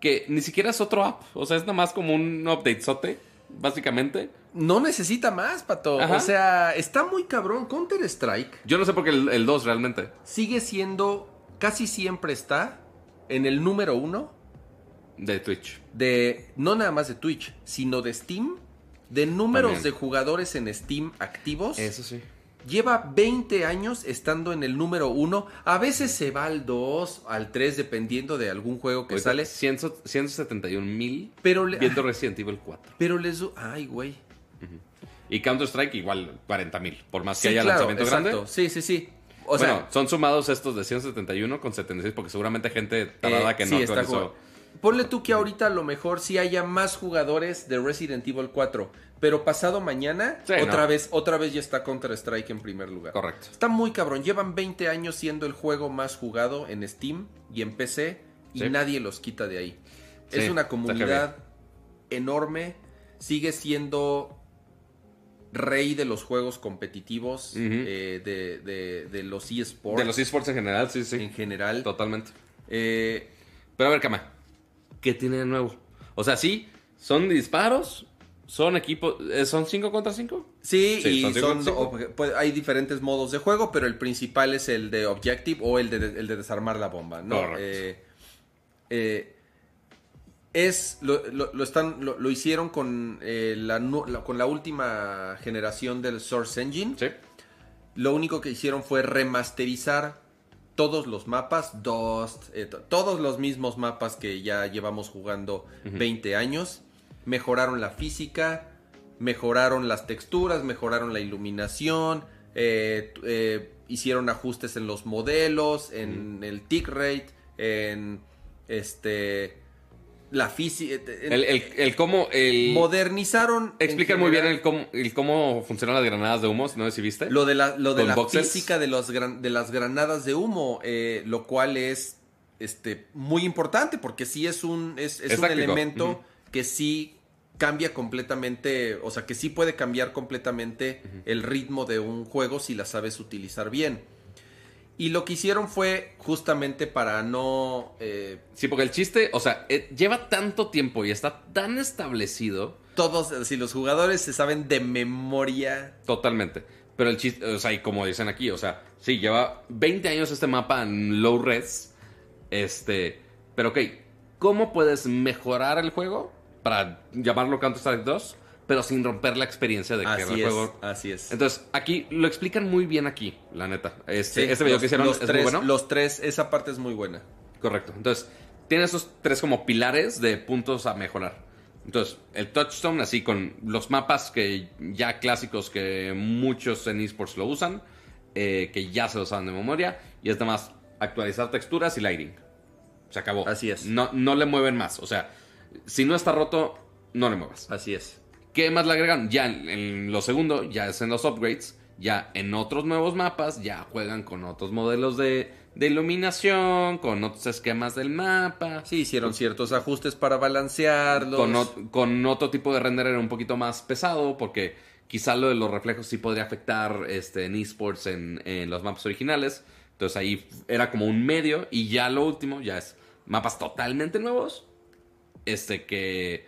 [SPEAKER 1] Que ni siquiera es otro app. O sea, es nada más como un updatezote. básicamente.
[SPEAKER 2] No necesita más, pato.
[SPEAKER 1] Ajá.
[SPEAKER 2] O sea, está muy cabrón. Counter Strike
[SPEAKER 1] Yo no sé por qué el, el 2 realmente.
[SPEAKER 2] sigue siendo, casi siempre está en el número uno
[SPEAKER 1] De Twitch.
[SPEAKER 2] de, no nada más de Twitch, sino de Steam, de números
[SPEAKER 1] También.
[SPEAKER 2] de jugadores en Steam activos.
[SPEAKER 1] Eso sí.
[SPEAKER 2] Lleva 20 años estando en el número uno. A veces se va al 2, al 3, dependiendo de algún juego que
[SPEAKER 1] Ahorita
[SPEAKER 2] sale.
[SPEAKER 1] 100 171 mil
[SPEAKER 2] Pero, le-
[SPEAKER 1] viendo Resident Evil 4.
[SPEAKER 2] pero les... Ay, güey.
[SPEAKER 1] Y Counter-Strike igual 40 mil. Por más que
[SPEAKER 2] Sí,
[SPEAKER 1] haya
[SPEAKER 2] claro,
[SPEAKER 1] lanzamiento
[SPEAKER 2] exacto.
[SPEAKER 1] grande.
[SPEAKER 2] Sí, sí, sí. O
[SPEAKER 1] bueno,
[SPEAKER 2] sea,
[SPEAKER 1] son sumados estos de 171 con 76 porque seguramente gente tarada
[SPEAKER 2] eh,
[SPEAKER 1] que no
[SPEAKER 2] sí, está
[SPEAKER 1] actualizó.
[SPEAKER 2] jugando. Ponle tú que ahorita a lo mejor sí haya más jugadores de Resident Evil 4, pero pasado mañana
[SPEAKER 1] Sí,
[SPEAKER 2] otra
[SPEAKER 1] no.
[SPEAKER 2] vez otra vez ya está Counter Strike en primer lugar.
[SPEAKER 1] Correcto.
[SPEAKER 2] Está muy cabrón, llevan 20 años siendo el juego más jugado en Steam y en PC y
[SPEAKER 1] Sí.
[SPEAKER 2] nadie los quita de ahí.
[SPEAKER 1] Sí,
[SPEAKER 2] es una comunidad enorme, sigue siendo rey de los juegos competitivos, eh, de, de- de los eSports
[SPEAKER 1] De los esports en general, sí, sí.
[SPEAKER 2] en general.
[SPEAKER 1] Totalmente.
[SPEAKER 2] Eh,
[SPEAKER 1] Pero a ver, Cama, ¿qué tiene de nuevo? O sea, sí, son disparos, son equipos, eh, son 5 contra 5.
[SPEAKER 2] Sí,
[SPEAKER 1] Sí,
[SPEAKER 2] y
[SPEAKER 1] son
[SPEAKER 2] son,
[SPEAKER 1] cinco.
[SPEAKER 2] ob- pues, hay diferentes modos de juego, pero el principal es el de Objective o el de, el de desarmar la bomba, ¿no? Eh, eh, es lo, lo- lo están lo, lo hicieron con eh, la, con la última generación del Source Engine.
[SPEAKER 1] Sí.
[SPEAKER 2] Lo único que hicieron fue remasterizar todos los mapas, Dust, to- todos los mismos mapas que ya llevamos jugando 20 años. Mejoraron la física, mejoraron las texturas, mejoraron la iluminación, eh, eh, hicieron ajustes en los modelos, en el tick rate, en este la física.
[SPEAKER 1] El, el, el cómo, el...
[SPEAKER 2] modernizaron.
[SPEAKER 1] Explican muy bien el cómo, el cómo funcionan las granadas de humo, no sé si viste.
[SPEAKER 2] Lo de la, lo de la física de, los gran- de las granadas de humo, eh, lo cual es este, muy importante porque sí es un, es, un elemento. Que sí cambia completamente, o sea, que sí puede cambiar completamente el ritmo de un juego si la sabes utilizar bien. Y lo que hicieron fue justamente para no... eh,
[SPEAKER 1] Sí, porque el chiste, o sea, eh, lleva tanto tiempo y está tan establecido
[SPEAKER 2] todos, si los jugadores se saben de memoria
[SPEAKER 1] totalmente. Pero el chiste, o sea, y como dicen aquí, o sea, sí, lleva 20 años este mapa en low res. Este, pero ok, ¿cómo puedes mejorar el juego para llamarlo Counter-Strike 2, pero sin romper la experiencia de que
[SPEAKER 2] Así
[SPEAKER 1] el
[SPEAKER 2] es,
[SPEAKER 1] juego
[SPEAKER 2] así es.
[SPEAKER 1] Entonces, aquí lo explican muy bien aquí, la neta. Este,
[SPEAKER 2] Sí,
[SPEAKER 1] este video
[SPEAKER 2] los-
[SPEAKER 1] que hicieron
[SPEAKER 2] los
[SPEAKER 1] es
[SPEAKER 2] tres,
[SPEAKER 1] muy bueno.
[SPEAKER 2] Los tres, esa parte es muy buena.
[SPEAKER 1] Correcto. Entonces, tiene esos tres como pilares de puntos a mejorar. Entonces, el touchstone, así con los mapas que ya clásicos que muchos en esports lo usan, eh, que ya se lo saben de memoria, y es nada más actualizar texturas y lighting. Se acabó.
[SPEAKER 2] Así es.
[SPEAKER 1] No, no le mueven más. O sea, si no está roto, no le muevas.
[SPEAKER 2] Así es.
[SPEAKER 1] ¿Qué más le agregan? Ya en, en lo segundo, ya es en los upgrades, ya en otros nuevos mapas, ya juegan con otros modelos de, de iluminación, con otros esquemas del mapa,
[SPEAKER 2] Sí, hicieron ciertos ajustes para balancearlos.
[SPEAKER 1] con, con otro tipo de renderer un poquito más pesado, porque quizá lo de los reflejos sí podría afectar este, en esports en, en los mapas originales. Entonces ahí era como un medio, y ya lo último, ya es mapas totalmente nuevos, este que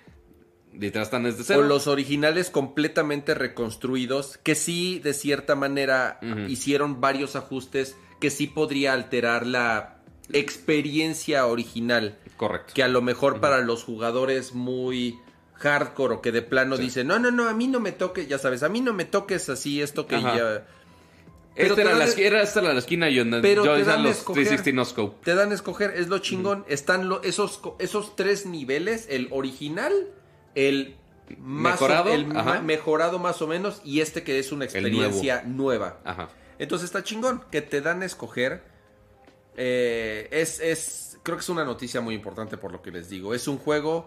[SPEAKER 1] literal están desde cero.
[SPEAKER 2] O los originales completamente reconstruidos, que sí, de cierta manera, hicieron varios ajustes que sí podría alterar la experiencia original.
[SPEAKER 1] Correcto.
[SPEAKER 2] Que a lo mejor para los jugadores muy hardcore o que de plano
[SPEAKER 1] Sí.
[SPEAKER 2] dicen, no, no, no, a mí no me toques, ya sabes, a mí no me toques así esto que
[SPEAKER 1] Ajá.
[SPEAKER 2] ya... Pero
[SPEAKER 1] Esta era, la,
[SPEAKER 2] de-
[SPEAKER 1] esqui- era esta la esquina y donde
[SPEAKER 2] Pero
[SPEAKER 1] yo
[SPEAKER 2] te dan
[SPEAKER 1] los
[SPEAKER 2] escoger.
[SPEAKER 1] 360 no scope.
[SPEAKER 2] Te dan a escoger, es lo chingón. Están lo- esos, esos tres niveles, el original, el más o-
[SPEAKER 1] Mejorado,
[SPEAKER 2] el mejorado más o menos, y este que es una experiencia nueva.
[SPEAKER 1] Ajá.
[SPEAKER 2] Entonces está chingón, que te dan a escoger. Eh, es, es, creo que es una noticia muy importante por lo que les digo. Es un juego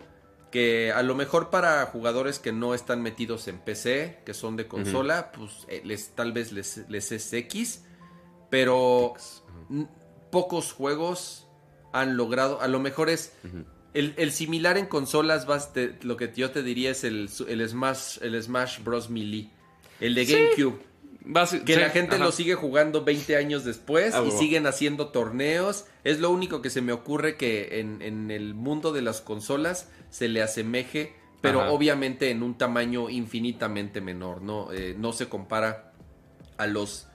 [SPEAKER 2] que a lo mejor para jugadores que no están metidos en PC, que son de consola, pues eh, les, tal vez les, les es X, pero pocos juegos han logrado, a lo mejor es el, el similar en consolas, vas te- lo que yo te diría es el, el Smash, el Smash Bros. Melee, el de
[SPEAKER 1] Sí. Basi-
[SPEAKER 2] Que
[SPEAKER 1] sí,
[SPEAKER 2] la gente
[SPEAKER 1] ajá.
[SPEAKER 2] lo sigue jugando 20 años después
[SPEAKER 1] Ah,
[SPEAKER 2] y siguen haciendo torneos. Es lo único que se me ocurre que en, en el mundo de las consolas se le asemeje, pero
[SPEAKER 1] Ajá.
[SPEAKER 2] obviamente en un tamaño infinitamente menor, ¿no? Eh, no se compara a los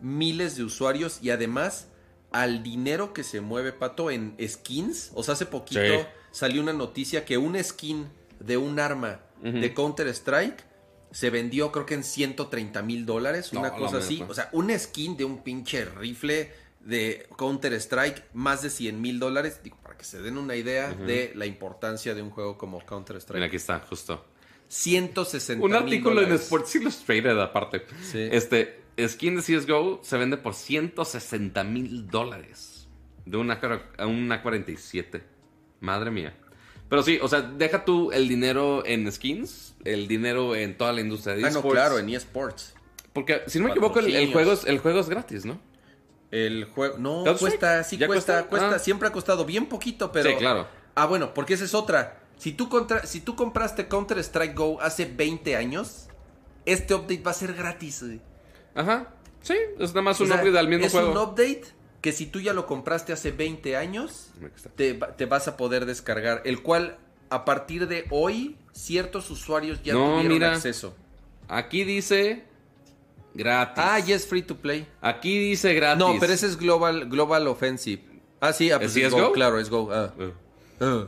[SPEAKER 2] miles de usuarios y además al dinero que se mueve, Pato, en skins. O sea, hace poquito
[SPEAKER 1] Sí.
[SPEAKER 2] salió una noticia que un skin de un arma de Counter-Strike se vendió creo que en 130 mil dólares,
[SPEAKER 1] No,
[SPEAKER 2] una cosa así.
[SPEAKER 1] neta.
[SPEAKER 2] O sea, un skin de un pinche rifle de Counter-Strike, más de 100 mil dólares. Digo, para que se den una idea de la importancia de un juego como Counter-Strike.
[SPEAKER 1] Mira, aquí está, justo.
[SPEAKER 2] 160
[SPEAKER 1] Un artículo en. Sports Illustrated, aparte.
[SPEAKER 2] Sí.
[SPEAKER 1] Este, skin de CSGO se vende por 160 mil dólares. De una, a una 47. Madre mía. Pero sí, o sea, deja tú el dinero en skins, el dinero en toda la industria de
[SPEAKER 2] Ah, no,
[SPEAKER 1] esports.
[SPEAKER 2] claro, en eSports.
[SPEAKER 1] Porque, si no me equivoco, el, juego es, el juego es gratis, ¿no?
[SPEAKER 2] El juego. No, cuesta, sí
[SPEAKER 1] ¿Ya
[SPEAKER 2] cuesta,
[SPEAKER 1] cuesta?
[SPEAKER 2] cuesta,
[SPEAKER 1] Ah.
[SPEAKER 2] siempre ha costado bien poquito, pero.
[SPEAKER 1] Sí, claro.
[SPEAKER 2] Ah, bueno, porque esa es otra. Si tú, contra- si tú compraste Counter-Strike Go hace 20 años, este update va a ser gratis. güey.
[SPEAKER 1] Ajá. Sí, es nada más un
[SPEAKER 2] sea,
[SPEAKER 1] upgrade al mismo
[SPEAKER 2] es
[SPEAKER 1] juego.
[SPEAKER 2] un update que si tú ya lo compraste hace 20 años, te, va- te vas a poder descargar. El cual, a partir de hoy, ciertos usuarios ya
[SPEAKER 1] No,
[SPEAKER 2] tuvieron
[SPEAKER 1] mira.
[SPEAKER 2] acceso.
[SPEAKER 1] Aquí dice gratis.
[SPEAKER 2] Ah, ya es free to play.
[SPEAKER 1] Aquí dice gratis.
[SPEAKER 2] No, pero ese es Global, Global Offensive. Ah, sí, ah, pues
[SPEAKER 1] ¿Sí
[SPEAKER 2] es
[SPEAKER 1] es
[SPEAKER 2] Go,
[SPEAKER 1] Go?
[SPEAKER 2] claro, es Go. ah.
[SPEAKER 1] Uh,
[SPEAKER 2] Ah.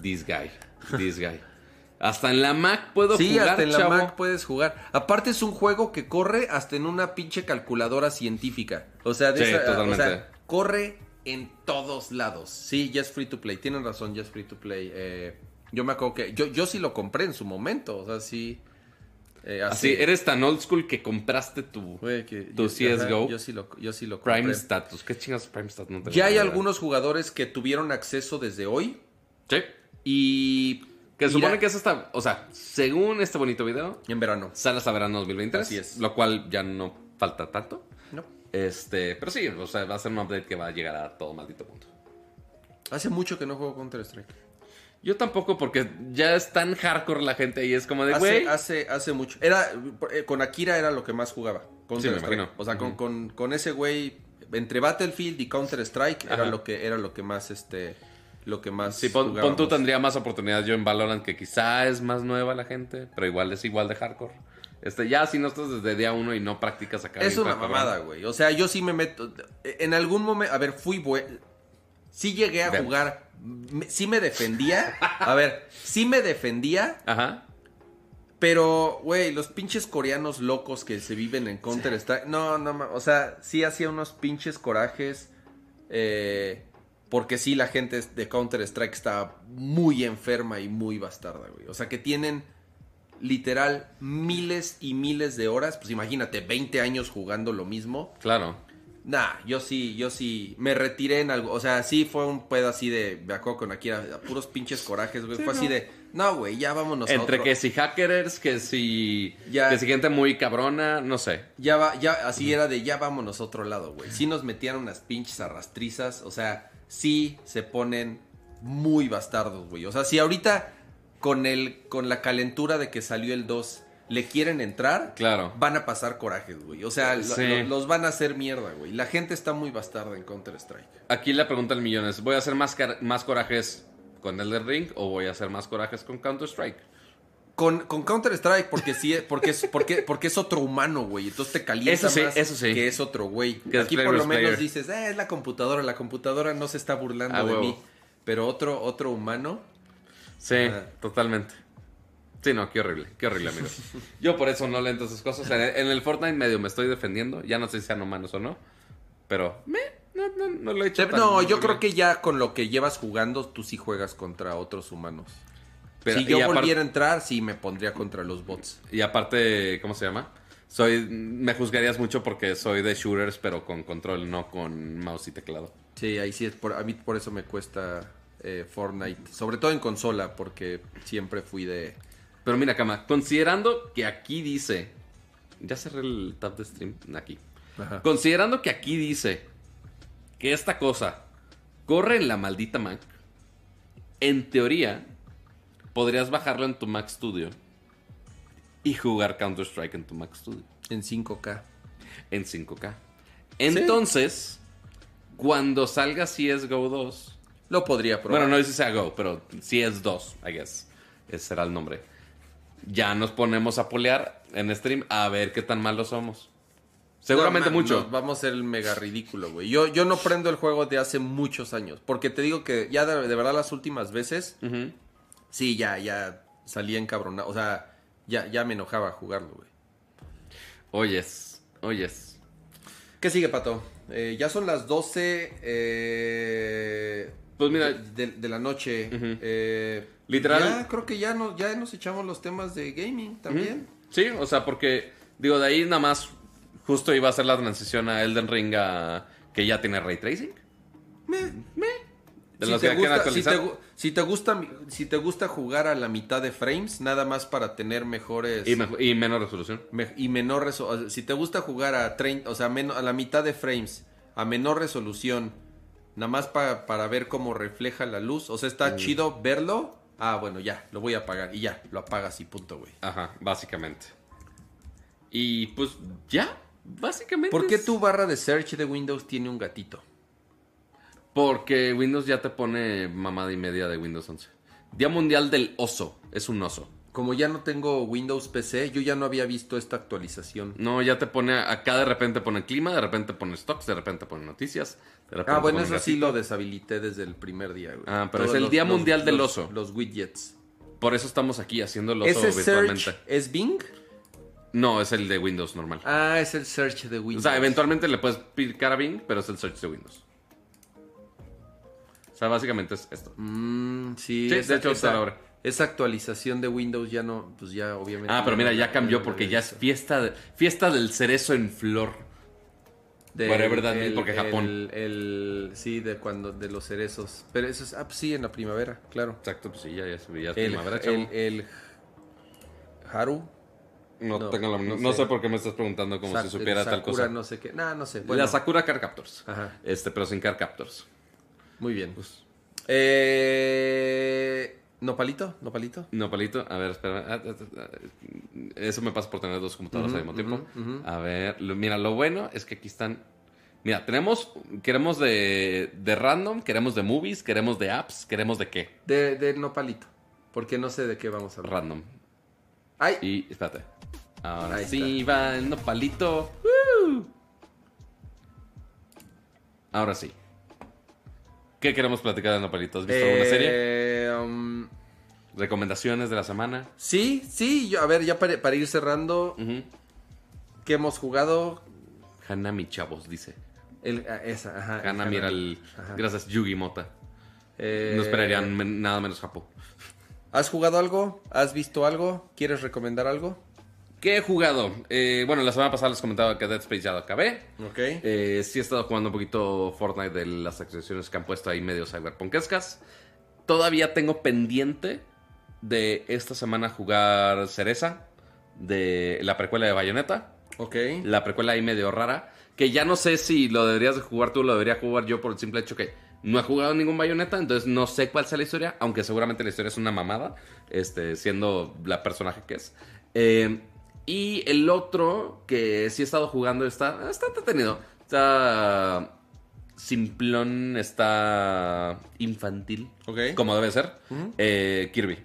[SPEAKER 1] This guy. This guy. Hasta en la Mac puedo
[SPEAKER 2] Sí,
[SPEAKER 1] jugar,
[SPEAKER 2] hasta en la. Mac puedes jugar. Aparte es un juego que corre hasta en una pinche calculadora científica. O sea, de
[SPEAKER 1] Sí,
[SPEAKER 2] esa-
[SPEAKER 1] totalmente.
[SPEAKER 2] o sea, corre en todos lados. Sí, ya es free to play. Tienen razón, ya es free to play. Eh, yo me acuerdo que yo, yo sí lo compré en su momento. O sea, sí. eh,
[SPEAKER 1] Así,
[SPEAKER 2] hace-
[SPEAKER 1] eres tan old school que compraste tu
[SPEAKER 2] que
[SPEAKER 1] tu
[SPEAKER 2] yo-
[SPEAKER 1] CS:GO.
[SPEAKER 2] ajá, yo sí lo, yo sí lo compré.
[SPEAKER 1] Prime Status. ¿Qué chingas Prime Status? No
[SPEAKER 2] Ya hay algunos jugadores que tuvieron acceso desde hoy.
[SPEAKER 1] Sí.
[SPEAKER 2] Y.
[SPEAKER 1] Que
[SPEAKER 2] irá-
[SPEAKER 1] supone que es hasta... O sea, según este bonito video,
[SPEAKER 2] En verano.
[SPEAKER 1] sale hasta verano 2023.
[SPEAKER 2] Así es.
[SPEAKER 1] Lo cual ya no falta tanto.
[SPEAKER 2] No.
[SPEAKER 1] Este, pero sí, o sea, va a ser un update que va a llegar a todo maldito punto.
[SPEAKER 2] Hace mucho que no juego Counter Strike.
[SPEAKER 1] Yo tampoco, porque ya es tan hardcore la gente y es como de,
[SPEAKER 2] Hace,
[SPEAKER 1] güey.
[SPEAKER 2] hace, hace mucho. Era, eh, con Akira era lo que más jugaba. Counter
[SPEAKER 1] me
[SPEAKER 2] Strike.
[SPEAKER 1] imagino.
[SPEAKER 2] O sea, con, con- con ese güey, entre Battlefield y Counter Strike, era lo que, era lo que más, este, lo que más
[SPEAKER 1] Sí, pon, tú tendría más oportunidades yo en Valorant, que quizá es más nueva la gente, pero igual es igual de hardcore. Este, ya si no estás desde día uno y no practicas acá.
[SPEAKER 2] Es una mamada, güey. O sea, yo sí me meto. En algún momento. A ver, fui bueno. Sí llegué a jugar. Sí me defendía. A ver, sí me defendía.
[SPEAKER 1] Ajá.
[SPEAKER 2] Pero, güey, los pinches coreanos locos que se viven en Counter Strike. No, no, o sea, sí hacía unos pinches corajes. eh, porque sí, la gente de Counter Strike está muy enferma y muy bastarda, güey. O sea, que tienen literal miles y miles de horas. Pues imagínate, 20 años jugando lo mismo.
[SPEAKER 1] Claro.
[SPEAKER 2] Nah, yo sí, yo sí me retiré en algo. O sea, sí fue un pedo así de. Me acuerdo con Akira, puros pinches corajes, güey.
[SPEAKER 1] Sí,
[SPEAKER 2] fue así de. No, güey, ya vámonos a
[SPEAKER 1] Entre
[SPEAKER 2] otro".
[SPEAKER 1] que si hackers, que si.
[SPEAKER 2] Ya.
[SPEAKER 1] Que si gente muy cabrona, no sé.
[SPEAKER 2] Ya va, ya, así era de ya vámonos a otro lado, güey. Sí nos metían unas pinches arrastrizas, o sea, sí se ponen muy bastardos, güey. O sea, si ahorita con el, con la calentura de que salió el 2 le quieren entrar,
[SPEAKER 1] Claro.
[SPEAKER 2] van a pasar corajes, güey. O sea, lo-
[SPEAKER 1] Sí.
[SPEAKER 2] lo- los van a hacer mierda, güey. La gente está muy bastarda en Counter Strike.
[SPEAKER 1] Aquí la pregunta del millón es: ¿voy a hacer más, más corajes con Elden Ring o voy a hacer más corajes con Counter-Strike?
[SPEAKER 2] Con, con Counter Strike, porque sí, porque es, porque, porque es otro humano, güey. Entonces te calienta
[SPEAKER 1] Eso sí,
[SPEAKER 2] más
[SPEAKER 1] eso sí.
[SPEAKER 2] que es otro güey.
[SPEAKER 1] Que
[SPEAKER 2] Aquí por lo menos
[SPEAKER 1] player.
[SPEAKER 2] dices, eh, es la computadora, la computadora no se está burlando
[SPEAKER 1] Ah,
[SPEAKER 2] de
[SPEAKER 1] huevo.
[SPEAKER 2] mí. Pero otro, otro humano.
[SPEAKER 1] Sí,
[SPEAKER 2] Ajá.
[SPEAKER 1] totalmente. Sí, no, qué horrible, qué horrible, amigos. <laughs> Yo por eso no le entro esas cosas. En el, en el Fortnite medio me estoy defendiendo. Ya no sé si sean humanos o no. Pero, me, no, no, no lo he hecho.
[SPEAKER 2] Te-
[SPEAKER 1] tan
[SPEAKER 2] no, yo creo que ya con lo que llevas jugando, tú sí juegas contra otros humanos.
[SPEAKER 1] Pero-
[SPEAKER 2] si yo volviera a entrar, sí me pondría contra los bots.
[SPEAKER 1] Y aparte, ¿cómo se llama? Soy, me juzgarías mucho porque soy de shooters, pero con control, no con mouse y teclado.
[SPEAKER 2] Sí, ahí sí es por, a mí por eso me cuesta eh, Fortnite. Sobre todo en consola, porque siempre fui de.
[SPEAKER 1] Pero mira, Cama, considerando que aquí dice. Ya cerré el tab de stream. Aquí.
[SPEAKER 2] Ajá.
[SPEAKER 1] Considerando que aquí dice que esta cosa corre en la maldita Mac, en teoría podrías bajarlo en tu Mac Studio y jugar Counter-Strike en tu Mac Studio
[SPEAKER 2] En 5K.
[SPEAKER 1] en 5K. Entonces, cuando salga CSGO 2,
[SPEAKER 2] Lo podría probar.
[SPEAKER 1] bueno, no dice sea Go, pero CS2, I guess. ese será el nombre. Ya nos ponemos a polear en stream a ver qué tan malos somos. Seguramente
[SPEAKER 2] No, man,
[SPEAKER 1] mucho.
[SPEAKER 2] vamos a ser el mega ridículo, güey. Yo, yo no prendo el juego de hace muchos años. Porque te digo que ya de, de verdad las últimas veces. Sí, ya, ya salía encabronado. O sea, ya, ya me enojaba jugarlo, güey.
[SPEAKER 1] Oyes, oyes.
[SPEAKER 2] ¿Qué sigue, Pato? Eh, ya son las 12 eh,
[SPEAKER 1] Pues mira,
[SPEAKER 2] de, de la noche. Eh,
[SPEAKER 1] Literal.
[SPEAKER 2] Ya creo que ya nos, ya nos echamos los temas de gaming también.
[SPEAKER 1] Sí, o sea, porque, digo, de ahí nada más justo iba a ser la transición a Elden Ring a que ya tiene ray tracing.
[SPEAKER 2] Me-
[SPEAKER 1] De
[SPEAKER 2] si, te gusta, si, te, si te gusta si te gusta jugar a la mitad de frames nada más para tener mejores
[SPEAKER 1] Y, mejo- y menos resolución.
[SPEAKER 2] me- y menor reso- o sea, si te gusta jugar a 30, o sea menos, a la mitad de frames a menor resolución nada más pa- para ver cómo refleja la luz o sea
[SPEAKER 1] Mm.
[SPEAKER 2] está chido verlo ah bueno ya lo voy a apagar y ya lo apagas y punto güey
[SPEAKER 1] Ajá, básicamente. Y pues ya, básicamente.
[SPEAKER 2] ¿por qué
[SPEAKER 1] es-
[SPEAKER 2] tu barra de search de Windows tiene un gatito?
[SPEAKER 1] Porque Windows ya te pone mamada y media de Windows 11. Día Mundial del Oso. Es un oso.
[SPEAKER 2] Como ya no tengo Windows PC, yo ya no había visto esta actualización.
[SPEAKER 1] No, ya te pone, acá de repente pone clima, de repente pone stocks, de repente pone noticias. De repente
[SPEAKER 2] Ah, bueno, eso sí lo deshabilité desde el primer día, güey.
[SPEAKER 1] Ah, pero es el Día Mundial del Oso.
[SPEAKER 2] Los widgets.
[SPEAKER 1] Por eso estamos aquí haciendo el oso
[SPEAKER 2] ¿Ese
[SPEAKER 1] virtualmente.
[SPEAKER 2] search es Bing?
[SPEAKER 1] No, es el de Windows normal.
[SPEAKER 2] Ah, es el search de
[SPEAKER 1] o
[SPEAKER 2] Windows.
[SPEAKER 1] sea, eventualmente le puedes picar a Bing, pero es el search de Windows. O sea, básicamente es esto.
[SPEAKER 2] Mm, sí,
[SPEAKER 1] Sí, de hecho, hasta ahora.
[SPEAKER 2] esa actualización de Windows ya no, pues ya obviamente.
[SPEAKER 1] Ah, pero mira, ya cambió porque ya es fiesta, de- fiesta del cerezo en flor.
[SPEAKER 2] Del-
[SPEAKER 1] Whatever that
[SPEAKER 2] el-
[SPEAKER 1] porque Japón.
[SPEAKER 2] El, sí, de cuando, de los cerezos. Pero eso es, ah, pues sí, en la primavera, claro.
[SPEAKER 1] Exacto, pues sí, ya, ya, ya es
[SPEAKER 2] El,
[SPEAKER 1] primavera, chavo.
[SPEAKER 2] el, Haru.
[SPEAKER 1] No,
[SPEAKER 2] no,
[SPEAKER 1] tengo la-
[SPEAKER 2] no
[SPEAKER 1] no
[SPEAKER 2] sé.
[SPEAKER 1] sé por qué me estás preguntando como
[SPEAKER 2] Sa-
[SPEAKER 1] si supiera
[SPEAKER 2] el
[SPEAKER 1] tal
[SPEAKER 2] Sakura,
[SPEAKER 1] cosa.
[SPEAKER 2] no sé qué. Nah, no sé. Bueno,
[SPEAKER 1] La Sakura Car Captors.
[SPEAKER 2] Ajá.
[SPEAKER 1] Este, pero sin Car Captors.
[SPEAKER 2] Muy bien.
[SPEAKER 1] Pues,
[SPEAKER 2] Eh, ¿Nopalito? ¿Nopalito?
[SPEAKER 1] no, palito. A ver, espera. Ah, ah, ah. Eso me pasa por tener dos computadoras al mismo tiempo. A ver, lo- mira, lo bueno es que aquí están. Mira, tenemos. Queremos de, de random, queremos de movies, queremos de apps, queremos de qué?
[SPEAKER 2] De, de Nopalito. Porque no sé de qué vamos a hablar.
[SPEAKER 1] Random.
[SPEAKER 2] ¡Ay!
[SPEAKER 1] Y espérate. Ahora
[SPEAKER 2] Ahí
[SPEAKER 1] sí va el nopalito. Ahora sí. ¿Qué queremos platicar de nopalito? ¿Has visto alguna serie?
[SPEAKER 2] Eh, um,
[SPEAKER 1] ¿Recomendaciones de la semana?
[SPEAKER 2] sí, sí. Yo, a ver, ya para, para ir cerrando,
[SPEAKER 1] Ujú.
[SPEAKER 2] ¿qué hemos jugado?
[SPEAKER 1] Hanami, chavos, dice.
[SPEAKER 2] El, ah, esa, ajá.
[SPEAKER 1] Hanami era el.
[SPEAKER 2] Ajá.
[SPEAKER 1] Gracias, Yugi Mota.
[SPEAKER 2] Eh,
[SPEAKER 1] No esperarían nada menos Japón.
[SPEAKER 2] ¿Has jugado algo? ¿Has visto algo? ¿Quieres recomendar algo?
[SPEAKER 1] ¿Qué he jugado? Eh, bueno, la semana pasada les comentaba que Dead Space ya lo acabé.
[SPEAKER 2] Ok.
[SPEAKER 1] Eh, sí he estado jugando un poquito Fortnite de las actualizaciones que han puesto ahí medio cyberpunkescas. Todavía tengo pendiente de esta semana jugar Cereza, de la precuela de Bayonetta.
[SPEAKER 2] ok.
[SPEAKER 1] La precuela ahí medio rara, que ya no sé si lo deberías de jugar tú o lo debería jugar yo por el simple hecho que no he jugado ningún Bayonetta, entonces no sé cuál sea la historia, aunque seguramente la historia es una mamada, este, siendo la personaje que es. Eh, y el otro que sí he estado jugando está, está entretenido. Está simplón, está infantil,
[SPEAKER 2] Ok.
[SPEAKER 1] como debe ser. Eh, Kirby.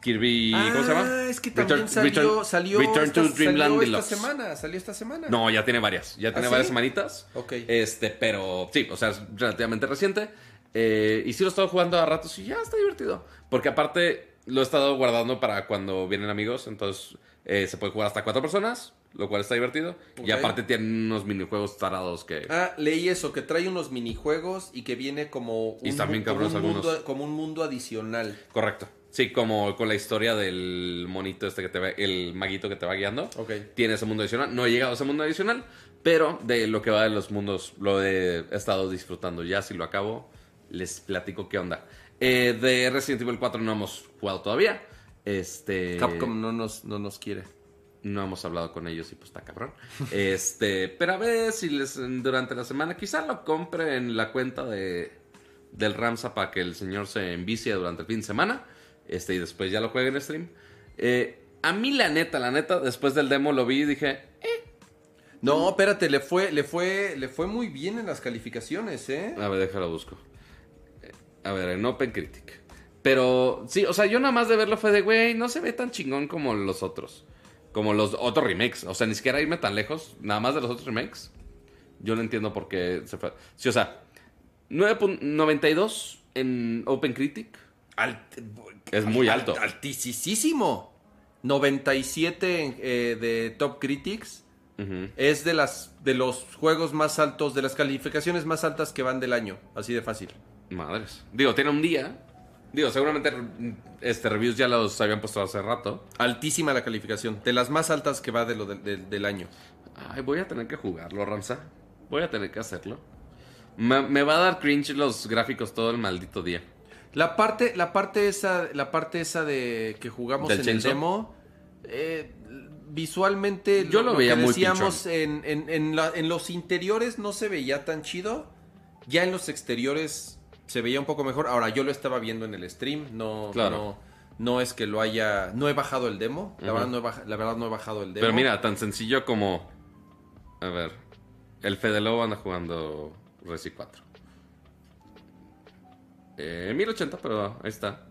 [SPEAKER 1] Kirby, ¿cómo se llama?
[SPEAKER 2] Ah, es que también
[SPEAKER 1] Return-
[SPEAKER 2] salió,
[SPEAKER 1] Return-
[SPEAKER 2] salió,
[SPEAKER 1] Return
[SPEAKER 2] esta,
[SPEAKER 1] to Dreamland
[SPEAKER 2] salió esta semana. Salió esta semana.
[SPEAKER 1] No, ya tiene varias. Ya tiene
[SPEAKER 2] ¿Ah,
[SPEAKER 1] varias
[SPEAKER 2] sí?
[SPEAKER 1] semanitas.
[SPEAKER 2] Ok.
[SPEAKER 1] Este, pero sí, o sea, es relativamente reciente. Eh, y sí lo he estado jugando a ratos y ya está divertido. Porque aparte lo he estado guardando para cuando vienen amigos. Entonces eh, se puede jugar hasta cuatro personas, lo cual está divertido. Y aparte tiene unos minijuegos tarados que...
[SPEAKER 2] Ah, leí eso, que trae unos minijuegos y que viene como
[SPEAKER 1] Y bien
[SPEAKER 2] como un mundo, como un mundo adicional.
[SPEAKER 1] Correcto. Sí, como con la historia del monito este que te va, el maguito que te va guiando.
[SPEAKER 2] Ok.
[SPEAKER 1] Tiene ese mundo adicional. No he llegado a ese mundo adicional, pero de lo que va de los mundos lo he estado disfrutando. Ya si lo acabo, les platico qué onda. Eh, de Resident Evil 4 no hemos jugado todavía. Este.
[SPEAKER 2] Capcom no nos, no nos quiere.
[SPEAKER 1] No hemos hablado con ellos y pues está cabrón. Este, pero a ver si les durante la semana quizá lo compre en la cuenta de del Ramsa para que el señor se envicie durante el fin de semana. Este, y después ya lo juegue en stream. Eh, a mí la neta, la neta, después del demo lo vi y dije, eh,
[SPEAKER 2] No, espérate, le fue, le fue, le fue muy bien en las calificaciones, ¿eh?
[SPEAKER 1] a ver, déjalo busco. A ver, en Open Critic. Pero sí, o sea, yo nada más de verlo fue de, güey, no se ve tan chingón como los otros. Como los otros remakes. O sea, ni siquiera irme tan lejos, nada más de los otros remakes. Yo no entiendo por qué se fue. Sí, o sea, 9.92 en OpenCritic. Es muy alto.
[SPEAKER 2] Altísimo. 97 en, eh, de Top Critics. Es de las de los juegos más altos, de las calificaciones más altas que van del año. Así de fácil.
[SPEAKER 1] Madres. Digo, tiene un día. Digo, seguramente este reviews ya los habían puesto hace rato.
[SPEAKER 2] Altísima la calificación. De las más altas que va de lo de- de- del año.
[SPEAKER 1] Ay, voy a tener que jugarlo, Ramsa. Voy a tener que hacerlo. Me, me va a dar cringe los gráficos todo el maldito día.
[SPEAKER 2] La parte, la parte esa, la parte esa de que jugamos
[SPEAKER 1] ¿Del
[SPEAKER 2] en el demo, eh, visualmente
[SPEAKER 1] Yo lo veía
[SPEAKER 2] que
[SPEAKER 1] muy
[SPEAKER 2] decíamos en, en- en la- en los interiores no se veía tan chido. Ya en los exteriores se veía un poco mejor. Ahora yo lo estaba viendo en el stream, no,
[SPEAKER 1] Claro.
[SPEAKER 2] no, no es que lo haya, no he bajado el demo. La, verdad no he baja- la verdad no he bajado el demo.
[SPEAKER 1] Pero mira, tan sencillo como. A ver. El Fede Lobo anda jugando Resi 4. Eh, 1080, pero ahí está.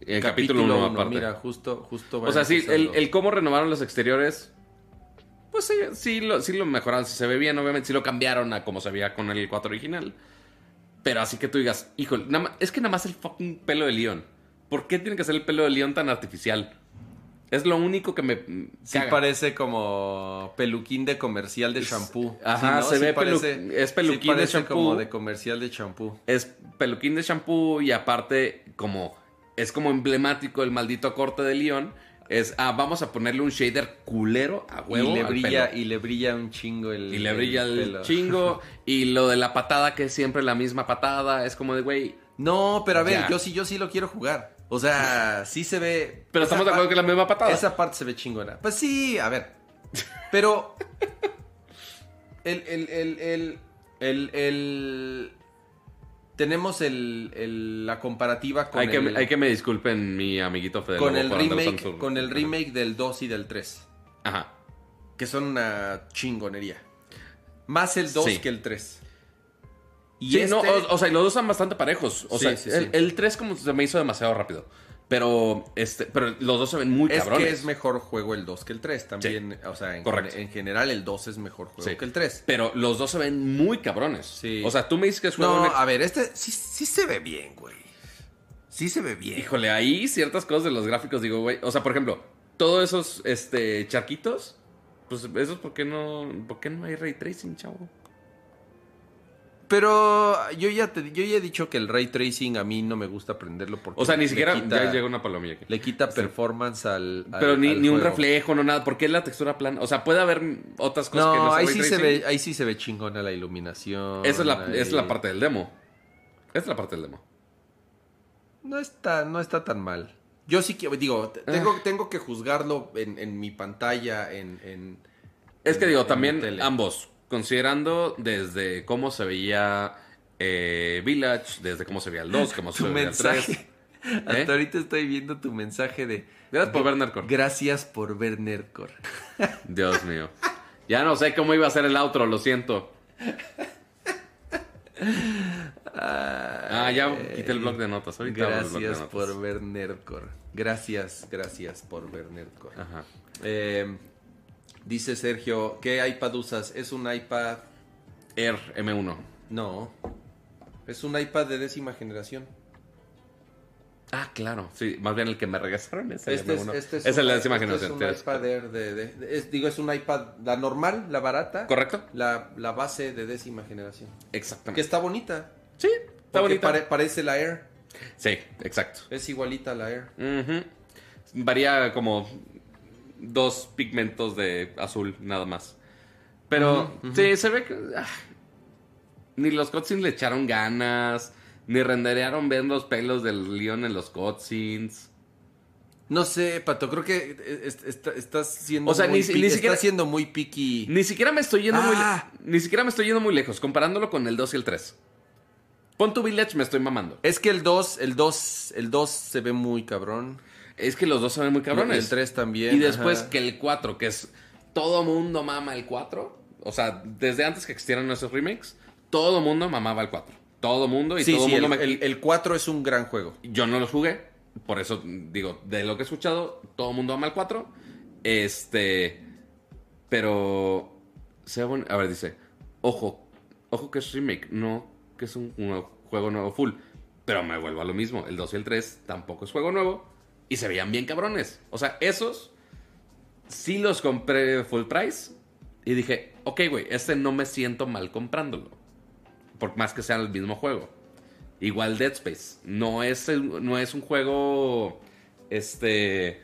[SPEAKER 1] En capítulo 1
[SPEAKER 2] uno,
[SPEAKER 1] aparte.
[SPEAKER 2] Mira, justo, justo.
[SPEAKER 1] o sea, sí, el, el cómo renovaron los exteriores. Pues sí, sí lo, sí lo mejoraron. Si se ve bien, obviamente, sí lo cambiaron a como se veía con el 4 original. Pero así que tú digas, híjole, nada más- es que nada más el fucking pelo de león. ¿Por qué tiene que ser el pelo de león tan artificial? Es lo único que me.
[SPEAKER 2] Sí
[SPEAKER 1] caga.
[SPEAKER 2] parece como peluquín de comercial de shampoo.
[SPEAKER 1] Ajá,
[SPEAKER 2] Sí,
[SPEAKER 1] se ve
[SPEAKER 2] parece,
[SPEAKER 1] pelu- es peluquín
[SPEAKER 2] sí
[SPEAKER 1] de
[SPEAKER 2] parece
[SPEAKER 1] shampoo.
[SPEAKER 2] como de comercial de shampoo.
[SPEAKER 1] es peluquín de shampoo y aparte como es como emblemático el maldito corte de León es ah vamos a ponerle un shader culero a huevo
[SPEAKER 2] y le
[SPEAKER 1] al
[SPEAKER 2] brilla
[SPEAKER 1] pelo.
[SPEAKER 2] y le brilla un chingo el
[SPEAKER 1] y le brilla el, chingo <laughs> y lo de la patada que es siempre la misma patada es como de güey
[SPEAKER 2] No, pero a ver,
[SPEAKER 1] Ya.
[SPEAKER 2] yo sí yo sí lo quiero jugar. O sea, sí se ve
[SPEAKER 1] pero estamos de acuerdo que es la misma patada
[SPEAKER 2] Esa parte se ve chingona. Pues sí, a ver. Pero <laughs> el el el el el, el- tenemos el, el- la comparativa con
[SPEAKER 1] hay que
[SPEAKER 2] el,
[SPEAKER 1] hay que me disculpen mi amiguito Fede
[SPEAKER 2] con el remake
[SPEAKER 1] usando su-
[SPEAKER 2] con el remake del 2 y del 3.
[SPEAKER 1] ajá
[SPEAKER 2] que son una chingonería. Más el 2
[SPEAKER 1] Sí.
[SPEAKER 2] que el 3. Y
[SPEAKER 1] Sí,
[SPEAKER 2] este,
[SPEAKER 1] no, o, o sea, y los dos son bastante parejos. O
[SPEAKER 2] Sí,
[SPEAKER 1] sea,
[SPEAKER 2] sí,
[SPEAKER 1] el,
[SPEAKER 2] sí.
[SPEAKER 1] el 3 como se me hizo demasiado rápido. Pero este, pero los dos se ven muy
[SPEAKER 2] es
[SPEAKER 1] cabrones.
[SPEAKER 2] que es mejor juego el 2 que el 3 también. O sea, en,
[SPEAKER 1] Correcto.
[SPEAKER 2] en general el 2 es mejor juego
[SPEAKER 1] Sí.
[SPEAKER 2] que el 3.
[SPEAKER 1] Pero los dos se ven muy cabrones.
[SPEAKER 2] Sí.
[SPEAKER 1] O sea, tú me dices que es juego
[SPEAKER 2] No,
[SPEAKER 1] en
[SPEAKER 2] a ver, este sí, sí se ve bien, güey. Sí se ve bien.
[SPEAKER 1] Híjole, ahí ciertas cosas de los gráficos digo, güey. O sea, por ejemplo, todos esos este, charquitos, pues esos, ¿por qué no, por qué no hay ray tracing, chavo?
[SPEAKER 2] Pero yo ya te, yo ya he dicho que el ray tracing a mí no me gusta aprenderlo porque
[SPEAKER 1] O sea, ni siquiera.
[SPEAKER 2] quita-
[SPEAKER 1] ya llega una palomilla aquí.
[SPEAKER 2] le quita performance al, al-
[SPEAKER 1] Pero ni,
[SPEAKER 2] al
[SPEAKER 1] ni un reflejo, no nada. ¿Por qué la textura plana? O sea, puede haber otras cosas que no
[SPEAKER 2] No,
[SPEAKER 1] sea
[SPEAKER 2] ahí
[SPEAKER 1] ray
[SPEAKER 2] sí se ve, ahí sí se ve chingona la iluminación.
[SPEAKER 1] Esa es la,
[SPEAKER 2] ahí-
[SPEAKER 1] es la parte del demo. Es la parte del demo.
[SPEAKER 2] No está, no está tan mal. Yo sí que, digo,
[SPEAKER 1] Ah.
[SPEAKER 2] tengo, tengo que juzgarlo en, en mi pantalla, en... en-
[SPEAKER 1] Es que
[SPEAKER 2] en-
[SPEAKER 1] digo, también ambos, considerando desde cómo se veía eh, Village, desde cómo se veía el 2, cómo se veía el 3.
[SPEAKER 2] mensaje. Hasta
[SPEAKER 1] ¿Eh?
[SPEAKER 2] ahorita estoy viendo tu mensaje de...
[SPEAKER 1] Gracias por ver Nerdcore.
[SPEAKER 2] Gracias por ver Nerdcore. <laughs>
[SPEAKER 1] Dios mío. Ya no sé cómo iba a ser el outro, lo siento. Ah, ya quité el blog de notas. Ahorita blog de
[SPEAKER 2] Gracias
[SPEAKER 1] notas.
[SPEAKER 2] por ver Nerdcore. Gracias, gracias por ver Nerdcore.
[SPEAKER 1] Ajá.
[SPEAKER 2] Eh, dice Sergio, ¿qué iPad usas? Es un iPad...
[SPEAKER 1] Air M1.
[SPEAKER 2] No. Es un iPad de décima generación.
[SPEAKER 1] Ah, claro. Sí, más bien el que me regresaron es el
[SPEAKER 2] Este es,
[SPEAKER 1] M1.
[SPEAKER 2] este
[SPEAKER 1] es, el de décima
[SPEAKER 2] este
[SPEAKER 1] generación.
[SPEAKER 2] Es un iPad Air de, de- de- es- digo, es un iPad, la normal, la barata.
[SPEAKER 1] ¿Correcto?
[SPEAKER 2] La, la base de décima generación. Que
[SPEAKER 1] Exactamente.
[SPEAKER 2] está bonita.
[SPEAKER 1] Sí, está
[SPEAKER 2] porque
[SPEAKER 1] bonita.
[SPEAKER 2] pare- parece la Air.
[SPEAKER 1] Sí, exacto.
[SPEAKER 2] Es igualita a la Air.
[SPEAKER 1] Ujú. Varía como dos pigmentos de azul, nada más. Pero
[SPEAKER 2] ujú.
[SPEAKER 1] sí, se ve que. ah, ni los cutscenes le echaron ganas. Ni renderearon ver los pelos del león en los cutscenes.
[SPEAKER 2] No sé, Pato, creo que es- está- estás siendo
[SPEAKER 1] O sea,
[SPEAKER 2] muy
[SPEAKER 1] ni ni
[SPEAKER 2] estás
[SPEAKER 1] siquiera-
[SPEAKER 2] siendo muy picky.
[SPEAKER 1] Ni siquiera me estoy yendo muy
[SPEAKER 2] Ah.
[SPEAKER 1] le- Ni siquiera me estoy yendo muy lejos, comparándolo con el 2 y el 3. Pon tu Village, me estoy mamando.
[SPEAKER 2] Es que el 2, el 2, el 2 se ve muy cabrón.
[SPEAKER 1] Es que los dos se ven muy cabrones.
[SPEAKER 2] El 3 también.
[SPEAKER 1] Y después
[SPEAKER 2] ajá.
[SPEAKER 1] que el 4, que es. Todo mundo mama el 4. O sea, desde antes que existieran esos remakes, todo mundo mamaba el 4. todo mundo y
[SPEAKER 2] sí,
[SPEAKER 1] todo
[SPEAKER 2] sí,
[SPEAKER 1] mundo
[SPEAKER 2] el,
[SPEAKER 1] me...
[SPEAKER 2] el- el 4 es un gran juego.
[SPEAKER 1] Yo no lo jugué, por eso digo, de lo que he escuchado, todo el mundo ama el 4. Este, pero sea bueno, a ver, dice, ojo, ojo que es remake, no que es un, un juego nuevo full, pero me vuelvo a lo mismo, el 2 y el 3 tampoco es juego nuevo y se veían bien cabrones. O sea, esos sí los compré full price y dije, ok, güey, este no me siento mal comprándolo. Por más que sea el mismo juego. Igual Dead Space. No es, no es un juego. Este.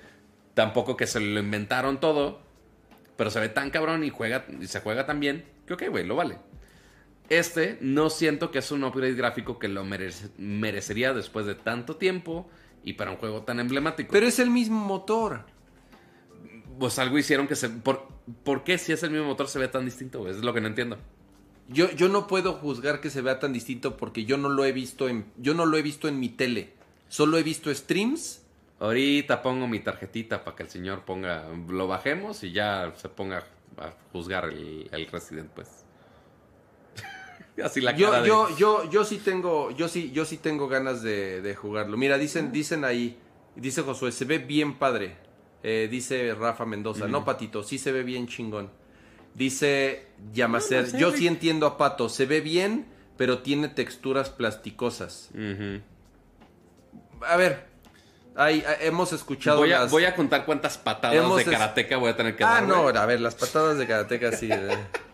[SPEAKER 1] Tampoco que se lo inventaron todo. Pero se ve tan cabrón y, juega, y se juega tan bien. Que ok, güey, lo vale. Este no siento que es un upgrade gráfico que lo merece- merecería después de tanto tiempo. Y para un juego tan emblemático.
[SPEAKER 2] Pero es el mismo motor.
[SPEAKER 1] pues algo hicieron que se. ¿Por, ¿por qué si es el mismo motor se ve tan distinto? güey? Es lo que no entiendo.
[SPEAKER 2] Yo, yo no puedo juzgar que se vea tan distinto porque yo no lo he visto en, yo no lo he visto en mi tele. Solo he visto streams.
[SPEAKER 1] Ahorita pongo mi tarjetita para que el señor ponga, lo bajemos y ya se ponga a juzgar el, el Resident, pues. <laughs> Así la cara
[SPEAKER 2] Yo,
[SPEAKER 1] de-
[SPEAKER 2] yo, yo, yo sí tengo, yo sí, yo sí tengo ganas de, de jugarlo. Mira, dicen, dicen ahí, dice Josué, se ve bien padre. Eh, dice Rafa Mendoza, no Patito, sí se ve bien chingón. Dice Yamacer,
[SPEAKER 1] No, no sé,
[SPEAKER 2] yo sí entiendo a Pato, se ve bien, pero tiene texturas plasticosas. A ver, hay, hemos escuchado
[SPEAKER 1] voy, a,
[SPEAKER 2] las-
[SPEAKER 1] voy a contar cuántas patadas
[SPEAKER 2] Hemos
[SPEAKER 1] de
[SPEAKER 2] es-
[SPEAKER 1] karateca voy a tener que
[SPEAKER 2] Ah,
[SPEAKER 1] dar.
[SPEAKER 2] no,
[SPEAKER 1] güey.
[SPEAKER 2] a ver, las patadas de karateca sí. <laughs>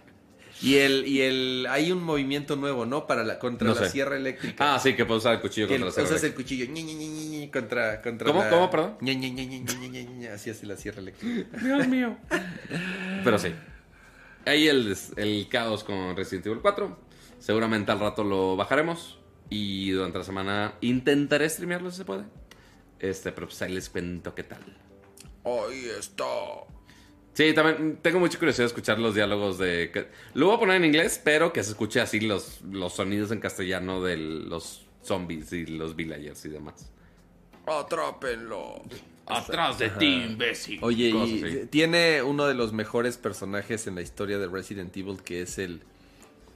[SPEAKER 2] Y el, y el, hay un movimiento nuevo, ¿no? Para la, contra
[SPEAKER 1] no
[SPEAKER 2] la
[SPEAKER 1] sé.
[SPEAKER 2] sierra eléctrica.
[SPEAKER 1] Ah, sí, que puedes usar el cuchillo contra el, la sierra
[SPEAKER 2] usas
[SPEAKER 1] eléctrica.
[SPEAKER 2] Usas el cuchillo Ñi, Ñi, Ñi, contra, contra
[SPEAKER 1] ¿Cómo?
[SPEAKER 2] La...
[SPEAKER 1] ¿Cómo, perdón?
[SPEAKER 2] así hace la sierra eléctrica.
[SPEAKER 1] Dios mío. Pero sí. Ahí el, el caos con Resident Evil 4. Seguramente al rato lo bajaremos. Y durante la semana intentaré streamearlo si se puede. Este, pero pues ahí les cuento qué tal.
[SPEAKER 2] Ahí está.
[SPEAKER 1] Sí, también tengo mucha curiosidad de escuchar los diálogos de... Lo voy a poner en inglés, pero que se escuche así los, los sonidos en castellano de los zombies y los villagers y demás.
[SPEAKER 2] Atrápenlo.
[SPEAKER 1] Atrás de ti, imbécil.
[SPEAKER 2] Oye,
[SPEAKER 1] Cosas
[SPEAKER 2] y
[SPEAKER 1] así.
[SPEAKER 2] tiene uno de los mejores personajes en la historia de Resident Evil que es el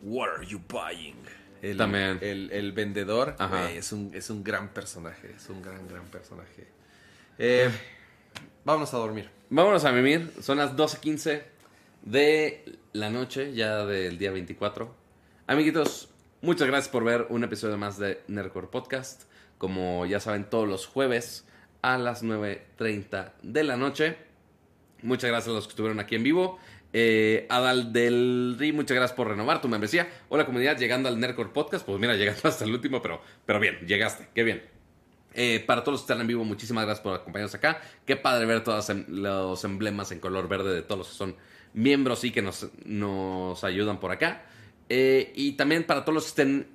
[SPEAKER 2] What are you buying? El,
[SPEAKER 1] También.
[SPEAKER 2] El, el vendedor
[SPEAKER 1] Ajá.
[SPEAKER 2] güey, es, un, es un gran personaje. Es un gran, gran personaje. Eh, vámonos a dormir.
[SPEAKER 1] Vámonos a mimir. Son las 12.15 de la noche, ya del día 24. Amiguitos, muchas gracias por ver un episodio más de Nerdcore Podcast. Como ya saben, todos los jueves a las 9.30 de la noche. Muchas gracias a los que estuvieron aquí en vivo. Eh, Adal del Ri, muchas gracias por renovar tu membresía. Hola comunidad, llegando al Nerdcore Podcast. Pues mira, <laughs> llegaste hasta el último, pero, pero bien, llegaste, qué bien. Eh, para todos los que están en vivo, muchísimas gracias por acompañarnos acá. Qué padre ver todos em- los emblemas en color verde de todos los que son miembros y que nos, nos ayudan por acá. Eh, y también para todos los que estén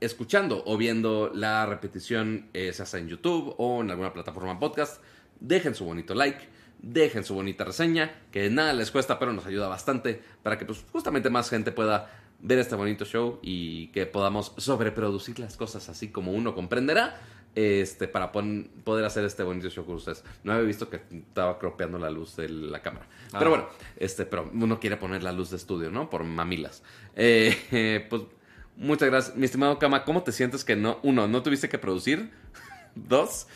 [SPEAKER 1] escuchando o viendo la repetición, eh, sea sea en YouTube o en alguna plataforma podcast, dejen su bonito like, dejen su bonita reseña, que nada les cuesta, pero nos ayuda bastante para que pues, justamente más gente pueda ver este bonito show y que podamos sobreproducir las cosas así como uno comprenderá este, para pon- poder hacer este bonito show con ustedes. No había visto que estaba cropeando la luz de la cámara. Pero
[SPEAKER 2] Ah.
[SPEAKER 1] bueno, este, pero uno quiere poner la luz de estudio, ¿no? Por mamilas. Eh, eh, <laughs> pues muchas gracias. Mi estimado Kama, ¿cómo te sientes que no, uno, no tuviste que producir? <laughs> Dos,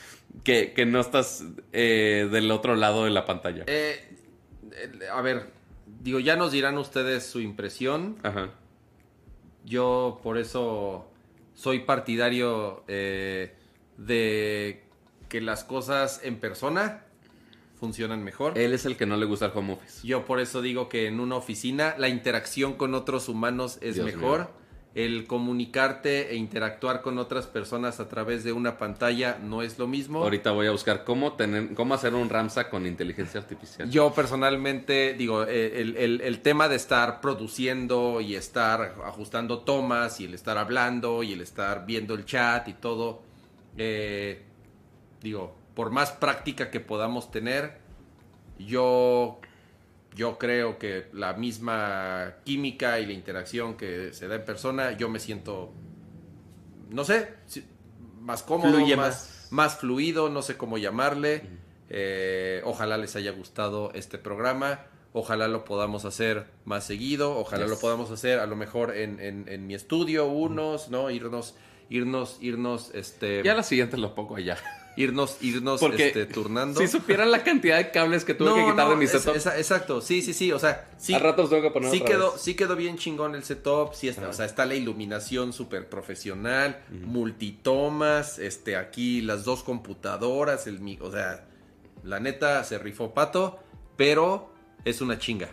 [SPEAKER 1] que, que no estás eh, del otro lado de la pantalla.
[SPEAKER 2] Eh, a ver, digo, ya nos dirán ustedes su impresión.
[SPEAKER 1] Ajá.
[SPEAKER 2] Yo por eso soy partidario eh, de que las cosas en persona funcionan mejor.
[SPEAKER 1] Él es el que no le gusta el home office.
[SPEAKER 2] Yo por eso digo que en una oficina la interacción con otros humanos es
[SPEAKER 1] Dios
[SPEAKER 2] mejor.
[SPEAKER 1] mío.
[SPEAKER 2] El comunicarte e interactuar con otras personas a través de una pantalla no es lo mismo.
[SPEAKER 1] Ahorita voy a buscar cómo, tener, cómo hacer un Ramsa con inteligencia artificial.
[SPEAKER 2] Yo personalmente digo, eh, el, el- el tema de estar produciendo y estar ajustando tomas y el estar hablando y el estar viendo el chat y todo, eh, digo, por más práctica que podamos tener, yo, yo creo que la misma química y la interacción que se da en persona, yo me siento, no sé, más cómodo,
[SPEAKER 1] Fluye
[SPEAKER 2] más,
[SPEAKER 1] más.
[SPEAKER 2] más fluido, no sé cómo llamarle. Eh, ojalá les haya gustado este programa. Ojalá lo podamos hacer más seguido. Ojalá
[SPEAKER 1] Yes.
[SPEAKER 2] lo podamos hacer a lo mejor en, en- en mi estudio, unos, ¿no? Irnos, irnos, irnos, este.
[SPEAKER 1] Ya la siguiente lo pongo allá. <laughs>
[SPEAKER 2] Irnos, irnos
[SPEAKER 1] Porque
[SPEAKER 2] este, turnando.
[SPEAKER 1] si supieran la cantidad de cables que tuve
[SPEAKER 2] No,
[SPEAKER 1] que quitar
[SPEAKER 2] no,
[SPEAKER 1] de mi
[SPEAKER 2] es-
[SPEAKER 1] setup,
[SPEAKER 2] esa- exacto, sí, sí, sí, o sea, sí,
[SPEAKER 1] a ratos tengo que poner
[SPEAKER 2] sí
[SPEAKER 1] otra
[SPEAKER 2] quedó,
[SPEAKER 1] vez.
[SPEAKER 2] sí quedó bien chingón el setup, sí está, o sea, está la iluminación súper profesional, multitomas, este, aquí las dos computadoras, el mi, o sea, la neta se rifó pato, pero es una chinga.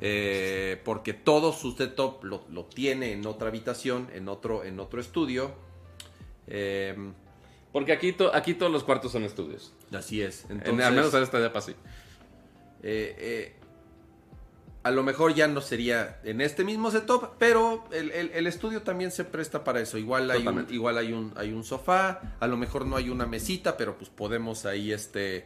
[SPEAKER 2] eh, porque todo su setup lo, lo tiene en otra habitación, en otro, en otro estudio. Eh,
[SPEAKER 1] Porque aquí, to- aquí todos los cuartos son estudios.
[SPEAKER 2] así es.
[SPEAKER 1] En-
[SPEAKER 2] Entonces,
[SPEAKER 1] al menos en esta depa sí.
[SPEAKER 2] Eh, eh, a lo mejor ya no sería en este mismo setup, pero el, el- el estudio también se presta para eso. Igual hay un, igual hay un, hay un sofá, a lo mejor no hay una mesita, pero pues podemos ahí este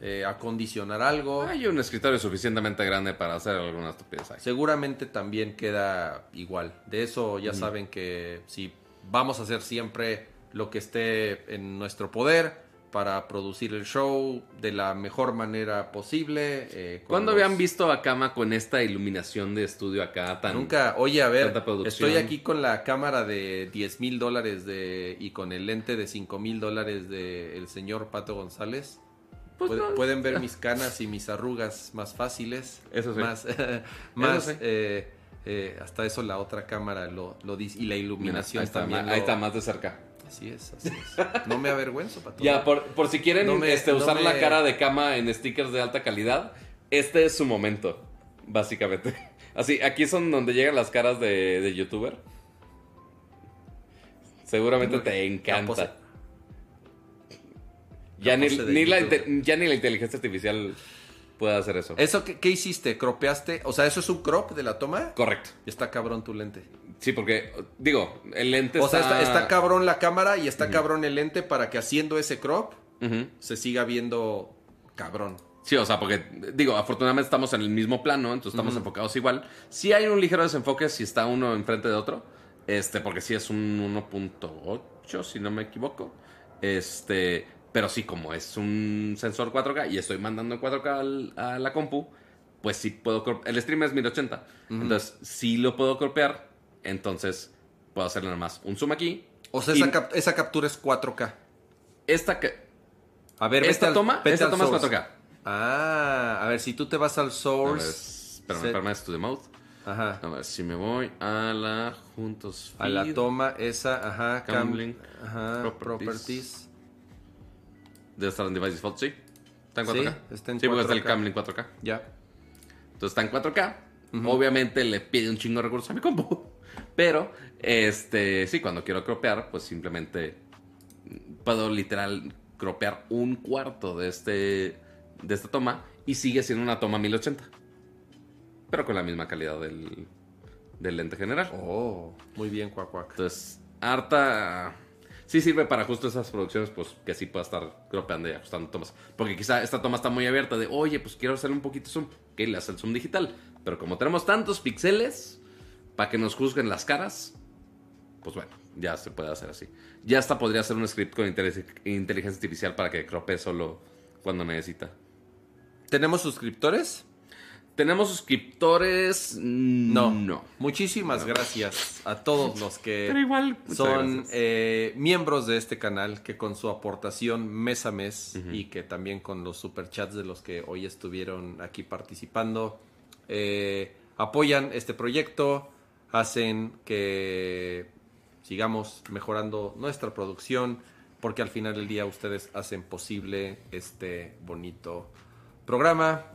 [SPEAKER 2] eh, acondicionar algo.
[SPEAKER 1] Hay un escritorio suficientemente grande para hacer alguna estupidez ahí.
[SPEAKER 2] Seguramente también queda igual. De eso ya saben que si vamos a hacer siempre lo que esté en nuestro poder para producir el show de la mejor manera posible. eh,
[SPEAKER 1] ¿Cuándo
[SPEAKER 2] los-
[SPEAKER 1] habían visto a Kama con esta iluminación de estudio acá tan...
[SPEAKER 2] Nunca, oye, a ver, estoy aquí con la cámara de 10 mil dólares de, y con el lente de 5 mil dólares del señor Pato González.
[SPEAKER 1] Pues no.
[SPEAKER 2] Pueden ver mis canas y mis arrugas más fáciles.
[SPEAKER 1] Eso sí.
[SPEAKER 2] Más, <laughs> más
[SPEAKER 1] sí.
[SPEAKER 2] eh, eh, hasta eso la otra cámara lo, lo dice. Y la
[SPEAKER 1] Mira,
[SPEAKER 2] iluminación
[SPEAKER 1] ahí, está,
[SPEAKER 2] también.
[SPEAKER 1] ma- ahí
[SPEAKER 2] lo-
[SPEAKER 1] está más de cerca.
[SPEAKER 2] Así es, así es. No me avergüenzo, Pato.
[SPEAKER 1] Ya, por, por si quieren
[SPEAKER 2] No me-
[SPEAKER 1] este,
[SPEAKER 2] no
[SPEAKER 1] usar
[SPEAKER 2] me-
[SPEAKER 1] la cara de Kama en stickers de alta calidad, este es su momento, básicamente. <laughs> Así, aquí son donde llegan las caras de, de youtuber. Seguramente te encanta. Ya ni, la, ya ni la inteligencia artificial puede hacer eso.
[SPEAKER 2] ¿Eso qué, qué hiciste? ¿Cropeaste? O sea, ¿eso es un crop de la toma?
[SPEAKER 1] Correcto.
[SPEAKER 2] Está cabrón tu lente.
[SPEAKER 1] Sí, porque, digo, el lente
[SPEAKER 2] O sea, está,
[SPEAKER 1] está...
[SPEAKER 2] está cabrón la cámara y está cabrón el lente para que haciendo ese crop se siga viendo cabrón.
[SPEAKER 1] Sí, o sea, porque, digo, afortunadamente estamos en el mismo plano, entonces estamos enfocados igual. Sí hay un ligero desenfoque si está uno enfrente de otro, este, porque sí es un 1.8, si no me equivoco. Este, pero sí, como es un sensor 4K y estoy mandando en 4K al- a la compu, pues sí puedo... El stream es 1080, entonces sí lo puedo cropear, entonces puedo hacerle nada más un zoom aquí.
[SPEAKER 2] O sea, esa, cap- esa captura es 4K.
[SPEAKER 1] esta que...
[SPEAKER 2] A ver,
[SPEAKER 1] Esta
[SPEAKER 2] al-
[SPEAKER 1] toma, esta toma es
[SPEAKER 2] source.
[SPEAKER 1] 4K.
[SPEAKER 2] Ah, a ver, si tú te vas al source.
[SPEAKER 1] espérame,
[SPEAKER 2] set-
[SPEAKER 1] espérame, esto de mouth.
[SPEAKER 2] Ajá.
[SPEAKER 1] A ver, si me voy a la juntos
[SPEAKER 2] A la
[SPEAKER 1] feed
[SPEAKER 2] toma esa, ajá, cam-
[SPEAKER 1] Camlink,
[SPEAKER 2] ajá,
[SPEAKER 1] properties.
[SPEAKER 2] properties.
[SPEAKER 1] De estar en device default, sí. Está en
[SPEAKER 2] Sí,
[SPEAKER 1] 4K.
[SPEAKER 2] está en
[SPEAKER 1] sí, porque está el
[SPEAKER 2] 4K.
[SPEAKER 1] Camlink 4K.
[SPEAKER 2] Ya.
[SPEAKER 1] Entonces está en 4K. Obviamente le pide un chingo de recursos a mi compu. <laughs> Pero, este, sí, cuando quiero cropear, pues simplemente puedo literal cropear un cuarto de este de esta toma y sigue siendo una toma 1080. Pero con la misma calidad del, del lente general.
[SPEAKER 2] Oh, muy bien, cuac, cuac.
[SPEAKER 1] Entonces, harta. Sí sirve para justo esas producciones, pues que sí pueda estar cropeando y ajustando tomas. Porque quizá esta toma está muy abierta de, oye, pues quiero hacerle un poquito zoom. Ok, le hace el zoom digital. Pero como tenemos tantos píxeles para que nos juzguen las caras, pues bueno, ya se puede hacer así. Ya hasta podría hacer un script con inteligencia inteligencia artificial para que cropee solo cuando necesita.
[SPEAKER 2] ¿Tenemos suscriptores?
[SPEAKER 1] ¿Tenemos suscriptores?
[SPEAKER 2] No.
[SPEAKER 1] No.
[SPEAKER 2] Muchísimas gracias a todos los que
[SPEAKER 1] Pero igual, muchas
[SPEAKER 2] son eh, miembros de este canal que con su aportación mes a mes y que también con los superchats de los que hoy estuvieron aquí participando eh, apoyan este proyecto, hacen que sigamos mejorando nuestra producción porque al final del día ustedes hacen posible este bonito programa.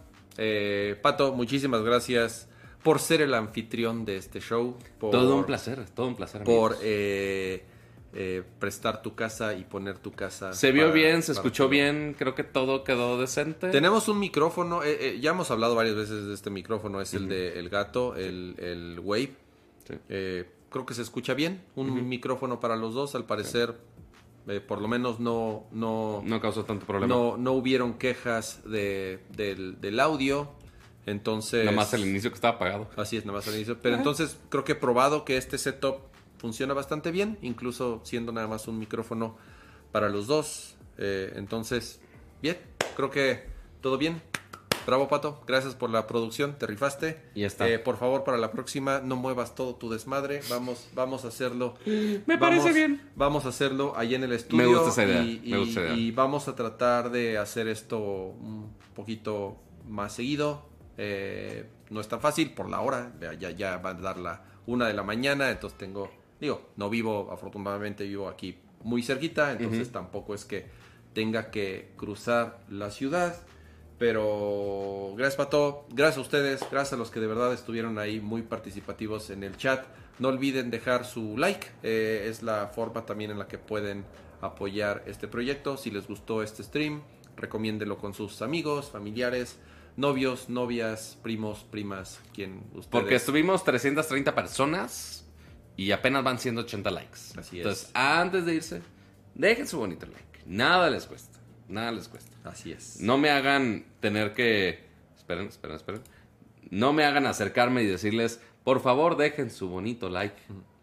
[SPEAKER 2] Eh, Pato, muchísimas gracias por ser el anfitrión de este show. Por,
[SPEAKER 1] Todo un placer, todo un placer.
[SPEAKER 2] Por eh, eh, prestar tu casa y poner tu casa.
[SPEAKER 1] Se vio
[SPEAKER 2] para-
[SPEAKER 1] bien, se escuchó bien, creo que todo quedó decente.
[SPEAKER 2] Tenemos un micrófono, eh, eh, ya hemos hablado varias veces de este micrófono, es el de el gato, el, el Wave.
[SPEAKER 1] Sí.
[SPEAKER 2] Creo que se escucha bien, un micrófono para los dos, al parecer, eh, por lo menos no, no,
[SPEAKER 1] No causó tanto problema.
[SPEAKER 2] no, no hubieron quejas de, del, del audio. Entonces.
[SPEAKER 1] Nada más el inicio que estaba apagado.
[SPEAKER 2] Así es, nada más al inicio. Pero entonces creo que he probado que este setup funciona bastante bien, incluso siendo nada más un micrófono para los dos. Eh, entonces, bien, creo que todo bien. Bravo, Pato. Gracias por la producción. Te rifaste.
[SPEAKER 1] Y ya está.
[SPEAKER 2] Eh, por favor, para la próxima, no muevas todo tu desmadre. Vamos, vamos a hacerlo. <gasps>
[SPEAKER 1] Me parece
[SPEAKER 2] Vamos-
[SPEAKER 1] bien.
[SPEAKER 2] Vamos a hacerlo ahí en el estudio.
[SPEAKER 1] Me gusta esa idea,
[SPEAKER 2] Y,
[SPEAKER 1] me gusta esa idea.
[SPEAKER 2] y vamos a tratar de hacer esto un poquito más seguido. Eh, no es tan fácil por la hora. Ya, ya, ya va a dar la una de la mañana. Entonces tengo. Digo, no vivo, afortunadamente vivo aquí muy cerquita. Entonces tampoco es que tenga que cruzar la ciudad. Pero gracias Pato, gracias a ustedes, gracias a los que de verdad estuvieron ahí muy participativos en el chat. No olviden dejar su like, eh, es la forma también en la que pueden apoyar este proyecto. Si les gustó este stream, recomiéndelo con sus amigos, familiares, novios, novias, primos, primas, quien ustedes.
[SPEAKER 1] Porque estuvimos 330 personas y apenas van 180 likes.
[SPEAKER 2] Así es.
[SPEAKER 1] Entonces, antes de irse, dejen su bonito like. Nada les cuesta. Nada les cuesta.
[SPEAKER 2] Así es.
[SPEAKER 1] No me hagan tener que... Esperen, esperen, esperen. No me hagan acercarme y decirles, por favor, dejen su bonito like.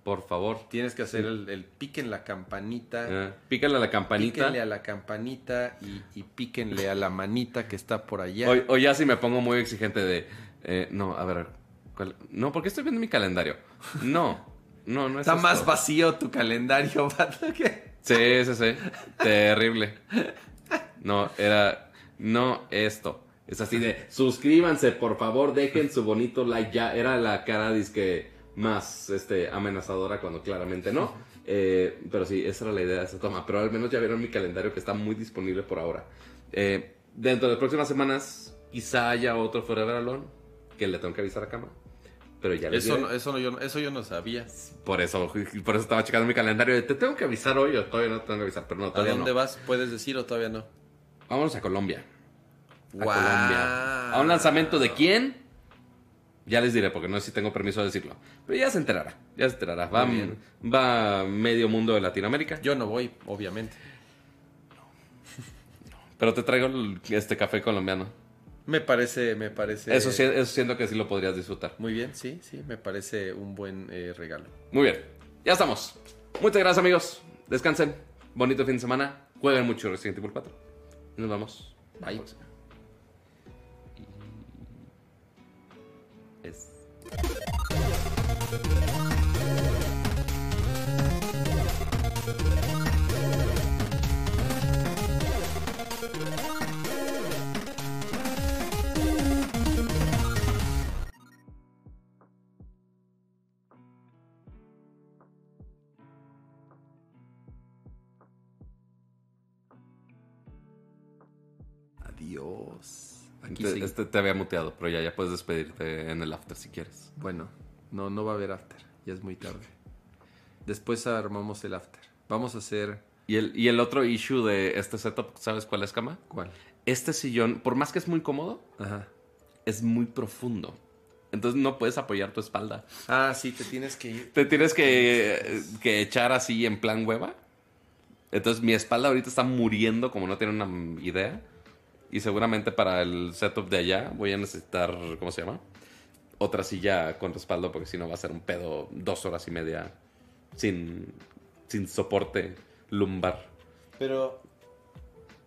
[SPEAKER 1] Por favor.
[SPEAKER 2] Tienes que hacer el, el pique en la campanita.
[SPEAKER 1] Eh, píquenle a la campanita.
[SPEAKER 2] Píquenle a la campanita y, y píquenle a la manita que está por allá.
[SPEAKER 1] O, o ya si me pongo muy exigente de... eh, no, a ver... ¿cuál? No, porque estoy viendo mi calendario. No, no, no es
[SPEAKER 2] Está
[SPEAKER 1] esto.
[SPEAKER 2] más vacío tu calendario. <laughs>
[SPEAKER 1] Sí, sí, sí. Terrible. No, era. No esto. Es así de. Suscríbanse, por favor, dejen su bonito like. Ya era la cara disque más este, amenazadora cuando claramente no. Eh, pero sí, esa era la idea de esa toma. Pero al menos ya vieron mi calendario que está muy disponible por ahora. Eh, dentro de las próximas semanas, quizá haya otro Forever Alone que le tengo que avisar a cama. Pero ya les
[SPEAKER 2] Eso, no, eso, no, yo, no- eso yo no sabía.
[SPEAKER 1] Por eso, por eso estaba checando mi calendario. Te tengo que avisar hoy o todavía no te tengo que avisar. Pero no,
[SPEAKER 2] ¿A dónde
[SPEAKER 1] no.
[SPEAKER 2] vas? ¿Puedes decir o todavía no?
[SPEAKER 1] Vámonos a Colombia. A. Colombia. ¿A un lanzamiento de quién? Ya les diré, porque no sé si tengo permiso de decirlo. Pero ya se enterará. Ya se enterará. Va, va medio mundo de Latinoamérica.
[SPEAKER 2] Yo no voy, obviamente. <laughs>
[SPEAKER 1] Pero te traigo este café colombiano.
[SPEAKER 2] Me parece, me parece...
[SPEAKER 1] Eso, eso siento que sí lo podrías disfrutar.
[SPEAKER 2] Muy bien, sí, sí, me parece un buen eh, regalo.
[SPEAKER 1] Muy bien. Ya estamos. Muchas gracias, amigos. Descansen. Bonito fin de semana. Jueguen mucho Resident Evil 4. Nos vamos.
[SPEAKER 2] Bye.
[SPEAKER 1] Es.
[SPEAKER 2] Aquí
[SPEAKER 1] Este,
[SPEAKER 2] sí.
[SPEAKER 1] este te había muteado, pero ya, ya puedes despedirte en el after si quieres.
[SPEAKER 2] Bueno, no, no va a haber after. Ya es muy tarde. Después armamos el after. Vamos a hacer...
[SPEAKER 1] Y el, y el otro issue de este setup, ¿sabes cuál es, Cama?
[SPEAKER 2] ¿Cuál?
[SPEAKER 1] Este sillón, por más que es muy cómodo,
[SPEAKER 2] Ajá.
[SPEAKER 1] es muy profundo. Entonces no puedes apoyar tu espalda.
[SPEAKER 2] Ah, sí, te tienes que ir.
[SPEAKER 1] Te tienes que, que echar así en plan hueva. Entonces mi espalda ahorita está muriendo como no tiene una idea. Y seguramente para el setup de allá voy a necesitar, ¿cómo se llama? Otra silla con respaldo porque si no va a ser un pedo dos horas y media sin, sin soporte lumbar.
[SPEAKER 2] Pero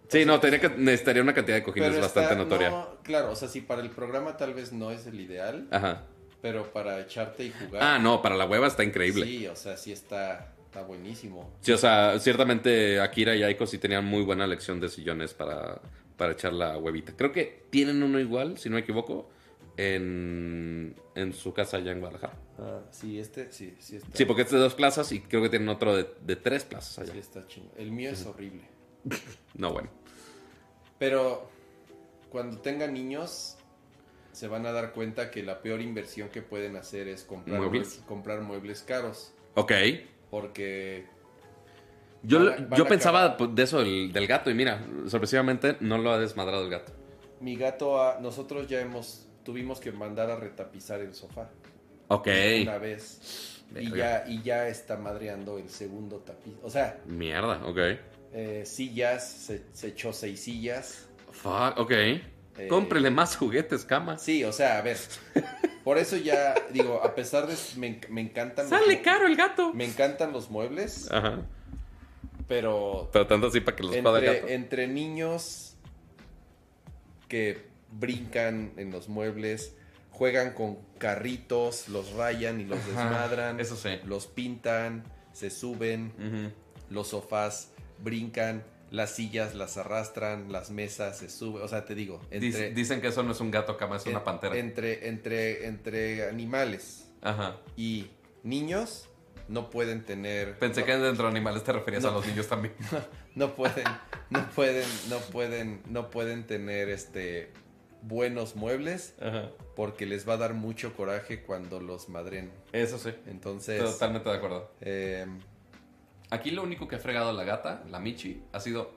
[SPEAKER 1] Sí, no, tenía que, necesitaría una cantidad de cojines
[SPEAKER 2] Pero
[SPEAKER 1] bastante
[SPEAKER 2] está-
[SPEAKER 1] notoria.
[SPEAKER 2] no, claro, o sea, si para el programa tal vez no es el ideal,
[SPEAKER 1] Ajá.
[SPEAKER 2] pero para echarte y jugar.
[SPEAKER 1] Ah, no, para la hueva está increíble. Sí.
[SPEAKER 2] Sí, o sea, sí está, está buenísimo.
[SPEAKER 1] o sea, ciertamente Akira y Aiko sí tenían muy buena lección de sillones para, para echar la huevita. Creo que tienen uno igual, si no me equivoco, en, en su casa allá en Guadalajara.
[SPEAKER 2] Ah, sí, este, sí, sí está.
[SPEAKER 1] Sí, porque es de dos plazas y creo que tienen otro de, de tres plazas allá.
[SPEAKER 2] Sí está chingón. El mío es horrible. <laughs>
[SPEAKER 1] No, bueno.
[SPEAKER 2] Pero cuando tengan niños, se van a dar cuenta que la peor inversión que pueden hacer es comprar
[SPEAKER 1] ¿Muebles?
[SPEAKER 2] mue- comprar muebles caros.
[SPEAKER 1] Ok.
[SPEAKER 2] Porque
[SPEAKER 1] Yo,
[SPEAKER 2] Van a- van
[SPEAKER 1] yo pensaba
[SPEAKER 2] acabar.
[SPEAKER 1] pues, de eso del, del gato y mira, sorpresivamente no lo ha desmadrado el gato.
[SPEAKER 2] mi gato, nosotros ya hemos, tuvimos que mandar a retapizar el sofá.
[SPEAKER 1] Ok.
[SPEAKER 2] Una vez. Y ya, y ya está madreando el segundo tapiz. O sea,
[SPEAKER 1] Mierda, ok.
[SPEAKER 2] eh, sillas, se, se echó seis sillas.
[SPEAKER 1] Fuck, ok. Cómprele más juguetes, camas.
[SPEAKER 2] Sí, o sea, a ver. Por eso ya, digo, a pesar de. Me, me encantan.
[SPEAKER 1] Sale caro el gato.
[SPEAKER 2] Me encantan los muebles,
[SPEAKER 1] Ajá.
[SPEAKER 2] Pero
[SPEAKER 1] Pero tanto así para que los
[SPEAKER 2] entre, entre niños que brincan en los muebles, juegan con carritos, los rayan y los
[SPEAKER 1] Ajá,
[SPEAKER 2] desmadran,
[SPEAKER 1] eso sí.
[SPEAKER 2] los pintan, se suben, los sofás brincan, las sillas las arrastran, las mesas se suben, o sea, te digo, entre,
[SPEAKER 1] Dicen que eso no es un gato cama, es una pantera.
[SPEAKER 2] entre, entre, entre animales
[SPEAKER 1] Ajá.
[SPEAKER 2] y niños no pueden tener...
[SPEAKER 1] Pensé
[SPEAKER 2] no-
[SPEAKER 1] que dentro de animales te referías a los niños también. <laughs>
[SPEAKER 2] no pueden, no pueden, no pueden, no pueden tener este buenos muebles
[SPEAKER 1] Ajá.
[SPEAKER 2] porque les va a dar mucho coraje cuando los madren.
[SPEAKER 1] Eso sí.
[SPEAKER 2] Entonces,
[SPEAKER 1] Totalmente de acuerdo.
[SPEAKER 2] eh,
[SPEAKER 1] Aquí lo único que ha fregado la gata, la Michi, ha sido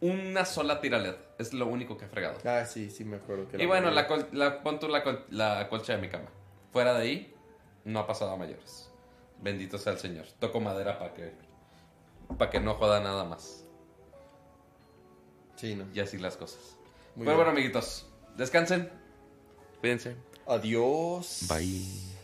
[SPEAKER 1] una sola tira LED. Es lo único que ha fregado.
[SPEAKER 2] ah, sí, sí me acuerdo que
[SPEAKER 1] Y bueno, la, col- la, pon tú la, col- la colcha de mi cama. Fuera de ahí, no ha pasado a mayores. Bendito sea el Señor. Toco madera para que, para que no joda nada más.
[SPEAKER 2] Sí, no.
[SPEAKER 1] Y así las cosas.
[SPEAKER 2] Muy
[SPEAKER 1] Pero
[SPEAKER 2] bien.
[SPEAKER 1] bueno, amiguitos, descansen. Cuídense.
[SPEAKER 2] Adiós.
[SPEAKER 1] Bye.